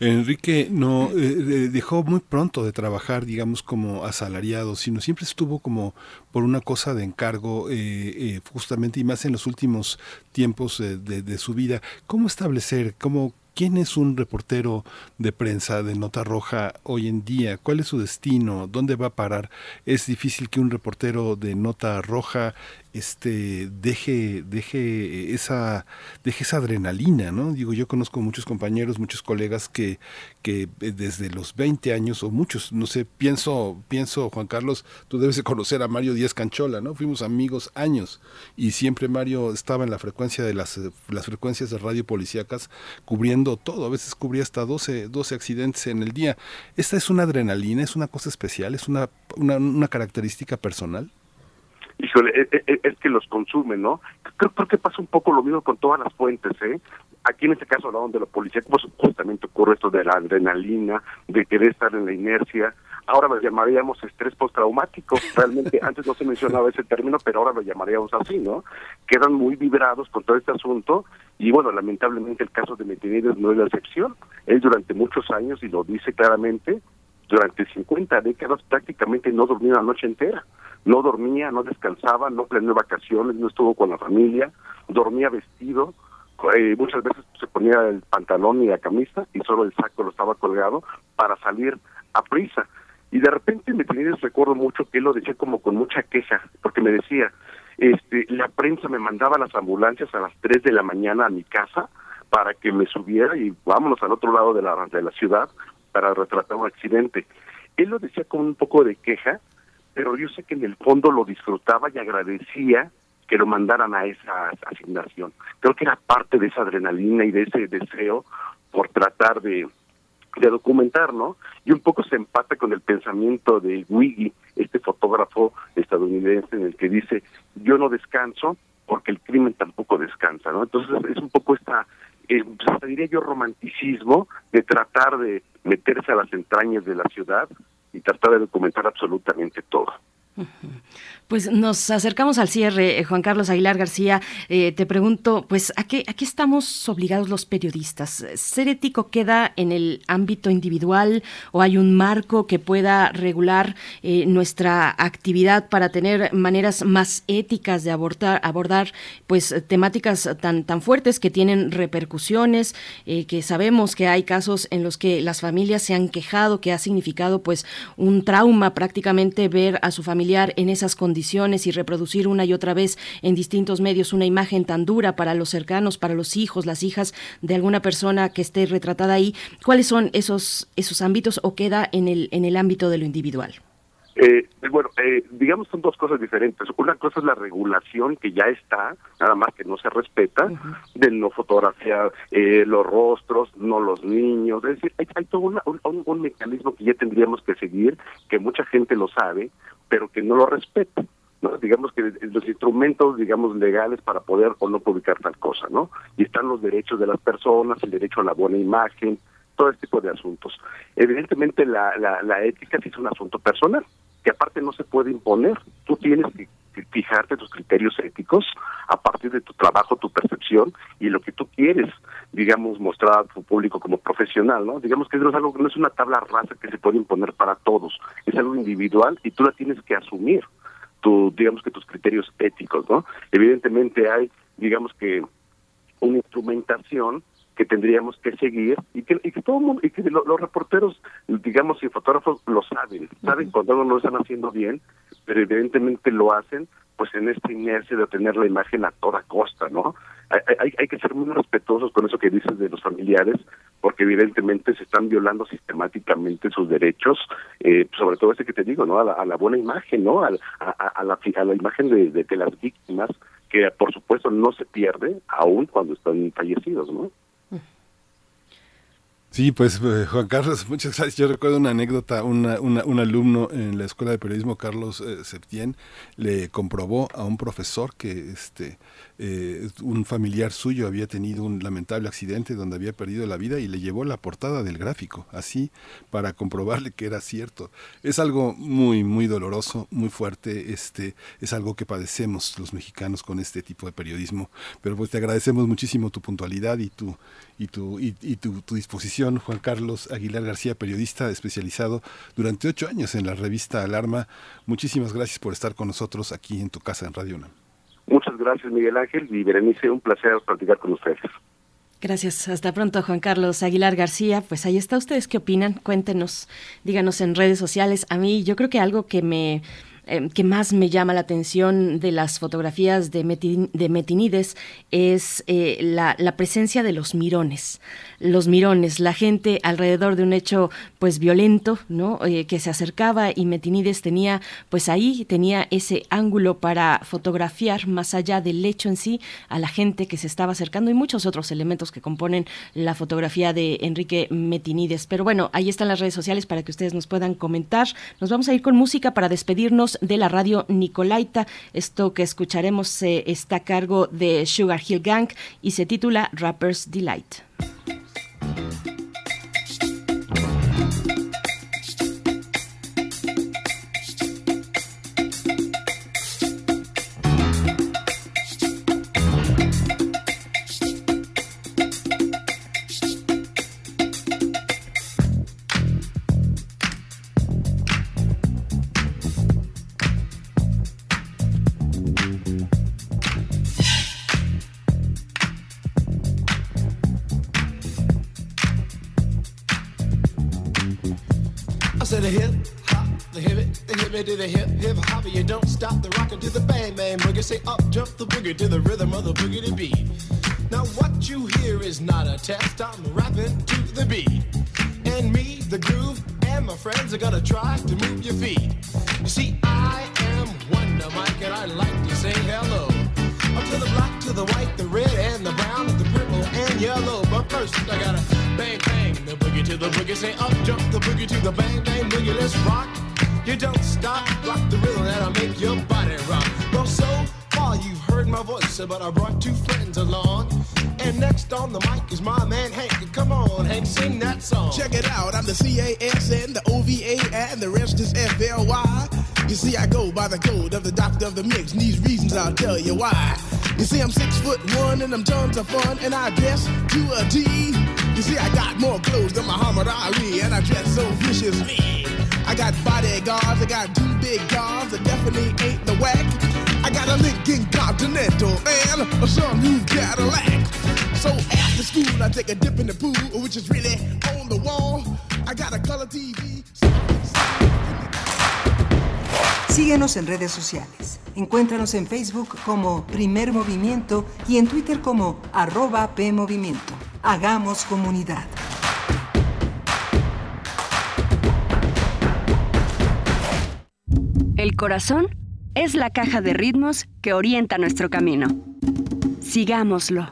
Enrique no eh, dejó muy pronto de trabajar, digamos, como asalariado, sino siempre estuvo como por una cosa de encargo, eh, eh, justamente y más en los últimos tiempos de, de, su vida. ¿Cómo establecer, cómo, ¿Quién es un reportero de prensa de Nota Roja hoy en día? ¿Cuál es su destino? ¿Dónde va a parar? Es difícil que un reportero de Nota Roja este deje deje esa deje esa adrenalina no digo yo conozco muchos compañeros muchos colegas que que desde los 20 años o muchos no sé pienso pienso Juan Carlos tú debes de conocer a Mario Díaz Canchola no fuimos amigos años y siempre Mario estaba en la frecuencia de las las frecuencias de radio policíacas cubriendo todo a veces cubría hasta 12 12 accidentes en el día. Esta es una adrenalina es una cosa especial es una, una característica personal híjole, e, e, e, es, que los consumen, ¿no? Creo, que pasa un poco lo mismo con todas las fuentes, ¿eh? Aquí en este caso hablaban de lo policía, pues justamente ocurre esto de la adrenalina, de querer estar en la inercia. Ahora lo llamaríamos estrés postraumático. Realmente antes no se mencionaba ese término, pero ahora lo llamaríamos así, ¿no? Quedan muy vibrados con todo este asunto y bueno, lamentablemente el caso de Metinides no es la excepción. Él durante muchos años, y lo dice claramente, durante 50 décadas prácticamente no dormía la noche entera no dormía, no descansaba, no planeó vacaciones, no estuvo con la familia, dormía vestido, eh, muchas veces se ponía el pantalón y la camisa y solo el saco lo estaba colgado para salir a prisa. Y de repente me tenía recuerdo mucho que lo decía como con mucha queja, porque me decía, este, la prensa me mandaba las ambulancias a las 3 de la mañana a mi casa para que me subiera y vámonos al otro lado de la, de la ciudad para retratar un accidente. Él lo decía con un poco de queja, pero yo sé que en el fondo lo disfrutaba y agradecía que lo mandaran a esa asignación. Creo que era parte de esa adrenalina y de ese deseo por tratar de, de documentar, ¿no? Y un poco se empata con el pensamiento de Wiggy, este fotógrafo estadounidense, en el que dice, yo no descanso porque el crimen tampoco descansa, ¿no? Entonces es un poco esta, eh, pues, diría yo, romanticismo de tratar de meterse a las entrañas de la ciudad y tratar de documentar absolutamente todo. Pues nos acercamos al cierre, eh, Juan Carlos Aguilar García. Eh, te pregunto, pues, ¿a qué, ¿a qué estamos obligados los periodistas? ¿Ser ético queda en el ámbito individual o hay un marco que pueda regular eh, nuestra actividad para tener maneras más éticas de abordar, abordar pues, temáticas tan, tan fuertes que tienen repercusiones, que sabemos que hay casos en los que las familias se han quejado, que ha significado pues un trauma prácticamente ver a su familiar en esas condiciones y reproducir una y otra vez en distintos medios una imagen tan dura para los cercanos, para los hijos, las hijas de alguna persona que esté retratada ahí, ¿cuáles son esos, esos ámbitos o queda en el, en el ámbito de lo individual? Eh, bueno, eh, digamos son dos cosas diferentes. Una cosa es la regulación que ya está, nada más que no se respeta, de no fotografiar eh, los rostros, no los niños. Es decir, hay, todo un, mecanismo que ya tendríamos que seguir, que mucha gente lo sabe, pero que no lo respeta. ¿no? digamos que los instrumentos digamos legales para poder o no publicar tal cosa no y están los derechos de las personas el derecho a la buena imagen todo este tipo de asuntos evidentemente la, la, la ética sí es un asunto personal que aparte no se puede imponer. Tú tienes que fijarte tus criterios éticos a partir de tu trabajo, tu percepción y lo que tú quieres, digamos, mostrar a tu público como profesional, ¿no? Digamos que no es algo no es una tabla rasa que se puede imponer para todos, es algo individual y tú la tienes que asumir, tu, digamos que tus criterios éticos, ¿no? Evidentemente hay, digamos que, una instrumentación que tendríamos que seguir y que, y que todo mundo, y que los reporteros, digamos, y fotógrafos lo saben, saben cuando no lo están haciendo bien, pero evidentemente lo hacen pues en esta inercia de tener la imagen a toda costa, ¿no? Hay, hay, que ser muy respetuosos con eso que dices de los familiares, porque evidentemente se están violando sistemáticamente sus derechos, eh, sobre todo ese que te digo, ¿no? A la, buena imagen, ¿no? A, a, la, a la imagen de, de, de las víctimas, que por supuesto no se pierde, aún cuando están fallecidos, ¿no? Sí, pues eh, Juan Carlos, muchas gracias. Yo recuerdo una anécdota, una, un alumno en la Escuela de Periodismo, Carlos eh, Septién, le comprobó a un profesor que este eh, un familiar suyo había tenido un lamentable accidente donde había perdido la vida y le llevó la portada del gráfico, así para comprobarle que era cierto. Es algo muy, muy doloroso, muy fuerte, este, es algo que padecemos los mexicanos con este tipo de periodismo, pero pues te agradecemos muchísimo tu puntualidad y tu, y tu, y, tu, tu disposición, Juan Carlos Aguilar García, periodista especializado durante ocho años en la revista Alarma. Muchísimas gracias por estar con nosotros aquí en tu casa en Radio UNAM. Gracias, Miguel Ángel y Berenice. Un placer platicar con ustedes. Gracias. Hasta pronto, Juan Carlos Aguilar García. Pues ahí está. ¿Ustedes qué opinan? Cuéntenos, díganos en redes sociales. A mí, yo creo que algo que me eh, que más me llama la atención de las fotografías de, de Metinides es eh, la, presencia de los mirones. Los mirones, la gente alrededor de un hecho pues violento, ¿no? Eh, que se acercaba y Metinides tenía pues ahí tenía ese ángulo para fotografiar más allá del hecho en sí a la gente que se estaba acercando y muchos otros elementos que componen la fotografía de Enrique Metinides. Pero bueno, ahí están las redes sociales para que ustedes nos puedan comentar. Nos vamos a ir con música para despedirnos de la radio Nicolaita. Esto que escucharemos está a cargo de Sugar Hill Gang y se titula Rapper's Delight. thank you to the hip hop, the hip it, the hip it to the hip hip hop, you don't stop the rockin' to the bang bang boogie. Say up jump the boogie to the rhythm of the boogie to beat. Now what you hear is not a test. I'm rapping to the beat, and me, the groove, and my friends are gonna try to move your feet. You see, I am Wonder Mike, and I like to say hello. Up to the black, to the white, the red, and the brown, and the purple, and yellow. But first, I gotta bang bang the boogie to the boogie. Say up jump the boogie to the bang bang boogie. Let's rock. You don't stop, rock the rhythm that'll make your body rock. Well, so far you've heard my voice, but I brought two friends along. And next on the mic is my man Hank. Come on, Hank, sing that song. Check it out, I'm the CASN, the OVA, and the rest is FLY. You see, I go by the code of the doctor of the mix, and these reasons I'll tell you why. You see, I'm six foot one, and I'm tons of fun, and I guess to a T. You see, I got more clothes than Muhammad Ali, and I dress so viciously. I got bodyguards, I got two big cars that definitely ain't the whack. I got a Lincoln Continental and a some new Cadillac. So after school, I take a dip in the pool, which is really on the wall. I got a color TV. Síguenos en redes sociales. Encuéntranos en Facebook como Primer Movimiento y en Twitter como arroba PMovimiento. Hagamos comunidad. El corazón es la caja de ritmos que orienta nuestro camino. Sigámoslo.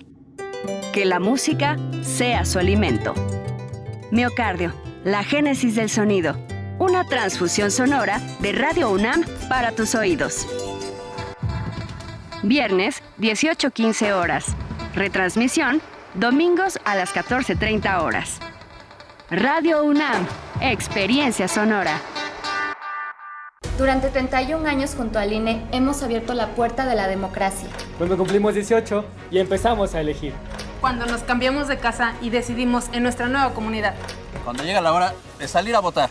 Que la música sea su alimento. Miocardio, la génesis del sonido. Una transfusión sonora de Radio UNAM para tus oídos. Viernes, 18.15 horas. Retransmisión, domingos a las 14.30 horas. Radio UNAM, experiencia sonora. Durante 31 años junto al INE hemos abierto la puerta de la democracia. Cuando cumplimos 18 y empezamos a elegir. Cuando nos cambiamos de casa y decidimos en nuestra nueva comunidad. Cuando llega la hora de salir a votar.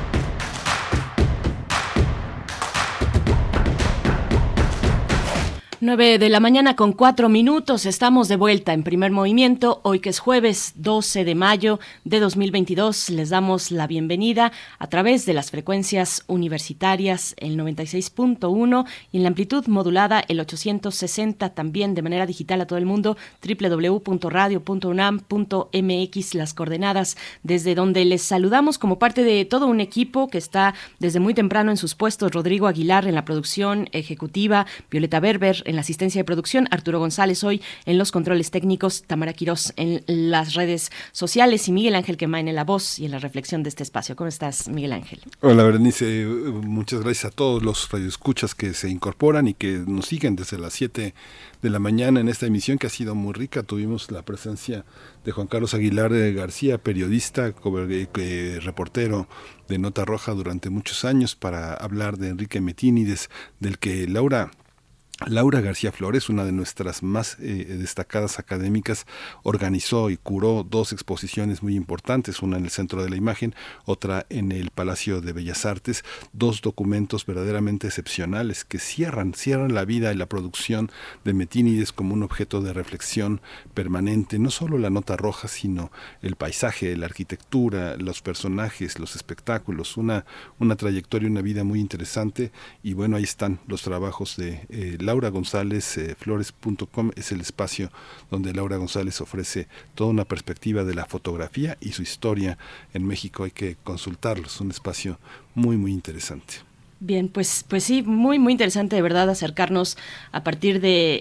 9 de la mañana con cuatro minutos. Estamos de vuelta en primer movimiento. Hoy que es jueves 12 de mayo de 2022, les damos la bienvenida a través de las frecuencias universitarias, el 96.1 y en la amplitud modulada, el 860, también de manera digital a todo el mundo, www.radio.unam.mx, las coordenadas desde donde les saludamos como parte de todo un equipo que está desde muy temprano en sus puestos. Rodrigo Aguilar en la producción ejecutiva, Violeta Berber en la asistencia de producción, Arturo González hoy en los controles técnicos, Tamara Quirós en las redes sociales y Miguel Ángel Quemain en la voz y en la reflexión de este espacio. ¿Cómo estás, Miguel Ángel? Hola, Berenice. Muchas gracias a todos los radioescuchas que se incorporan y que nos siguen desde las 7 de la mañana en esta emisión que ha sido muy rica. Tuvimos la presencia de Juan Carlos Aguilar García, periodista, eh, reportero de Nota Roja durante muchos años para hablar de Enrique Metínides, del que Laura Laura García Flores, una de nuestras más eh, destacadas académicas, organizó y curó dos exposiciones muy importantes, una en el Centro de la Imagen, otra en el Palacio de Bellas Artes, dos documentos verdaderamente excepcionales que cierran, cierran la vida y la producción de Metínides como un objeto de reflexión permanente, no solo la nota roja, sino el paisaje, la arquitectura, los personajes, los espectáculos, una, una trayectoria, una vida muy interesante. Y bueno, ahí están los trabajos de eh, Laura González eh, Flores.com es el espacio donde Laura González ofrece toda una perspectiva de la fotografía y su historia en México. Hay que consultarlo, es un espacio muy, muy interesante. Bien, pues, pues sí, muy, muy interesante de verdad acercarnos a partir de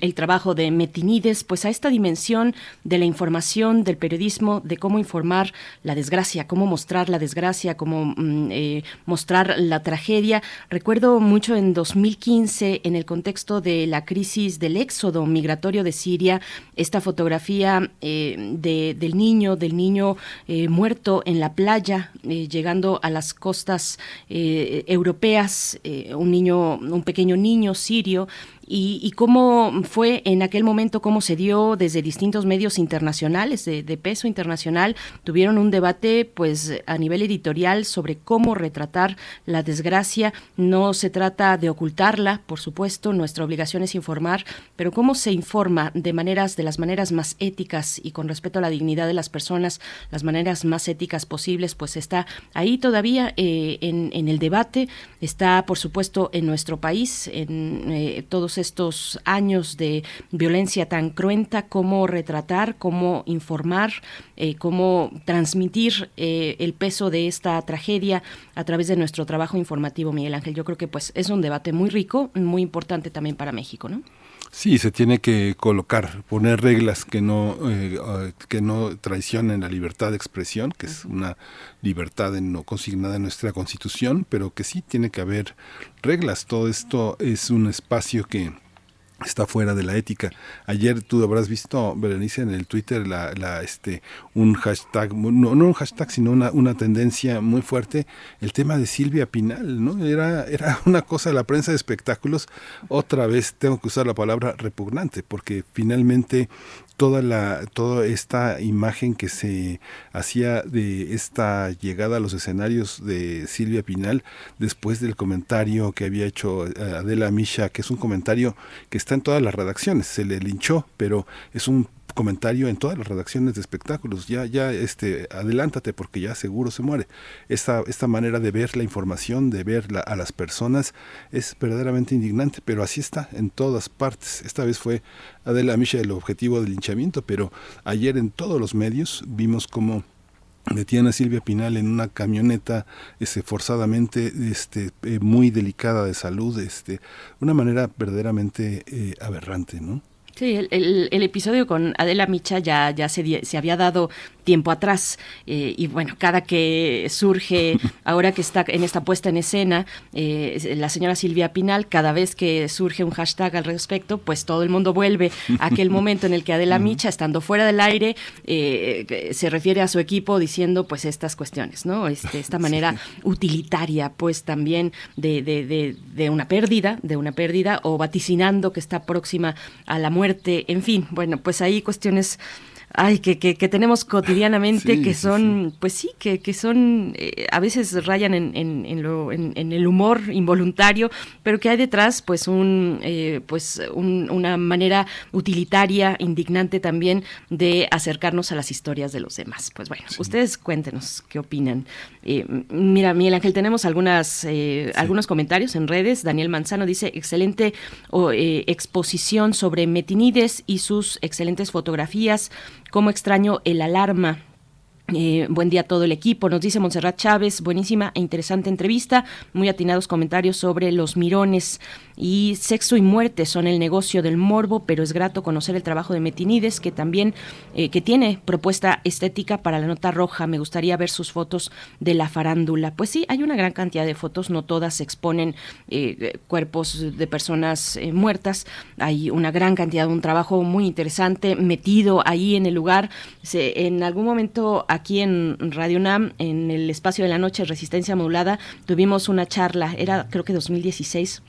el trabajo de Metinides, pues a esta dimensión de la información, del periodismo, de cómo informar la desgracia, cómo mostrar la desgracia, cómo mm, eh, mostrar la tragedia. Recuerdo mucho en 2015, en el contexto de la crisis del éxodo migratorio de Siria, esta fotografía eh, de, del niño, del niño eh, muerto en la playa, llegando a las costas europeas, eh, un niño, un pequeño niño sirio y, cómo fue en aquel momento, cómo se dio desde distintos medios internacionales de, peso internacional, tuvieron un debate pues a nivel editorial sobre cómo retratar la desgracia. No se trata de ocultarla, por supuesto, nuestra obligación es informar, pero cómo se informa de maneras, de las maneras más éticas y con respeto a la dignidad de las personas, las maneras más éticas posibles, pues está ahí todavía eh, en, el debate, está por supuesto en nuestro país, en eh, todos estos años de violencia tan cruenta, cómo retratar, cómo informar, eh, cómo transmitir eh, el peso de esta tragedia a través de nuestro trabajo informativo, Miguel Ángel. Yo creo que pues es un debate muy rico, muy importante también para México, ¿no? Sí, se tiene que colocar, poner reglas que no eh, que no traicionen la libertad de expresión, que es una libertad no consignada en nuestra Constitución, pero que sí tiene que haber reglas. Todo esto es un espacio que está fuera de la ética. Ayer tú habrás visto, Berenice, en el Twitter la, la este un hashtag, no, no un hashtag, sino una, una tendencia muy fuerte, el tema de Silvia Pinal, ¿no? Era, era una cosa de la prensa de espectáculos, otra vez tengo que usar la palabra repugnante, porque finalmente toda la toda esta imagen que se hacía de esta llegada a los escenarios de Silvia Pinal después del comentario que había hecho eh, Adela Misha, que es un comentario que está en todas las redacciones, se le linchó, pero es un comentario en todas las redacciones de espectáculos. Ya, ya, este, adelántate porque ya seguro se muere. Esta, esta manera de ver la información, de ver a las personas, es verdaderamente indignante, pero así está en todas partes. Esta vez fue Adela Misha el objetivo del linchamiento, pero ayer en todos los medios vimos cómo metían a Silvia Pinal en una camioneta este, forzadamente este, eh, muy delicada de salud, este, una manera verdaderamente eh, aberrante, ¿no? Sí, el, el, episodio con Adela Micha ya, ya se, se había dado tiempo atrás. Eh, y bueno, cada que surge, ahora que está en esta puesta en escena, eh, la señora Silvia Pinal, cada vez que surge un hashtag al respecto, pues todo el mundo vuelve a aquel momento en el que Adela Micha, estando fuera del aire, eh, se refiere a su equipo diciendo pues estas cuestiones, ¿no? Este, esta manera utilitaria pues también de, de, de, de una pérdida, de una pérdida o vaticinando que está próxima a la muerte en fin, bueno, pues hay cuestiones ay, que, que, tenemos cotidianamente, que son, pues sí, que, que son, eh, a veces rayan en, en, en, lo, en, el humor involuntario, pero que hay detrás, pues, un, eh, pues una manera utilitaria, indignante también, de acercarnos a las historias de los demás. Pues bueno, ustedes cuéntenos qué opinan. Eh, mira, Miguel Ángel, tenemos algunas, algunos comentarios en redes. Daniel Manzano dice, excelente exposición sobre Metinides y sus excelentes fotografías cómo extraño el alarma. Eh, buen día a todo el equipo, nos dice Montserrat Chávez, buenísima e interesante entrevista, muy atinados comentarios sobre los mirones y sexo y muerte son el negocio del morbo, pero es grato conocer el trabajo de Metinides, que también eh, que tiene propuesta estética para la nota roja. Me gustaría ver sus fotos de la farándula. Pues sí, hay una gran cantidad de fotos, no todas exponen eh, cuerpos de personas muertas. Hay una gran cantidad, un trabajo muy interesante metido ahí en el lugar. en algún momento aquí en Radio UNAM, en el espacio de la noche Resistencia Modulada, tuvimos una charla, era creo que 2016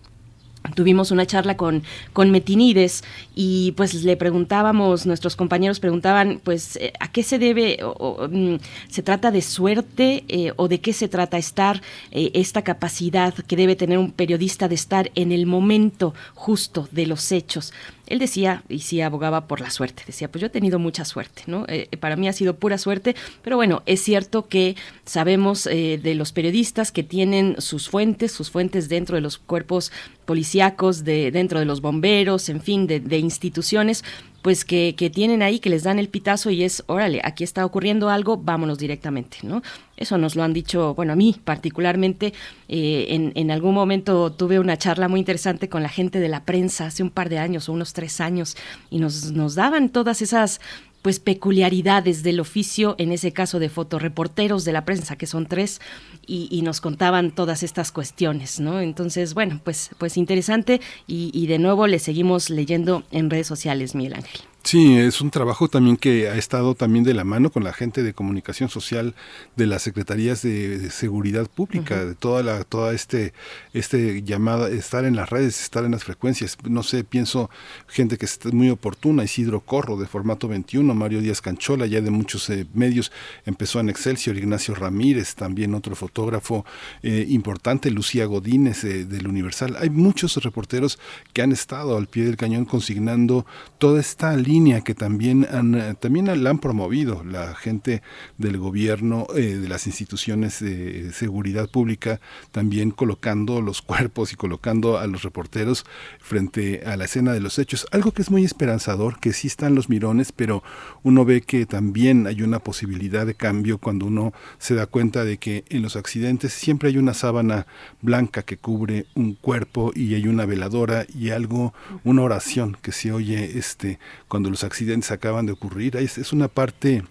tuvimos una charla con, con Metinides y pues le preguntábamos, nuestros compañeros preguntaban, pues, eh, ¿a qué se debe? O, mm, ¿Se trata de suerte eh, o de qué se trata estar eh, esta capacidad que debe tener un periodista de estar en el momento justo de los hechos? Él decía, y sí abogaba por la suerte, decía, pues yo he tenido mucha suerte, ¿no? Eh, para mí ha sido pura suerte, pero bueno, es cierto que sabemos eh, de los periodistas que tienen sus fuentes, sus fuentes dentro de los cuerpos policíacos, de, dentro de los bomberos, en fin, de, de instituciones, pues que, que, tienen ahí, que les dan el pitazo y es, órale, aquí está ocurriendo algo, vámonos directamente, ¿no? Eso nos lo han dicho, bueno, a mí particularmente, eh, en, en, algún momento tuve una charla muy interesante con la gente de la prensa hace un par de años o unos tres años y nos, nos daban todas esas pues peculiaridades del oficio, en ese caso de fotoreporteros de la prensa, que son tres, y, nos contaban todas estas cuestiones, ¿no? Entonces, bueno, pues, pues interesante y, y de nuevo le seguimos leyendo en redes sociales, Miguel Ángel. Sí, es un trabajo también que ha estado también de la mano con la gente de comunicación social de las secretarías de, seguridad pública, de toda la, toda este, este llamada, estar en las redes, estar en las frecuencias. No sé, pienso gente que es muy oportuna, Isidro Corro de formato 21, Mario Díaz Canchola, ya de muchos eh, medios, empezó en Excelsior, Ignacio Ramírez, también otro fotógrafo eh, importante, Lucía Godínez eh, del Universal. Hay muchos reporteros que han estado al pie del cañón consignando toda esta línea que también han, eh, también la han promovido la gente del gobierno, eh, de las instituciones de seguridad pública, también colocando los cuerpos y colocando a los reporteros frente a la escena de los hechos. Algo que es muy esperanzador, que sí están los mirones, pero uno ve que también hay una posibilidad de cambio cuando uno se da cuenta de que en los accidentes siempre hay una sábana blanca que cubre un cuerpo y hay una veladora y algo, una oración que se oye este cuando los accidentes acaban de ocurrir. Es, es una parte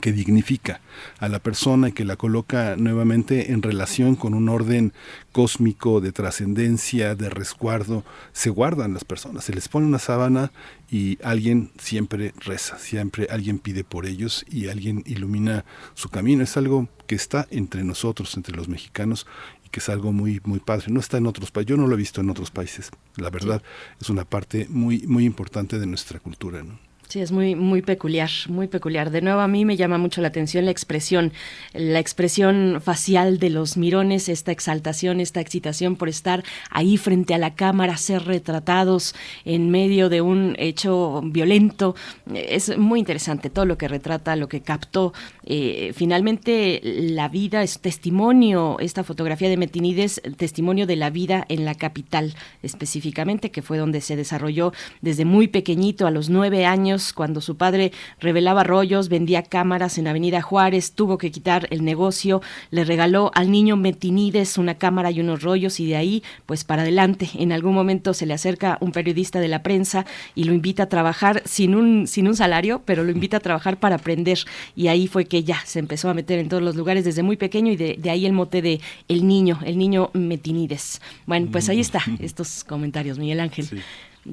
que dignifica a la persona y que la coloca nuevamente en relación con un orden cósmico de trascendencia, de resguardo, se guardan las personas, se les pone una sábana y alguien siempre reza, siempre alguien pide por ellos y alguien ilumina su camino. Es algo que está entre nosotros, entre los mexicanos que es algo muy muy padre. No está en otros países, yo no lo he visto en otros países. La verdad es una parte muy muy importante de nuestra cultura, ¿no? Sí, es muy, muy peculiar, muy peculiar. De nuevo, a mí me llama mucho la atención la expresión, la expresión facial de los mirones, esta exaltación, esta excitación por estar ahí frente a la cámara, ser retratados en medio de un hecho violento. Es muy interesante todo lo que retrata, lo que captó. Eh, finalmente, la vida es testimonio, esta fotografía de Metinides, testimonio de la vida en la capital específicamente, que fue donde se desarrolló desde muy pequeñito, a los nueve años cuando su padre revelaba rollos, vendía cámaras en Avenida Juárez, tuvo que quitar el negocio, le regaló al niño Metinides una cámara y unos rollos y de ahí, pues para adelante. En algún momento se le acerca un periodista de la prensa y lo invita a trabajar sin un, sin un salario, pero lo invita a trabajar para aprender. Y ahí fue que ya se empezó a meter en todos los lugares desde muy pequeño y de, ahí el mote de el niño, el niño Metinides. Bueno, pues ahí está estos comentarios, Miguel Ángel.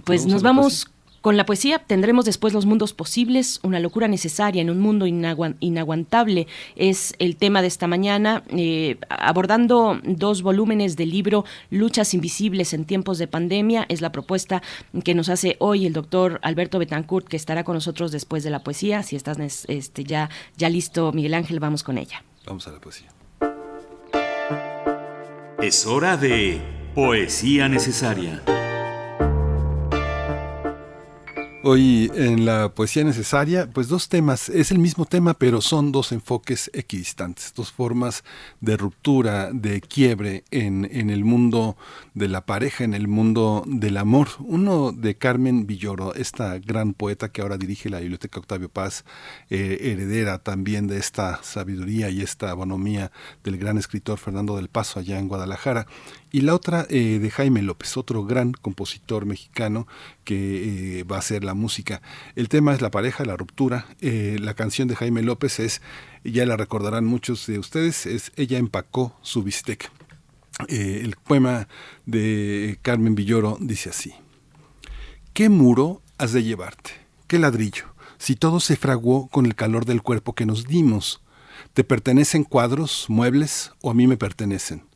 Pues nos vamos con la poesía tendremos después los mundos posibles, una locura necesaria en un mundo inaguantable es el tema de esta mañana, eh, abordando dos volúmenes del libro Luchas Invisibles en tiempos de pandemia. Es la propuesta que nos hace hoy el doctor Alberto Betancourt, que estará con nosotros después de la poesía. Si estás este, ya, ya listo, Miguel Ángel, vamos con ella. Vamos a la poesía. Es hora de Poesía Necesaria. Hoy en la poesía necesaria, pues dos temas, es el mismo tema, pero son dos enfoques equidistantes, dos formas de ruptura, de quiebre en, en el mundo de la pareja, en el mundo del amor. Uno de Carmen Villoro, esta gran poeta que ahora dirige la Biblioteca Octavio Paz, eh, heredera también de esta sabiduría y esta bonomía del gran escritor Fernando del Paso allá en Guadalajara y la otra eh, de Jaime López, otro gran compositor mexicano que eh, va a hacer la música. El tema es la pareja, la ruptura. Eh, la canción de Jaime López es, ya la recordarán muchos de ustedes, es Ella empacó su bistec. el poema de Carmen Villoro dice así. ¿Qué muro has de llevarte? ¿Qué ladrillo? Si todo se fraguó con el calor del cuerpo que nos dimos. ¿Te pertenecen cuadros, muebles o a mí me pertenecen?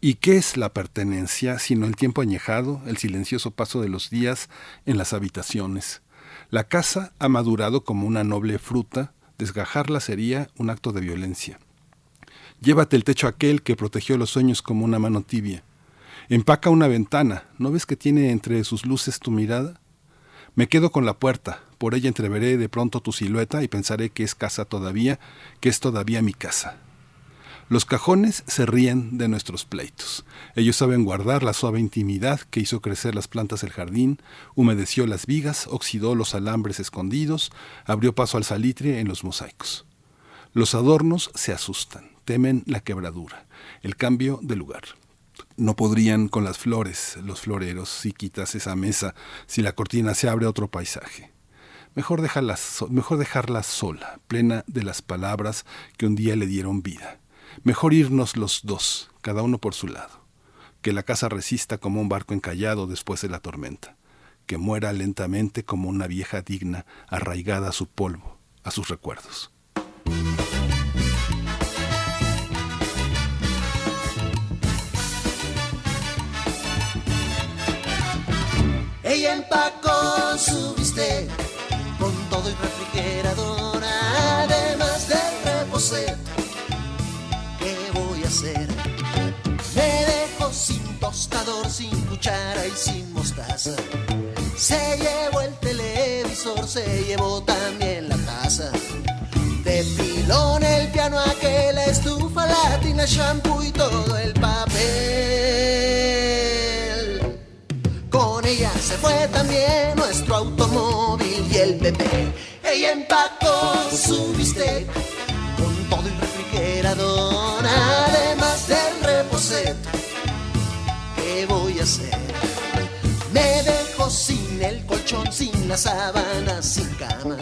¿Y qué es la pertenencia sino el tiempo añejado, el silencioso paso de los días en las habitaciones? La casa ha madurado como una noble fruta, desgajarla sería un acto de violencia. Llévate el techo aquel que protegió los sueños como una mano tibia. Empaca una ventana, ¿no ves que tiene entre sus luces tu mirada? Me quedo con la puerta, por ella entreveré de pronto tu silueta y pensaré que es casa todavía, que es todavía mi casa. Los cajones se ríen de nuestros pleitos. Ellos saben guardar la suave intimidad que hizo crecer las plantas del jardín, humedeció las vigas, oxidó los alambres escondidos, abrió paso al salitre en los mosaicos. Los adornos se asustan, temen la quebradura, el cambio de lugar. No podrían con las flores, los floreros, si quitas esa mesa, si la cortina se abre a otro paisaje. Mejor dejarla, mejor dejarla sola, plena de las palabras que un día le dieron vida Mejor irnos los dos, cada uno por su lado. Que la casa resista como un barco encallado después de la tormenta. Que muera lentamente como una vieja digna, arraigada a su polvo, a sus recuerdos. Ella empacó su bistec con todo y refrigerador, sin tostador, sin cuchara y sin mostaza. Se llevó el televisor, se llevó también la taza. De pilón el piano, aquel, la estufa, la tina, shampoo y todo el papel. Con ella se fue también nuestro automóvil y el bebé. Ella empacó su bistec con todo el refrigerador Me dejo sin el colchón, sin la sábana, sin cama.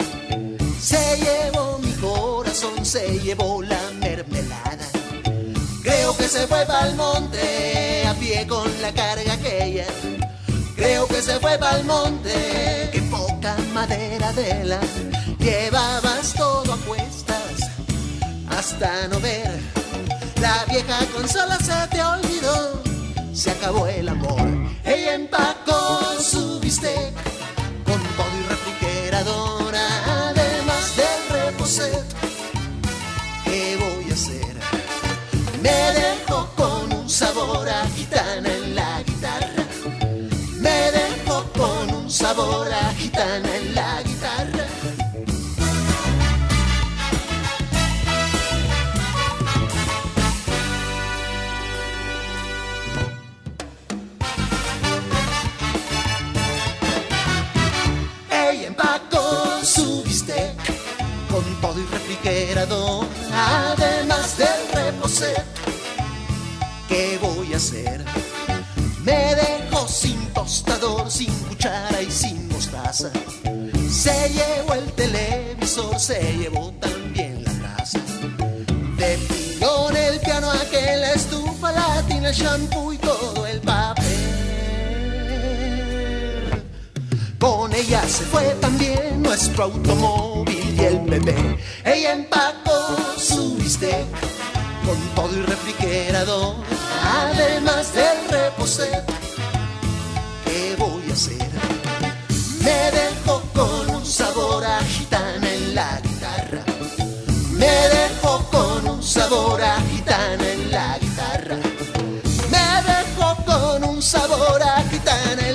Se llevó mi corazón llevó la mermelada. Creo que se fue pa'l monte a pie con la carga aquella. Creo que se fue pa'l monte, que poca madera de la llevabas todo a cuestas hasta no ver. La vieja consola se te olvidó, se acabó el amor. Ella empacó su bistec con todo y refrigerador, además del reposet. ¿Qué voy a hacer? Me dejó con un sabor a gitana en la guitarra. Me dejó con un sabor a gitana en la guitarra. Además del reposet. ¿Qué voy a hacer? Me dejó sin tostador, sin cuchara y sin mostaza. Se llevó el televisor, se llevó también la taza. De pilón el piano, aquel la estufa, la tina, el shampoo y todo el papel. Con ella se fue también nuestro automóvil bebé. Ella empacó su bistec con todo y refrigerador, además del reposet. ¿Qué voy a hacer? Me dejó con un sabor a gitana en la guitarra. Me dejó con un sabor a gitana en la guitarra. Me dejó con un sabor a gitana en la guitarra.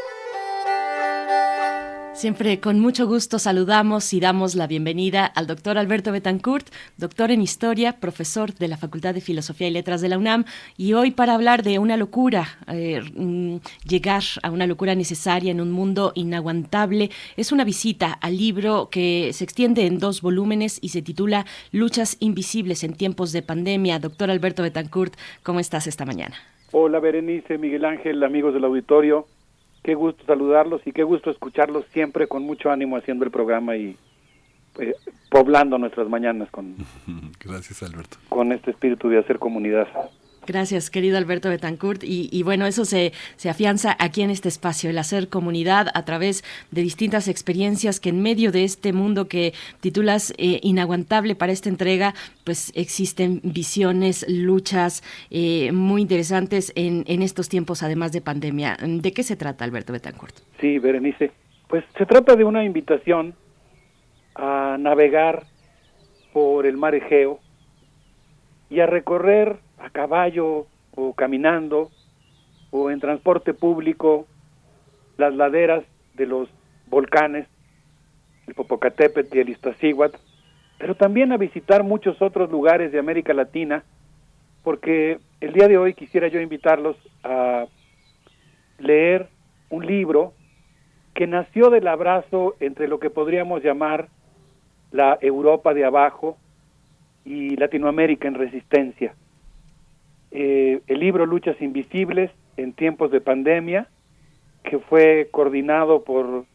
Siempre con mucho gusto saludamos y damos la bienvenida al doctor Alberto Betancourt, doctor en Historia, profesor de la Facultad de Filosofía y Letras de la UNAM, y hoy para hablar de una locura, eh, mm, llegar a una locura necesaria en un mundo inaguantable, es una visita al libro que se extiende en dos volúmenes y se titula Luchas invisibles en tiempos de pandemia. Doctor Alberto Betancourt, ¿cómo estás esta mañana? Hola Berenice, Miguel Ángel, amigos del auditorio. Qué gusto saludarlos y qué gusto escucharlos siempre con mucho ánimo haciendo el programa y eh, poblando nuestras mañanas con, Gracias, Alberto. con este espíritu de hacer comunidad. Gracias, querido Alberto Betancourt. Y, bueno, eso se, se afianza aquí en este espacio, el hacer comunidad a través de distintas experiencias que en medio de este mundo que titulas eh, inaguantable para esta entrega, pues existen visiones, luchas eh, muy interesantes en, en estos tiempos, además de pandemia. ¿De qué se trata, Alberto Betancourt? Sí, Berenice. Pues se trata de una invitación a navegar por el mar Egeo y a recorrer a caballo o caminando o en transporte público las laderas de los volcanes, el Popocatépetl y el Iztaccíhuatl, pero también a visitar muchos otros lugares de América Latina, porque el día de hoy quisiera yo invitarlos a leer un libro que nació del abrazo entre lo que podríamos llamar la Europa de abajo y Latinoamérica en resistencia. Eh, el libro Luchas Invisibles en tiempos de pandemia, que fue coordinado por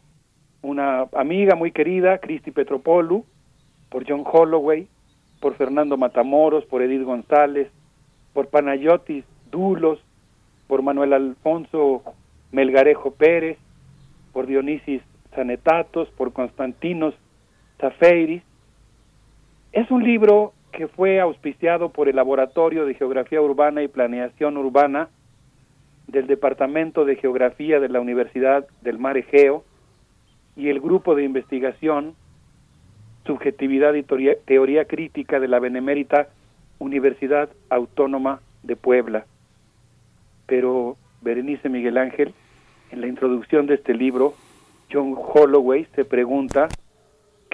una amiga muy querida, Cristi Petropolu, por John Holloway, por Fernando Matamoros, por Edith González, por Panayotis Dulos, por Manuel Alfonso Melgarejo Pérez, por Dionisis Sanetatos, por Constantinos Zafeiris. Es un libro que fue auspiciado por el Laboratorio de Geografía Urbana y Planeación Urbana del Departamento de Geografía de la Universidad del Mar Egeo y el Grupo de Investigación Subjetividad y Teoría, Crítica de la Benemérita Universidad Autónoma de Puebla. Pero Berenice Miguel Ángel, en la introducción de este libro, John Holloway se pregunta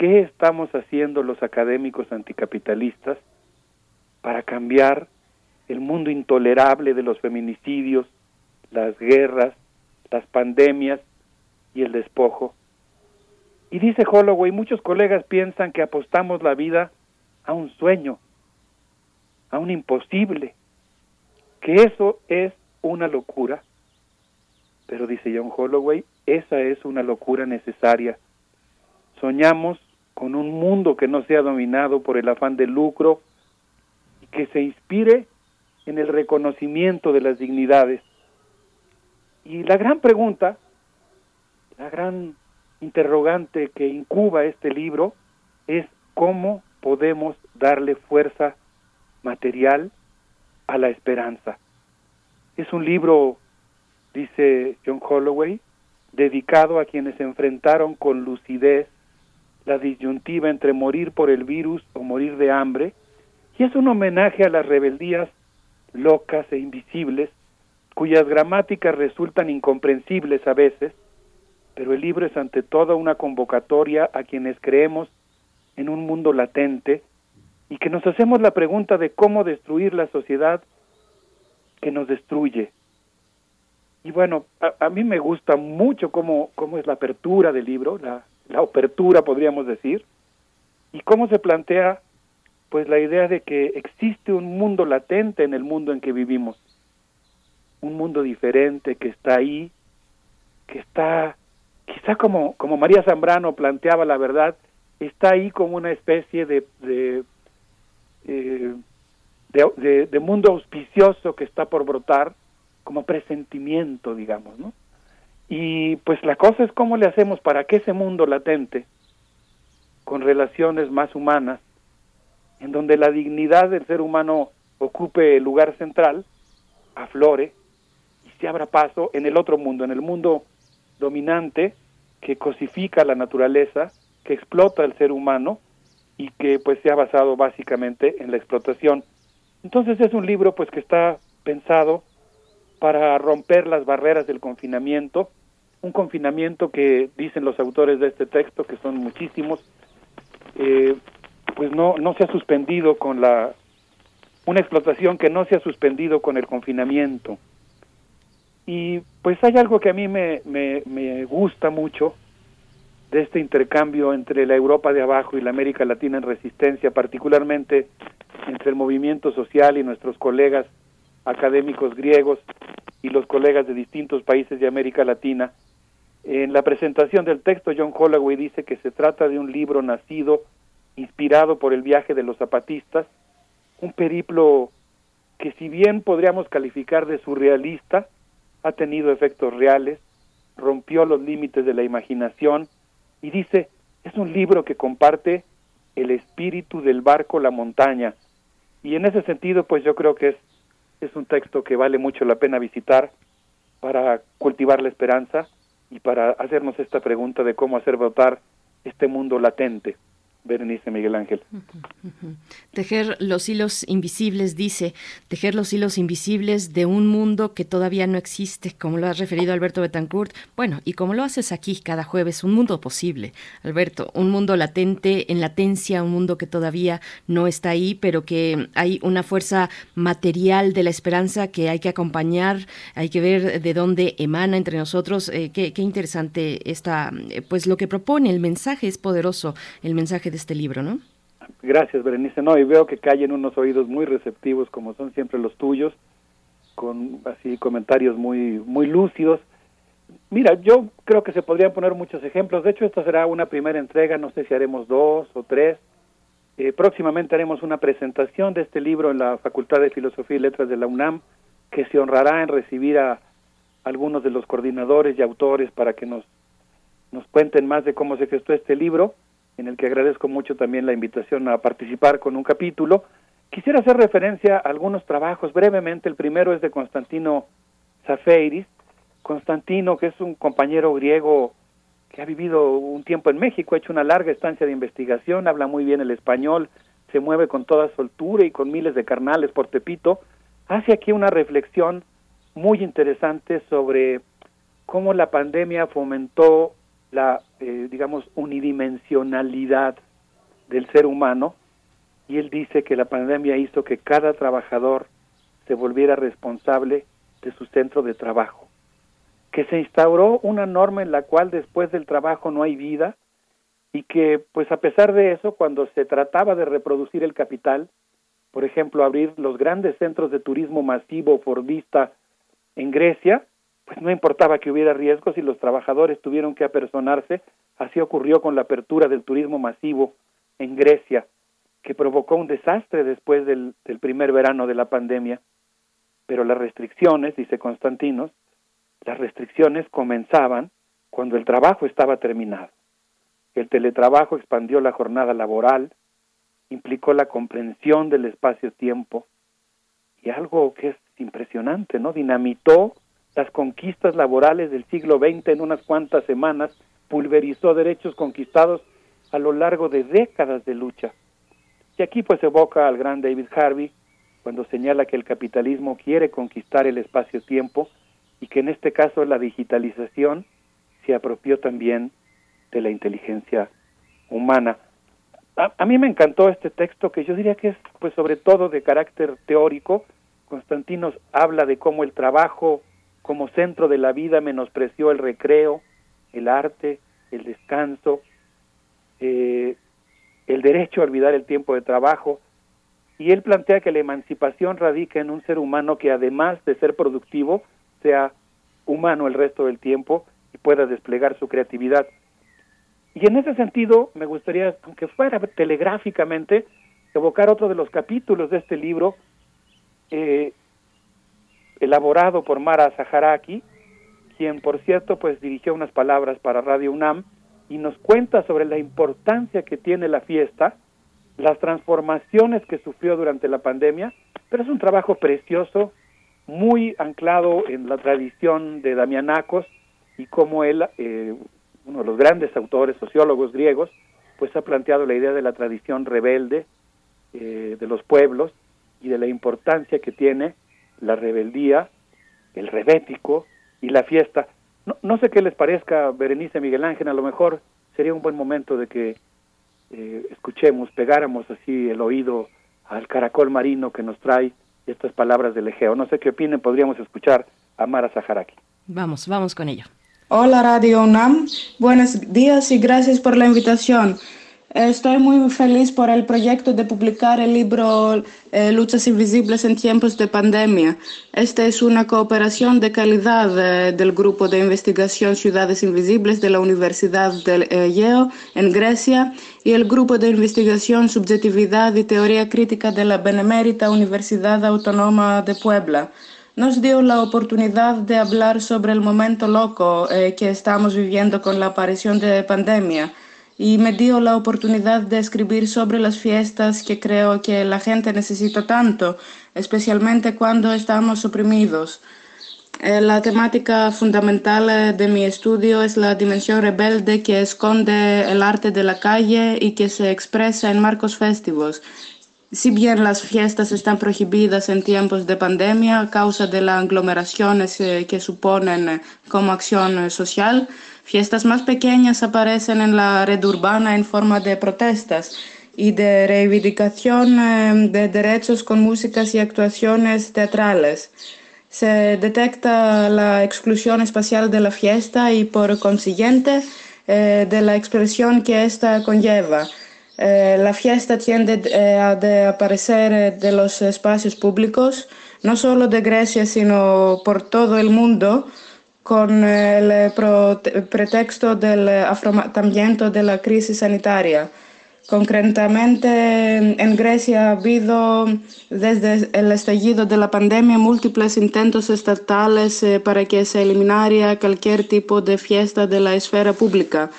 ¿Qué estamos haciendo los académicos anticapitalistas para cambiar el mundo intolerable de los feminicidios, las guerras, las pandemias y el despojo. Y dice Holloway, muchos colegas piensan que apostamos la vida a un sueño, a un imposible, que eso es una locura. Pero dice John Holloway, esa es una locura necesaria. Soñamos con un mundo que no sea dominado por el afán de lucro y que se inspire en el reconocimiento de las dignidades. Y la gran pregunta, la gran interrogante que incuba este libro es cómo podemos darle fuerza material a la esperanza. Es un libro, dice John Holloway, dedicado a quienes enfrentaron con lucidez la disyuntiva entre morir por el virus o morir de hambre, y es un homenaje a las rebeldías locas e invisibles, cuyas gramáticas resultan incomprensibles a veces, pero el libro es ante todo una convocatoria a quienes creemos en un mundo latente y que nos hacemos la pregunta de cómo destruir la sociedad que nos destruye. Y bueno, a, mí me gusta mucho cómo, cómo es la apertura del libro, la, la apertura podríamos decir, y cómo se plantea pues la idea de que existe un mundo latente en el mundo en que vivimos, un mundo diferente que está ahí, que está quizá como, como María Zambrano planteaba la verdad, está ahí como una especie de, eh, de, de, mundo auspicioso que está por brotar, como presentimiento, digamos, ¿no? Y pues la cosa es cómo le hacemos para que ese mundo latente, con relaciones más humanas, en donde la dignidad del ser humano ocupe el lugar central, aflore y se abra paso en el otro mundo, en el mundo dominante que cosifica la naturaleza, que explota el ser humano y que pues se ha basado básicamente en la explotación. Entonces es un libro pues que está pensado para romper las barreras del confinamiento, un confinamiento que dicen los autores de este texto, que son muchísimos, eh, pues no, no se ha suspendido con la, una explotación que no se ha suspendido con el confinamiento. Y pues hay algo que a mí me, me, gusta mucho de este intercambio entre la Europa de abajo y la América Latina en resistencia, particularmente entre el movimiento social y nuestros colegas académicos griegos y los colegas de distintos países de América Latina. En la presentación del texto, John Holloway dice que se trata de un libro nacido, inspirado por el viaje de los zapatistas, un periplo que si bien podríamos calificar de surrealista, ha tenido efectos reales, rompió los límites de la imaginación y dice, es un libro que comparte el espíritu del barco La montaña. Y en ese sentido, pues yo creo que es, es un texto que vale mucho la pena visitar para cultivar la esperanza y para hacernos esta pregunta de cómo hacer brotar este mundo latente. Berenice Miguel Ángel. Tejer los hilos invisibles, dice, tejer los hilos invisibles de un mundo que todavía no existe, como lo has referido Alberto Betancourt. Bueno, y como lo haces aquí cada jueves, un mundo posible, Alberto, un mundo latente, en latencia, un mundo que todavía no está ahí, pero que hay una fuerza material de la esperanza que hay que acompañar, hay que ver de dónde emana entre nosotros. Eh, qué, qué, interesante está, eh, pues lo que propone, el mensaje es poderoso, el mensaje de este libro, ¿no? Gracias, Berenice. No, y veo que caen unos oídos muy receptivos, como son siempre los tuyos, con así comentarios muy, muy lúcidos. Mira, yo creo que se podrían poner muchos ejemplos. De hecho, esta será una primera entrega, no sé si haremos dos o tres. Eh, próximamente haremos una presentación de este libro en la Facultad de Filosofía y Letras de la UNAM, que se honrará en recibir a algunos de los coordinadores y autores para que nos, nos cuenten más de cómo se gestó este libro en el que agradezco mucho también la invitación a participar con un capítulo. Quisiera hacer referencia a algunos trabajos brevemente. El primero es de Constantino Zafeiris. Constantino, que es un compañero griego que ha vivido un tiempo en México, ha hecho una larga estancia de investigación, habla muy bien el español, se mueve con toda soltura y con miles de carnales por Tepito, hace aquí una reflexión muy interesante sobre cómo la pandemia fomentó la, eh, digamos, unidimensionalidad del ser humano y él dice que la pandemia hizo que cada trabajador se volviera responsable de su centro de trabajo. que se instauró una norma en la cual después del trabajo no hay vida y que pues a pesar de eso cuando se trataba de reproducir el capital, por ejemplo abrir los grandes centros de turismo masivo por vista en Grecia, pues no importaba que hubiera riesgos y los trabajadores tuvieron que apersonarse, así ocurrió con la apertura del turismo masivo en Grecia, que provocó un desastre después del, del primer verano de la pandemia. Pero las restricciones, dice Constantinos, las restricciones comenzaban cuando el trabajo estaba terminado. El teletrabajo expandió la jornada laboral, implicó la comprensión del espacio-tiempo y algo que es impresionante, ¿no? Dinamitó las conquistas laborales del siglo XX en unas cuantas semanas, pulverizó derechos conquistados a lo largo de décadas de lucha. Y aquí pues evoca al gran David Harvey cuando señala que el capitalismo quiere conquistar el espacio-tiempo y que en este caso la digitalización se apropió también de la inteligencia humana. A, mí me encantó este texto que yo diría que es pues sobre todo de carácter teórico. Constantinos habla de cómo el trabajo como centro de la vida menospreció el recreo, el arte, el descanso, eh, el derecho a olvidar el tiempo de trabajo, y él plantea que la emancipación radica en un ser humano que además de ser productivo, sea humano el resto del tiempo y pueda desplegar su creatividad. Y en ese sentido, me gustaría, aunque fuera telegráficamente, evocar otro de los capítulos de este libro, eh, elaborado por Mara Zaharaki, quien, por cierto, pues dirigió unas palabras para Radio UNAM y nos cuenta sobre la importancia que tiene la fiesta, las transformaciones que sufrió durante la pandemia, pero es un trabajo precioso muy anclado en la tradición de Damianacos y como él, eh, uno de los grandes autores, sociólogos griegos, pues ha planteado la idea de la tradición rebelde eh, de los pueblos y de la importancia que tiene la rebeldía, el rebético y la fiesta. No, no sé qué les parezca, Berenice Miguel Ángel, a lo mejor sería un buen momento de que eh, escuchemos, pegáramos así el oído al caracol marino que nos trae estas palabras del Egeo. No sé qué opinen, podríamos escuchar a Mara Zaharaki. Vamos, vamos con ello. Hola Radio UNAM, buenos días y gracias por la invitación. Estoy muy feliz por el proyecto de publicar el libro eh, Luchas Invisibles en tiempos de pandemia. Esta es una cooperación de calidad eh, del Grupo de Investigación Ciudades Invisibles de la Universidad de eh, Yale en Grecia y el Grupo de Investigación Subjetividad y Teoría Crítica de la Benemérita Universidad Autónoma de Puebla nos dio la oportunidad de hablar sobre el momento loco que estamos viviendo con la aparición de pandemia y me dio la oportunidad de escribir sobre las fiestas que creo que la gente necesita tanto, especialmente cuando estamos oprimidos. Eh, la temática fundamental eh, de mi estudio es la dimensión rebelde que esconde el arte de la calle y que se expresa en marcos festivos. Si bien las fiestas están prohibidas en tiempos de pandemia a causa de las aglomeraciones eh, que suponen como acción social, Fiestas más pequeñas aparecen en la red urbana en forma de protestas y de reivindicación eh, de derechos con músicas y actuaciones teatrales. Se detecta la exclusión espacial de la fiesta y por consiguiente eh, de la expresión que ésta conlleva. Eh, la fiesta tiende a desaparecer de los espacios públicos, no solo de Grecia, sino por todo el mundo, con el pretexto del afrontamiento de la crisis sanitaria. Concretamente, en Grecia ha habido desde el estallido de la pandemia múltiples intentos estatales eh, para que se eliminara cualquier tipo de fiesta de la esfera pública.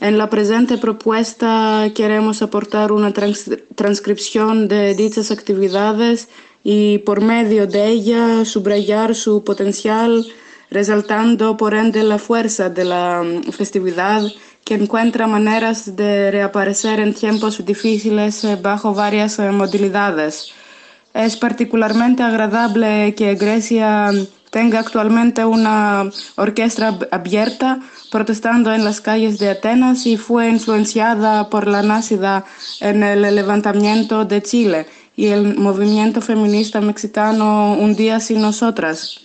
En la presente propuesta queremos aportar una transcripción de dichas actividades y por medio de ella subrayar su potencial resaltando por ende la fuerza de la mm, festividad que encuentra maneras de reaparecer en tiempos difíciles eh, bajo varias eh, modalidades. Es particularmente agradable que Grecia tenga actualmente una orquesta abierta protestando en las calles de Atenas y fue influenciada por la nacida en el levantamiento de Chile y el movimiento feminista mexicano Un día sin nosotras.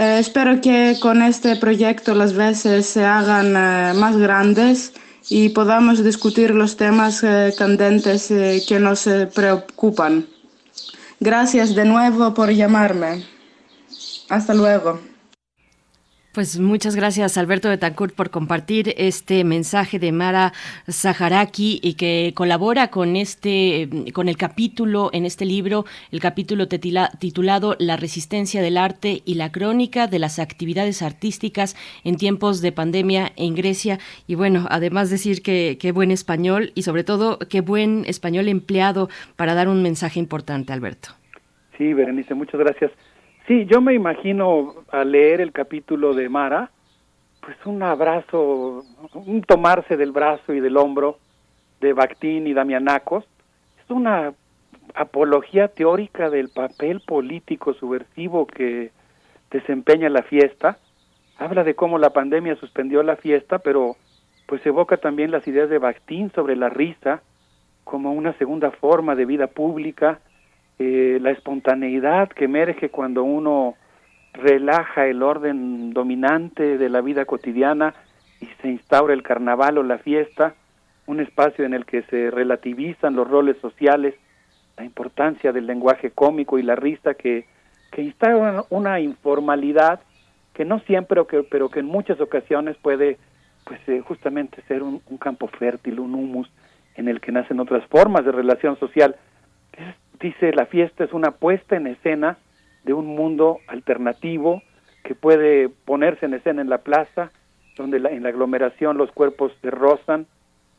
Eh, espero que con este proyecto las veces se hagan eh, más grandes y podamos discutir los temas eh, candentes que nos preocupan. Gracias de nuevo por llamarme. Hasta luego. Pues muchas gracias Alberto Betancourt por compartir este mensaje de Mara Zaharaki y que colabora con este con el capítulo en este libro, el capítulo titulado La resistencia del arte y la crónica de las actividades artísticas en tiempos de pandemia en Grecia y bueno, además decir que qué buen español y sobre todo qué buen español empleado para dar un mensaje importante, Alberto. Sí, Berenice, muchas gracias. Sí, yo me imagino al leer el capítulo de Mara, pues un abrazo, un tomarse del brazo y del hombro de Bakhtin y Damianakos. Es una apología teórica del papel político subversivo que desempeña la fiesta. Habla de cómo la pandemia suspendió la fiesta, pero pues evoca también las ideas de Bakhtin sobre la risa como una segunda forma de vida pública eh, la espontaneidad que emerge cuando uno relaja el orden dominante de la vida cotidiana y se instaura el carnaval o la fiesta, un espacio en el que se relativizan los roles sociales, la importancia del lenguaje cómico y la risa que, que instaura una informalidad que no siempre, pero que en muchas ocasiones puede pues eh, justamente ser un, un, campo fértil, un humus en el que nacen otras formas de relación social dice la fiesta es una puesta en escena de un mundo alternativo que puede ponerse en escena en la plaza, donde en la aglomeración los cuerpos se rozan,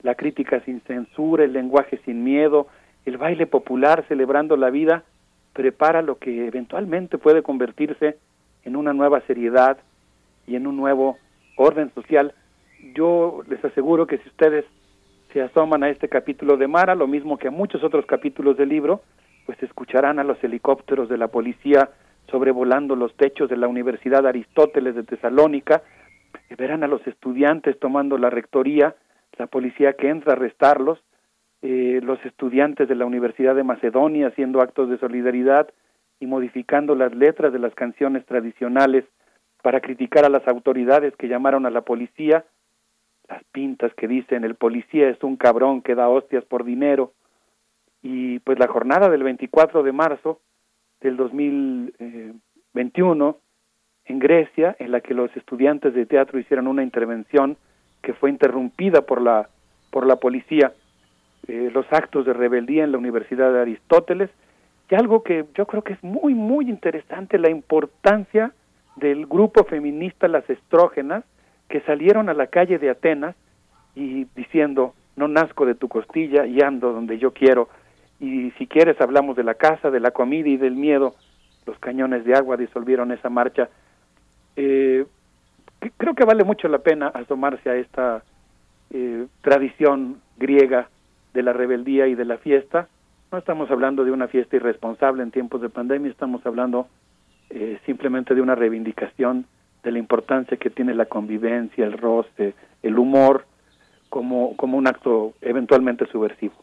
la crítica sin censura, el lenguaje sin miedo, el baile popular celebrando la vida, prepara lo que eventualmente puede convertirse en una nueva seriedad y en un nuevo orden social. Yo les aseguro que si ustedes se asoman a este capítulo de Mara, lo mismo que a muchos otros capítulos del libro, pues escucharán a los helicópteros de la policía sobrevolando los techos de la Universidad Aristóteles de Tesalónica, verán a los estudiantes tomando la rectoría, la policía que entra a arrestarlos, eh, los estudiantes de la Universidad de Macedonia haciendo actos de solidaridad y modificando las letras de las canciones tradicionales para criticar a las autoridades que llamaron a la policía, las pintas que dicen el policía es un cabrón que da hostias por dinero, y pues la jornada del 24 de marzo del 2021 en Grecia, en la que los estudiantes de teatro hicieron una intervención que fue interrumpida por la por la policía, eh, los actos de rebeldía en la Universidad de Aristóteles, y algo que yo creo que es muy, muy interesante, la importancia del grupo feminista Las Estrógenas, que salieron a la calle de Atenas y diciendo, no nazco de tu costilla y ando donde yo quiero, y si quieres hablamos de la casa, de la comida y del miedo. Los cañones de agua disolvieron esa marcha. Eh, creo que vale mucho la pena asomarse a esta eh, tradición griega de la rebeldía y de la fiesta. No estamos hablando de una fiesta irresponsable en tiempos de pandemia, estamos hablando eh, simplemente de una reivindicación de la importancia que tiene la convivencia, el roce, el humor, como, como un acto eventualmente subversivo.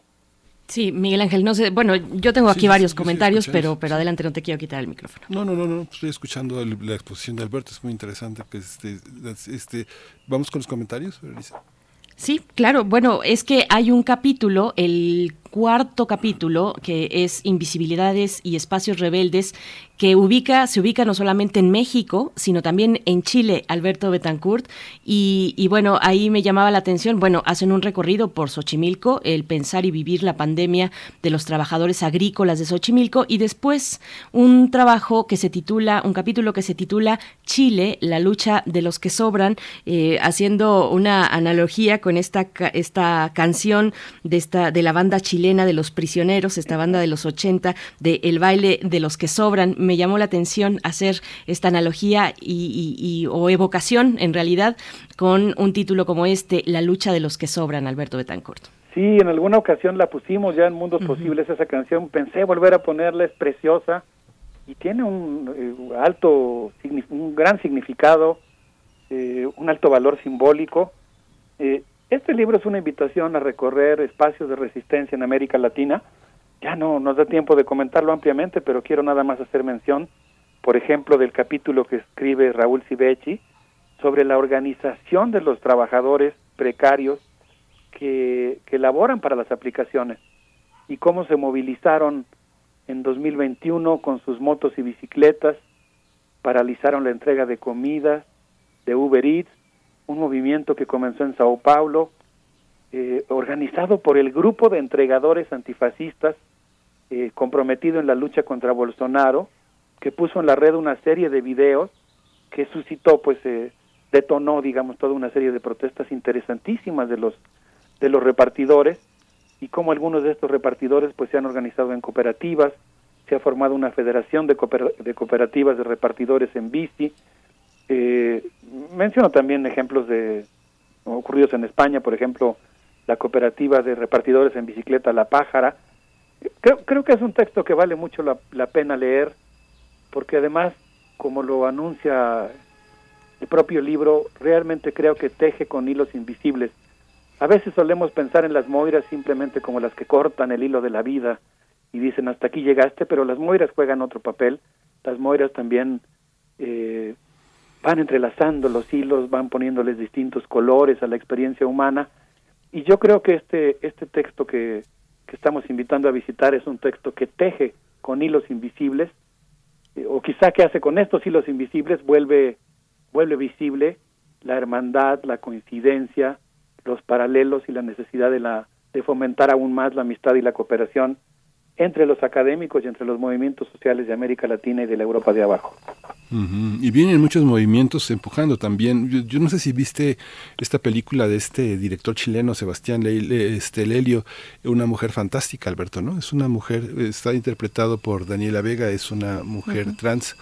Sí, Miguel Ángel, no sé, bueno, yo tengo aquí varios comentarios, pero pero adelante, no te quiero quitar el micrófono. No, no, no, no, estoy escuchando la exposición de Alberto, es muy interesante. Que este, este, Vamos con los comentarios, Sí, claro. Bueno, es que hay un capítulo, el cuarto capítulo, que es Invisibilidades y Espacios Rebeldes, que ubica, se ubica no solamente en México, sino también en Chile, Alberto Betancourt. Y, bueno, ahí me llamaba la atención, bueno, hacen un recorrido por Xochimilco, el pensar y vivir la pandemia de los trabajadores agrícolas de Xochimilco, y después un trabajo que se titula, un capítulo que se titula Chile, la lucha de los que sobran, eh, haciendo una analogía con esta, esta canción de, esta, de la banda chilena de los prisioneros, esta banda de los 80, de El baile de los que sobran. Me llamó la atención hacer esta analogía y, o evocación, en realidad, con un título como este, La lucha de los que sobran, Alberto Betancourt. Sí, en alguna ocasión la pusimos ya en Mundos Posibles esa canción. Pensé volver a ponerla, es preciosa y tiene un eh, alto, un gran significado, eh, un alto valor simbólico. Eh, este libro es una invitación a recorrer espacios de resistencia en América Latina. Ya no nos da tiempo de comentarlo ampliamente, pero quiero nada más hacer mención por ejemplo, del capítulo que escribe Raúl Civechi sobre la organización de los trabajadores precarios que, que laboran para las aplicaciones y cómo se movilizaron en 2021 con sus motos y bicicletas, paralizaron la entrega de comida de Uber Eats, un movimiento que comenzó en Sao Paulo, eh, organizado por el grupo de entregadores antifascistas eh, comprometido en la lucha contra Bolsonaro, que puso en la red una serie de videos que suscitó, pues, eh, detonó, digamos, toda una serie de protestas interesantísimas de los de los repartidores y cómo algunos de estos repartidores, pues, se han organizado en cooperativas, se ha formado una federación de, de cooperativas de repartidores en bici. Eh, menciono también ejemplos de ocurridos en España, por ejemplo, la cooperativa de repartidores en bicicleta La Pájara. Creo, creo que es un texto que vale mucho la, pena leer, porque además, como lo anuncia el propio libro, realmente creo que teje con hilos invisibles. A veces solemos pensar en las moiras simplemente como las que cortan el hilo de la vida y dicen hasta aquí llegaste, pero las moiras juegan otro papel. Las moiras también eh, van entrelazando los hilos, van poniéndoles distintos colores a la experiencia humana. Y yo creo que este, este texto que, que estamos invitando a visitar es un texto que teje con hilos invisibles, eh, o quizá que hace con estos hilos invisibles vuelve vuelve visible la hermandad, la coincidencia, los paralelos y la necesidad de, la, de fomentar aún más la amistad y la cooperación entre los académicos y entre los movimientos sociales de América Latina y de la Europa de abajo. Y vienen muchos movimientos empujando también. Yo, no sé si viste esta película de este director chileno, Sebastián este, Lelio, Una mujer fantástica, Alberto, ¿no? Es una mujer, está interpretado por Daniela Vega, es una mujer trans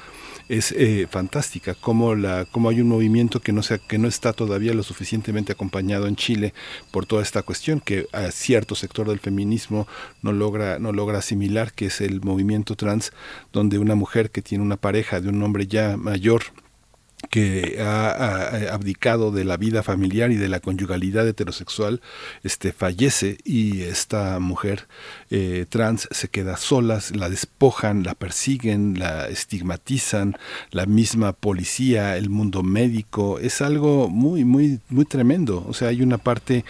es eh, fantástica, como la, como hay un movimiento que no sea, que no está todavía lo suficientemente acompañado en Chile por toda esta cuestión, que a cierto sector del feminismo no logra, no logra asimilar, que es el movimiento trans, donde una mujer que tiene una pareja de un hombre ya mayor, que ha, abdicado de la vida familiar y de la conyugalidad heterosexual, este fallece y esta mujer eh, trans se queda sola, la despojan, la persiguen, la estigmatizan, la misma policía, el mundo médico, es algo muy, muy, muy tremendo. O sea, hay una parte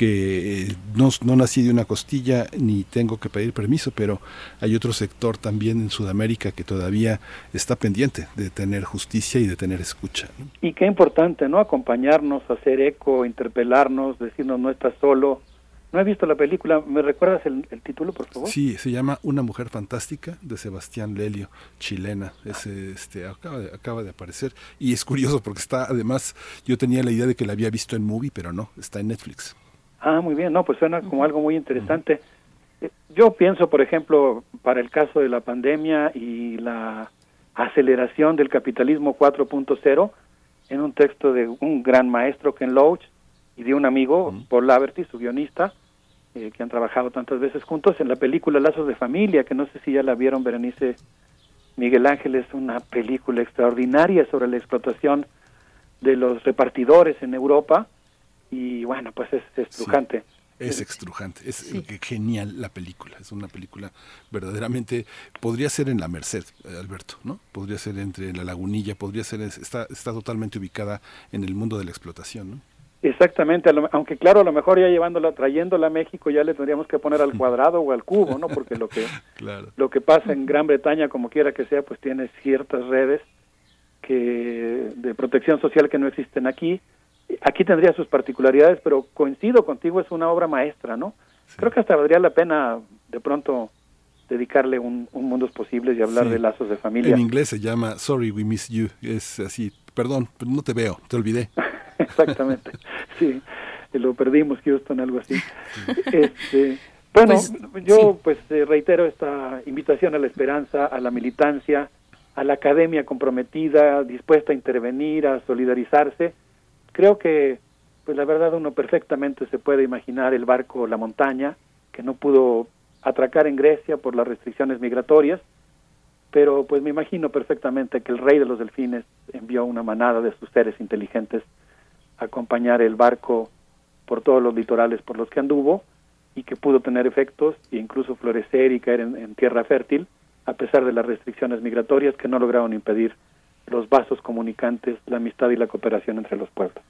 que eh, no, no, nací de una costilla ni tengo que pedir permiso, pero hay otro sector también en Sudamérica que todavía está pendiente de tener justicia y de tener escucha. Y qué importante, ¿no? Acompañarnos, hacer eco, interpelarnos, decirnos no estás solo. No he visto la película, ¿me recuerdas el, título, por favor? Sí, se llama Una mujer fantástica de Sebastián Lelio, chilena. Ese, este, acaba, de, acaba de aparecer y es curioso porque está, además, yo tenía la idea de que la había visto en movie, pero no, está en Netflix. Ah, muy bien, no, pues suena como algo muy interesante. Eh, yo pienso, por ejemplo, para el caso de la pandemia y la aceleración del capitalismo 4.0, en un texto de un gran maestro, Ken Loach, y de un amigo, Paul Laverty, su guionista, eh, que han trabajado tantas veces juntos, en la película Lazos de Familia, que no sé si ya la vieron, Berenice. Miguel Ángel, es una película extraordinaria sobre la explotación de los repartidores en Europa, y bueno, pues es estrujante. es estrujante, es genial la película, es una película verdaderamente, podría ser en La Merced, Alberto, ¿no? Podría ser entre La Lagunilla, podría ser, está, está totalmente ubicada en el mundo de la explotación, ¿no? Exactamente, aunque claro, a lo mejor ya llevándola, trayéndola a México ya le tendríamos que poner al cuadrado o al cubo, ¿no? Porque lo que, lo que pasa en Gran Bretaña, como quiera que sea, pues tiene ciertas redes que de protección social que no existen aquí, aquí tendría sus particularidades, pero coincido contigo, es una obra maestra, ¿no? Creo que hasta valdría la pena de pronto dedicarle un, un Mundos Posibles y hablar de lazos de familia. En inglés se llama Sorry We Miss You, es así, perdón, pero no te veo, te olvidé. Exactamente, sí, lo perdimos, Houston, algo así. Este, bueno, pues, yo pues eh, reitero esta invitación a la esperanza, a la militancia, a la academia comprometida, dispuesta a intervenir, a solidarizarse, creo que, pues la verdad uno perfectamente se puede imaginar el barco La Montaña, que no pudo atracar en Grecia por las restricciones migratorias, pero pues me imagino perfectamente que el rey de los delfines envió una manada de sus seres inteligentes a acompañar el barco por todos los litorales por los que anduvo y que pudo tener efectos e incluso florecer y caer en, tierra fértil a pesar de las restricciones migratorias que no lograron impedir los vasos comunicantes, la amistad y la cooperación entre los pueblos.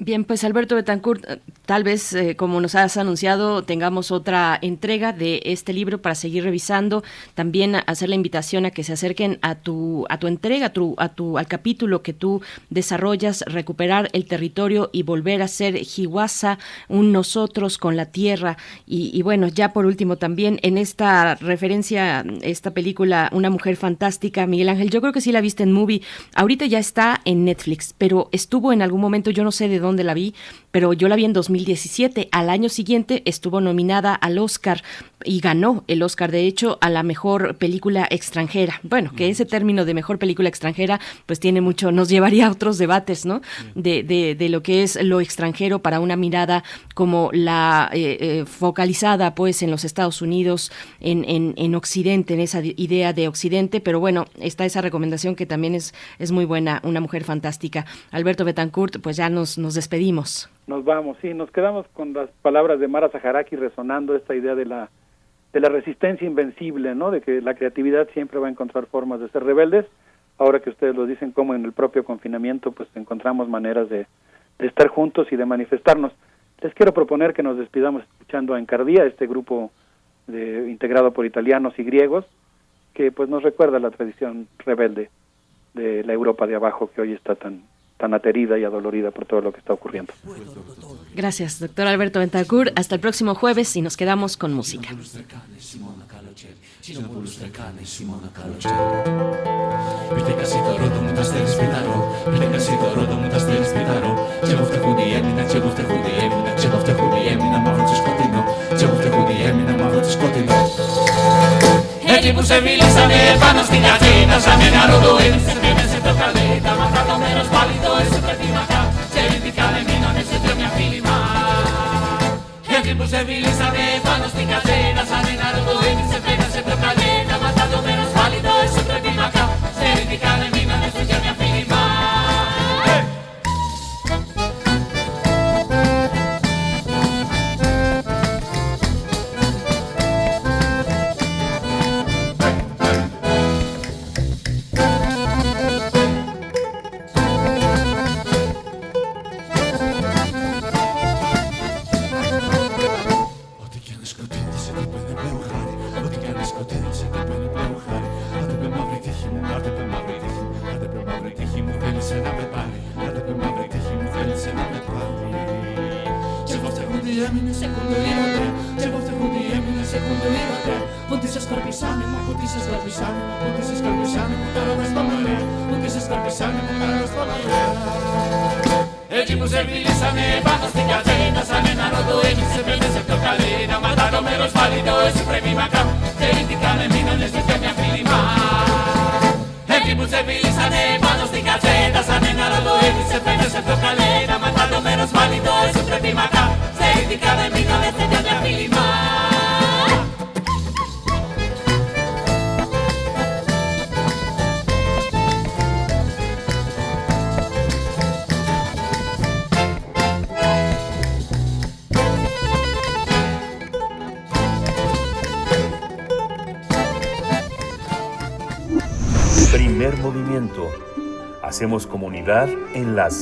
Bien, pues Alberto Betancourt, eh, tal vez eh, como nos has anunciado tengamos otra entrega de este libro para seguir revisando, también hacer la invitación a que se acerquen a tu a tu entrega, a tu, a tu al capítulo que tú desarrollas, recuperar el territorio y volver a ser Jihuasa, un nosotros con la tierra y, bueno, ya por último también en esta referencia esta película Una mujer fantástica, Miguel Ángel, yo creo que sí la viste en movie. Ahorita ya está en Netflix, pero estuvo en algún momento, yo no sé de dónde la vi, pero yo la vi en 2017. Al año siguiente estuvo nominada al Oscar y ganó el Oscar, de hecho, a la mejor película extranjera. Bueno, que ese término de mejor película extranjera, pues tiene mucho, nos llevaría a otros debates, ¿no? De, de, de lo que es lo extranjero para una mirada como la eh, eh, focalizada, pues, en los Estados Unidos, en, en, en, Occidente, en esa idea de Occidente, pero bueno, está esa recomendación que también es, es muy buena, una mujer fantástica. Alberto Betancourt, pues ya nos, nos despedimos. Nos vamos, sí, nos quedamos con las palabras de Mara Zaharaki resonando esta idea de la de la resistencia invencible, ¿no? De que la creatividad siempre va a encontrar formas de ser rebeldes. Ahora que ustedes lo dicen, como en el propio confinamiento, pues encontramos maneras de, de estar juntos y de manifestarnos. Les quiero proponer que nos despidamos escuchando a Encardía, este grupo de, integrado por italianos y griegos, que pues nos recuerda la tradición rebelde de la Europa de abajo que hoy está tan tan aterida y adolorida por todo lo que está ocurriendo. Gracias, doctor Alberto Ventacur. Hasta el próximo jueves y nos quedamos con música. Έτσι που σε φίλησανε πάνω στην κατσίνα σαν ένα ροδοίδι Σε πίνεσαι το καλή, τα μαθάτο μέρος πάλι το έσαι μακά Σε ρίντικανε μείνανε σε μια φίλημα Έτσι που σε φίλησανε πάνω στην κατσίνα σαν ένα ροδοίδι Σε πίνεσαι το καλή, τα μαθάτο μέρος πάλι το έσαι μακά Σε ρίντικανε μείνανε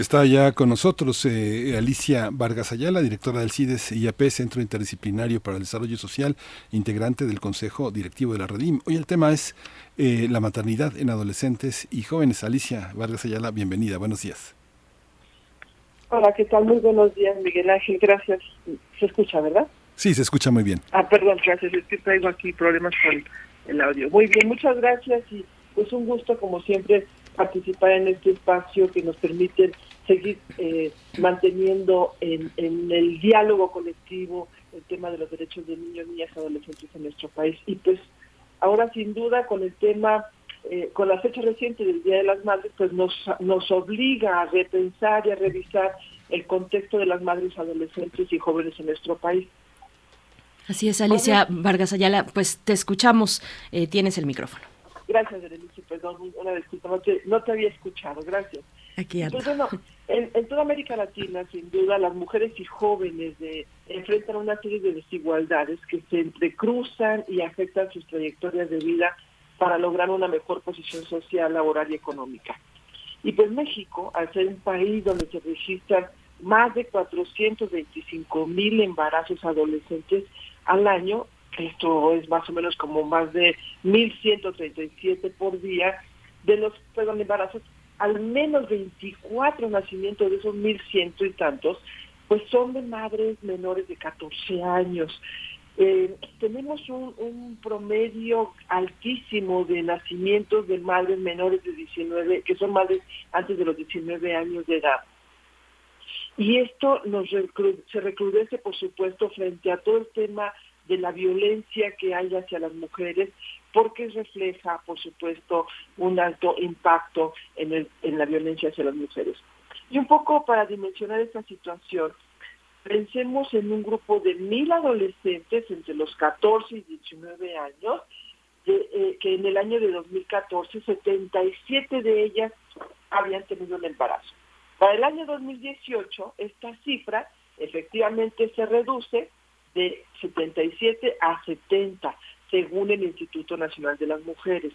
Está ya con nosotros eh, Alicia Vargas Ayala, directora del CIDES IAP, Centro Interdisciplinario para el Desarrollo Social, integrante del Consejo Directivo de la Redim. Hoy el tema es eh, la maternidad en adolescentes y jóvenes. Alicia Vargas Ayala, bienvenida, buenos días. Hola, ¿qué tal? Muy buenos días, Miguel Ángel. Gracias. Se escucha, ¿verdad? Sí, se escucha muy bien. Ah, perdón, gracias. Es que traigo aquí problemas con el audio. Muy bien, muchas gracias y pues un gusto, como siempre, participar en este espacio que nos permite seguir eh, manteniendo en, en, el diálogo colectivo el tema de los derechos de niños, niñas y adolescentes en nuestro país. Y pues ahora, sin duda, con el tema eh, con la fecha reciente del Día de las Madres, pues nos, nos obliga a repensar y a revisar el contexto de las madres adolescentes y jóvenes en nuestro país. Así es, Alicia Vargas Ayala, pues te escuchamos, eh, tienes el micrófono. Gracias, Berenice, perdón, una disculpa, no te, no te había escuchado, gracias. Aquí Pues bueno, en, en toda América Latina, sin duda, las mujeres y jóvenes de, enfrentan una serie de desigualdades que se entrecruzan y afectan sus trayectorias de vida para lograr una mejor posición social, laboral y económica. Y pues México, al ser un país donde se registran más de 425 mil embarazos adolescentes al año, esto es más o menos como más de 1.137 por día, de los perdón, embarazos, al menos 24 nacimientos de esos 1.100 y tantos, pues son de madres menores de 14 años. Eh, tenemos un, promedio altísimo de nacimientos de madres menores de 19, que son madres antes de los 19 años de edad. Y esto nos se recrudece, por supuesto, frente a todo el tema de la violencia que hay hacia las mujeres, porque refleja, por supuesto, un alto impacto en, el, en la violencia hacia las mujeres. Y un poco para dimensionar esta situación, pensemos en un grupo de mil adolescentes entre los 14 y 19 años, eh, que en el año de 2014 77 de ellas habían tenido un embarazo. Para el año 2018 esta cifra efectivamente se reduce de 77 a 70, según el Instituto Nacional de las Mujeres.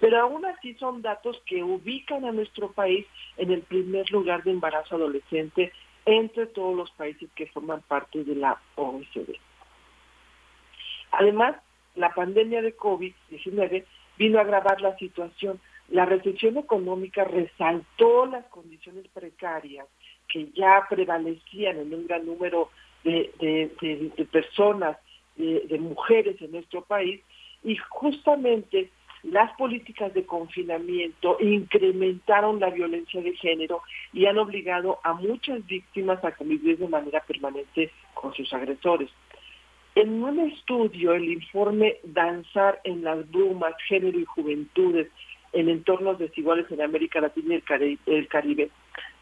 Pero aún así son datos que ubican a nuestro país en el primer lugar de embarazo adolescente entre todos los países que forman parte de la OECD. Además, la pandemia de COVID-19 vino a agravar la situación. La recesión económica resaltó las condiciones precarias que ya prevalecían en un gran número de, de, personas, de mujeres en nuestro país, y justamente las políticas de confinamiento incrementaron la violencia de género y han obligado a muchas víctimas a convivir de manera permanente con sus agresores. En un estudio, el informe Danzar en las Brumas, Género y Juventudes en entornos desiguales en América Latina y el Caribe,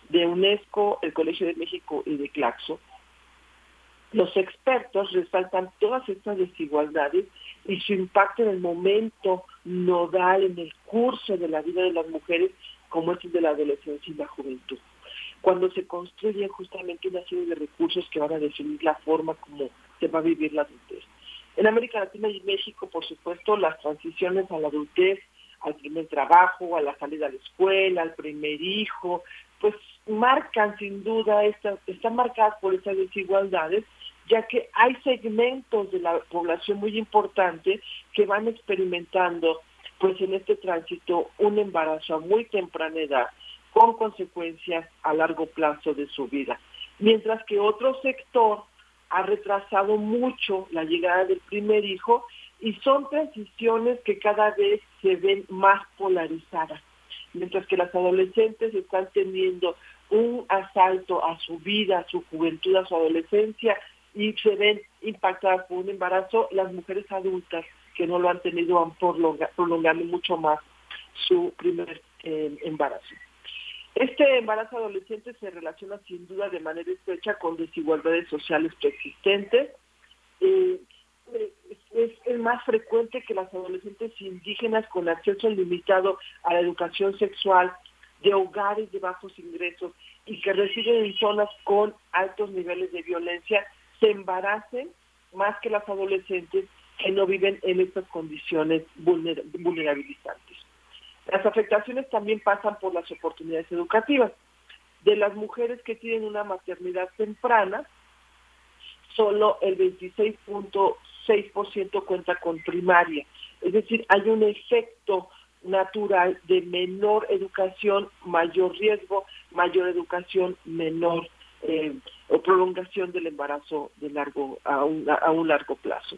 de UNESCO, el Colegio de México y de Claxo, los expertos resaltan todas estas desigualdades y su impacto en el momento nodal, en el curso de la vida de las mujeres, como es el de la adolescencia y la juventud. Cuando se construyen justamente una serie de recursos que van a definir la forma como se va a vivir la adultez. En América Latina y México, por supuesto, las transiciones a la adultez, al primer trabajo, a la salida a la escuela, al primer hijo, pues marcan sin duda, esta, están marcadas por estas desigualdades ya que hay segmentos de la población muy importante que van experimentando pues en este tránsito un embarazo a muy temprana edad con consecuencias a largo plazo de su vida, mientras que otro sector ha retrasado mucho la llegada del primer hijo y son transiciones que cada vez se ven más polarizadas, mientras que las adolescentes están teniendo un asalto a su vida, a su juventud, a su adolescencia, y se ven impactadas por un embarazo las mujeres adultas que no lo han tenido han prolongando mucho más su primer eh, embarazo. Este embarazo adolescente se relaciona sin duda de manera estrecha con desigualdades sociales preexistentes. Eh, es más frecuente que las adolescentes indígenas con acceso limitado a la educación sexual de hogares de bajos ingresos y que residen en zonas con altos niveles de violencia se embaracen más que las adolescentes que no viven en estas condiciones vulnerabilizantes. Las afectaciones también pasan por las oportunidades educativas. De las mujeres que tienen una maternidad temprana, solo el 26.6% cuenta con primaria. Es decir, hay un efecto natural de menor educación, mayor riesgo, mayor educación, menor eh, o prolongación del embarazo de largo a un, a un largo plazo.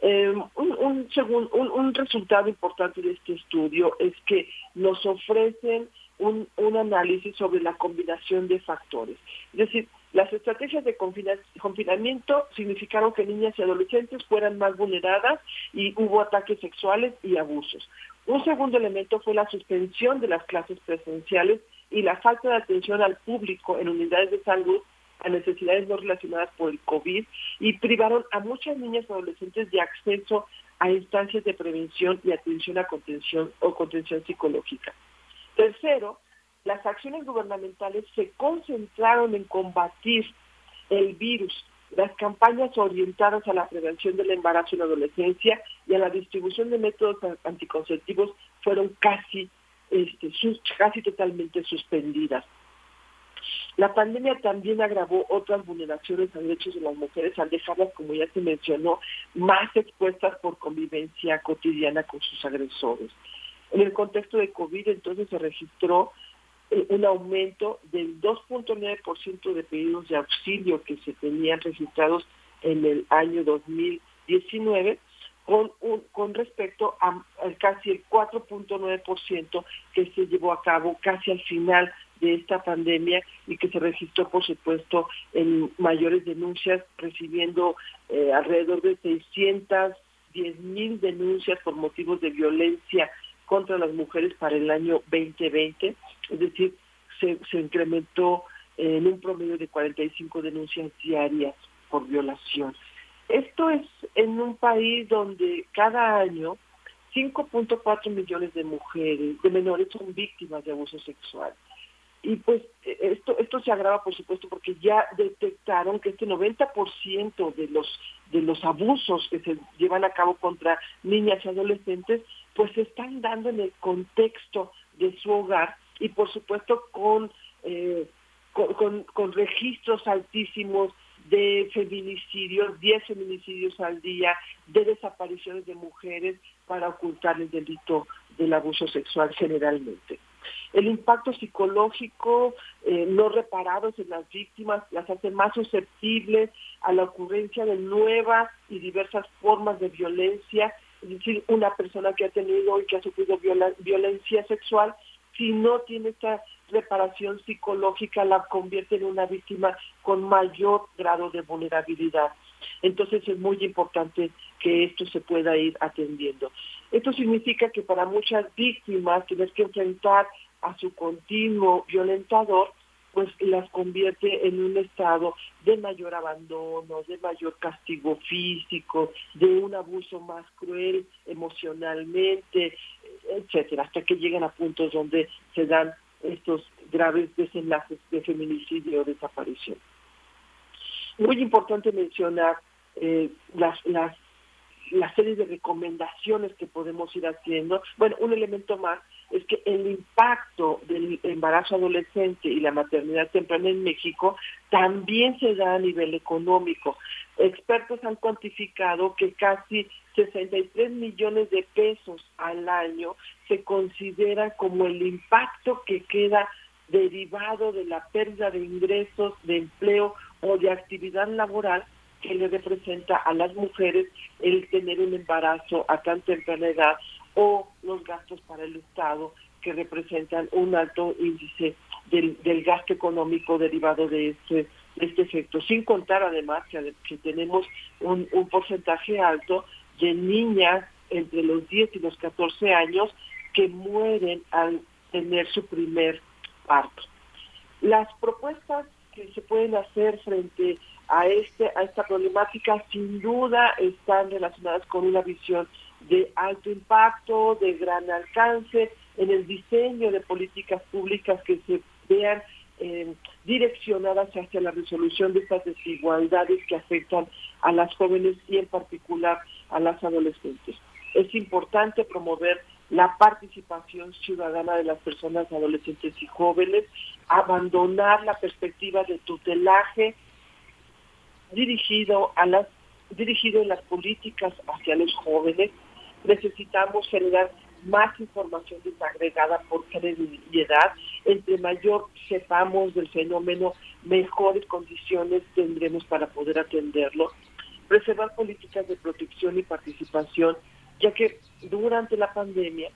Eh, un, un, un, un, resultado importante de este estudio es que nos ofrecen un, un análisis sobre la combinación de factores. Es decir, las estrategias de confinamiento significaron que niñas y adolescentes fueran más vulneradas y hubo ataques sexuales y abusos. Un segundo elemento fue la suspensión de las clases presenciales y la falta de atención al público en unidades de salud a necesidades no relacionadas por el COVID y privaron a muchas niñas y adolescentes de acceso a instancias de prevención y atención a contención o contención psicológica. Tercero, las acciones gubernamentales se concentraron en combatir el virus. Las campañas orientadas a la prevención del embarazo en la adolescencia y a la distribución de métodos anticonceptivos fueron casi, este, casi totalmente suspendidas. La pandemia también agravó otras vulneraciones a derechos de las mujeres al dejarlas, como ya se mencionó, más expuestas por convivencia cotidiana con sus agresores. En el contexto de COVID, entonces, se registró eh, un aumento del 2.9% de pedidos de auxilio que se tenían registrados en el año 2019 con, con respecto a, casi el 4.9% que se llevó a cabo casi al final de esta pandemia y que se registró, por supuesto, en mayores denuncias, recibiendo eh, alrededor de 610 mil denuncias por motivos de violencia contra las mujeres para el año 2020, es decir, se, se incrementó en un promedio de 45 denuncias diarias por violación. Esto es en un país donde cada año 5.4 millones de mujeres, de menores, son víctimas de abuso sexual. Y pues e, esto, esto se agrava, por supuesto, porque ya detectaron que este 90% de los, de los abusos que se llevan a cabo contra niñas y adolescentes, pues se están dando en el contexto de su hogar y por supuesto con, eh, con, con, registros altísimos de feminicidios, 10 feminicidios al día, de desapariciones de mujeres para ocultar el delito del abuso sexual generalmente. El impacto psicológico eh, no reparado en las víctimas las hace más susceptibles a la ocurrencia de nuevas y diversas formas de violencia, es decir, una persona que ha tenido y que ha sufrido violencia sexual, si no tiene esta reparación psicológica, la convierte en una víctima con mayor grado de vulnerabilidad. Entonces es muy importante que esto se pueda ir atendiendo. Esto significa que para muchas víctimas tener que enfrentar a su continuo violentador, pues las convierte en un estado de mayor abandono, de mayor castigo físico, de un abuso más cruel emocionalmente, etcétera, hasta que llegan a puntos donde se dan estos graves desenlaces de feminicidio o desaparición. Muy importante mencionar eh, las, las la serie de recomendaciones que podemos ir haciendo. Bueno, un elemento más es que el impacto del embarazo adolescente y la maternidad temprana en México también se da a nivel económico. Expertos han cuantificado que casi 63 millones de pesos al año se considera como el impacto que queda derivado de la pérdida de ingresos, de empleo o de actividad laboral que le representa a las mujeres el tener un embarazo a tan temprana edad o los gastos para el Estado que representan un alto índice del, gasto económico derivado de este, este efecto, sin contar además que, tenemos un, un porcentaje alto de niñas entre los 10 y los 14 años que mueren al tener su primer parto. Las propuestas que se pueden hacer frente a, este, a esta problemática sin duda están relacionadas con una visión de alto impacto, de gran alcance, en el diseño de políticas públicas que se vean eh, direccionadas hacia la resolución de estas desigualdades que afectan a las jóvenes y en particular a las adolescentes. Es importante promover la participación ciudadana de las personas adolescentes y jóvenes, abandonar la perspectiva de tutelaje dirigido a las dirigido en las políticas hacia los jóvenes. Necesitamos generar más información desagregada por edad. Entre mayor sepamos del fenómeno, mejores condiciones tendremos para poder atenderlo. Preservar políticas de protección y participación, ya que durante la pandemia,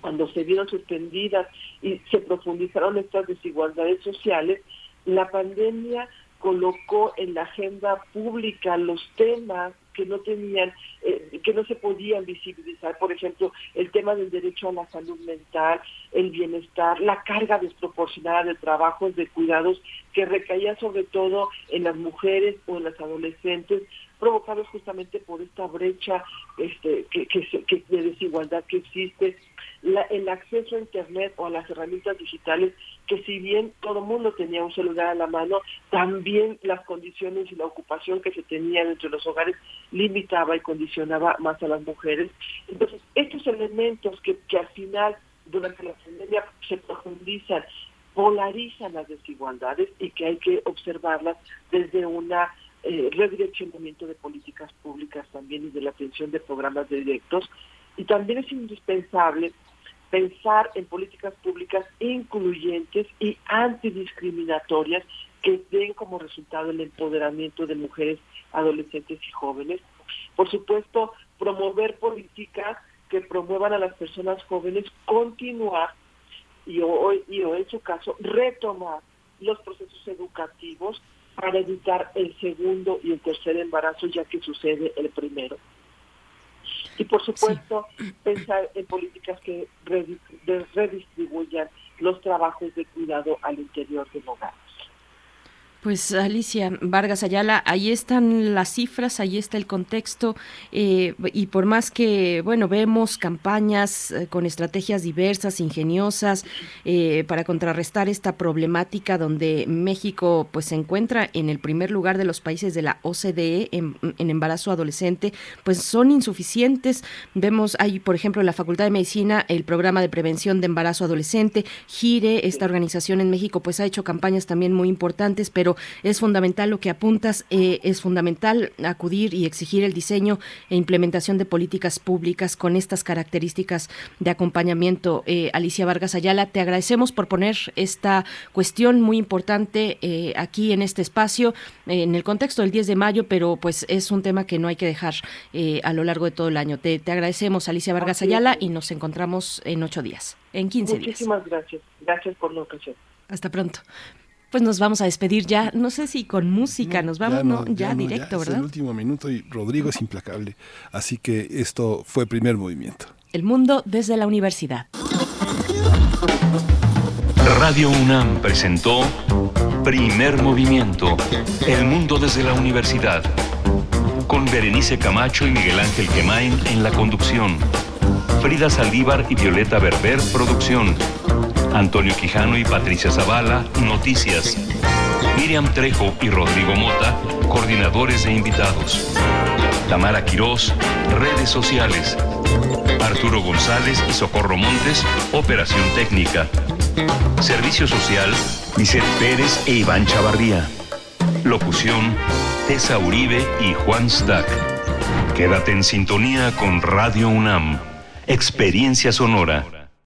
cuando se vieron suspendidas y se profundizaron estas desigualdades sociales, la pandemia colocó en la agenda pública los temas que no tenían, eh, que no se podían visibilizar, por ejemplo, el tema del derecho a la salud mental, el bienestar, la carga desproporcionada de trabajos, de cuidados que recaía sobre todo en las mujeres o en las adolescentes, provocados justamente por esta brecha este, que, que, de desigualdad que existe, el acceso a Internet o a las herramientas digitales, que si bien todo mundo tenía un celular a la mano, también las condiciones y la ocupación que se tenían entre los hogares limitaba y condicionaba más a las mujeres. Entonces, estos elementos que, que al final, durante la pandemia, se profundizan, polarizan las desigualdades y que hay que observarlas desde una eh, redireccionamiento de políticas públicas también y de la atención de programas directos. Y también es indispensable pensar en políticas públicas incluyentes y antidiscriminatorias que den como resultado el empoderamiento de mujeres, adolescentes y jóvenes. Por supuesto, promover políticas que promuevan a las personas jóvenes continuar y, hoy y o en su caso retomar los procesos educativos para evitar el segundo y el tercer embarazo ya que sucede el primero. Y por supuesto, pensar en políticas que redistribuyan los trabajos de cuidado al interior del hogar. Pues Alicia Vargas Ayala, ahí están las cifras, ahí está el contexto eh, y por más que, bueno, vemos campañas eh, con estrategias diversas, ingeniosas, eh, para contrarrestar esta problemática donde México pues se encuentra en el primer lugar de los países de la OCDE en, en embarazo adolescente, pues son insuficientes. Vemos ahí, por ejemplo, en la Facultad de Medicina el programa de prevención de embarazo adolescente, GIRE, esta organización en México pues ha hecho campañas también muy importantes, pero es fundamental lo que apuntas, eh, es fundamental acudir y exigir el diseño e implementación de políticas públicas con estas características de acompañamiento. Eh, Alicia Vargas Ayala, te agradecemos por poner esta cuestión muy importante eh, aquí en este espacio, en el contexto del 10 de mayo, pero pues es un tema que no hay que dejar a lo largo de todo el año. Te, agradecemos, Alicia Vargas Ayala, y nos encontramos en ocho días, en 15 días. Muchísimas gracias. Gracias por la ocasión. Hasta pronto. Pues nos vamos a despedir ya, no sé si con música, nos vamos, no, ya, directo, ¿verdad? Es el último minuto y Rodrigo es implacable. Así que esto fue primer movimiento. El mundo desde la universidad. Radio UNAM presentó Primer Movimiento, El mundo desde la universidad. Con Berenice Camacho y Miguel Ángel Quemain en la conducción. Frida Saldívar y Violeta Berber, producción. Antonio Quijano y Patricia Zavala, noticias. Miriam Trejo y Rodrigo Mota, coordinadores de invitados. Tamara Quirós, redes sociales. Arturo González y Socorro Montes, operación técnica. Servicio social, Vicente Pérez e Iván Chavarría. Locución, Tessa Uribe y Juan Stack. Quédate en sintonía con Radio UNAM. Experiencia sonora.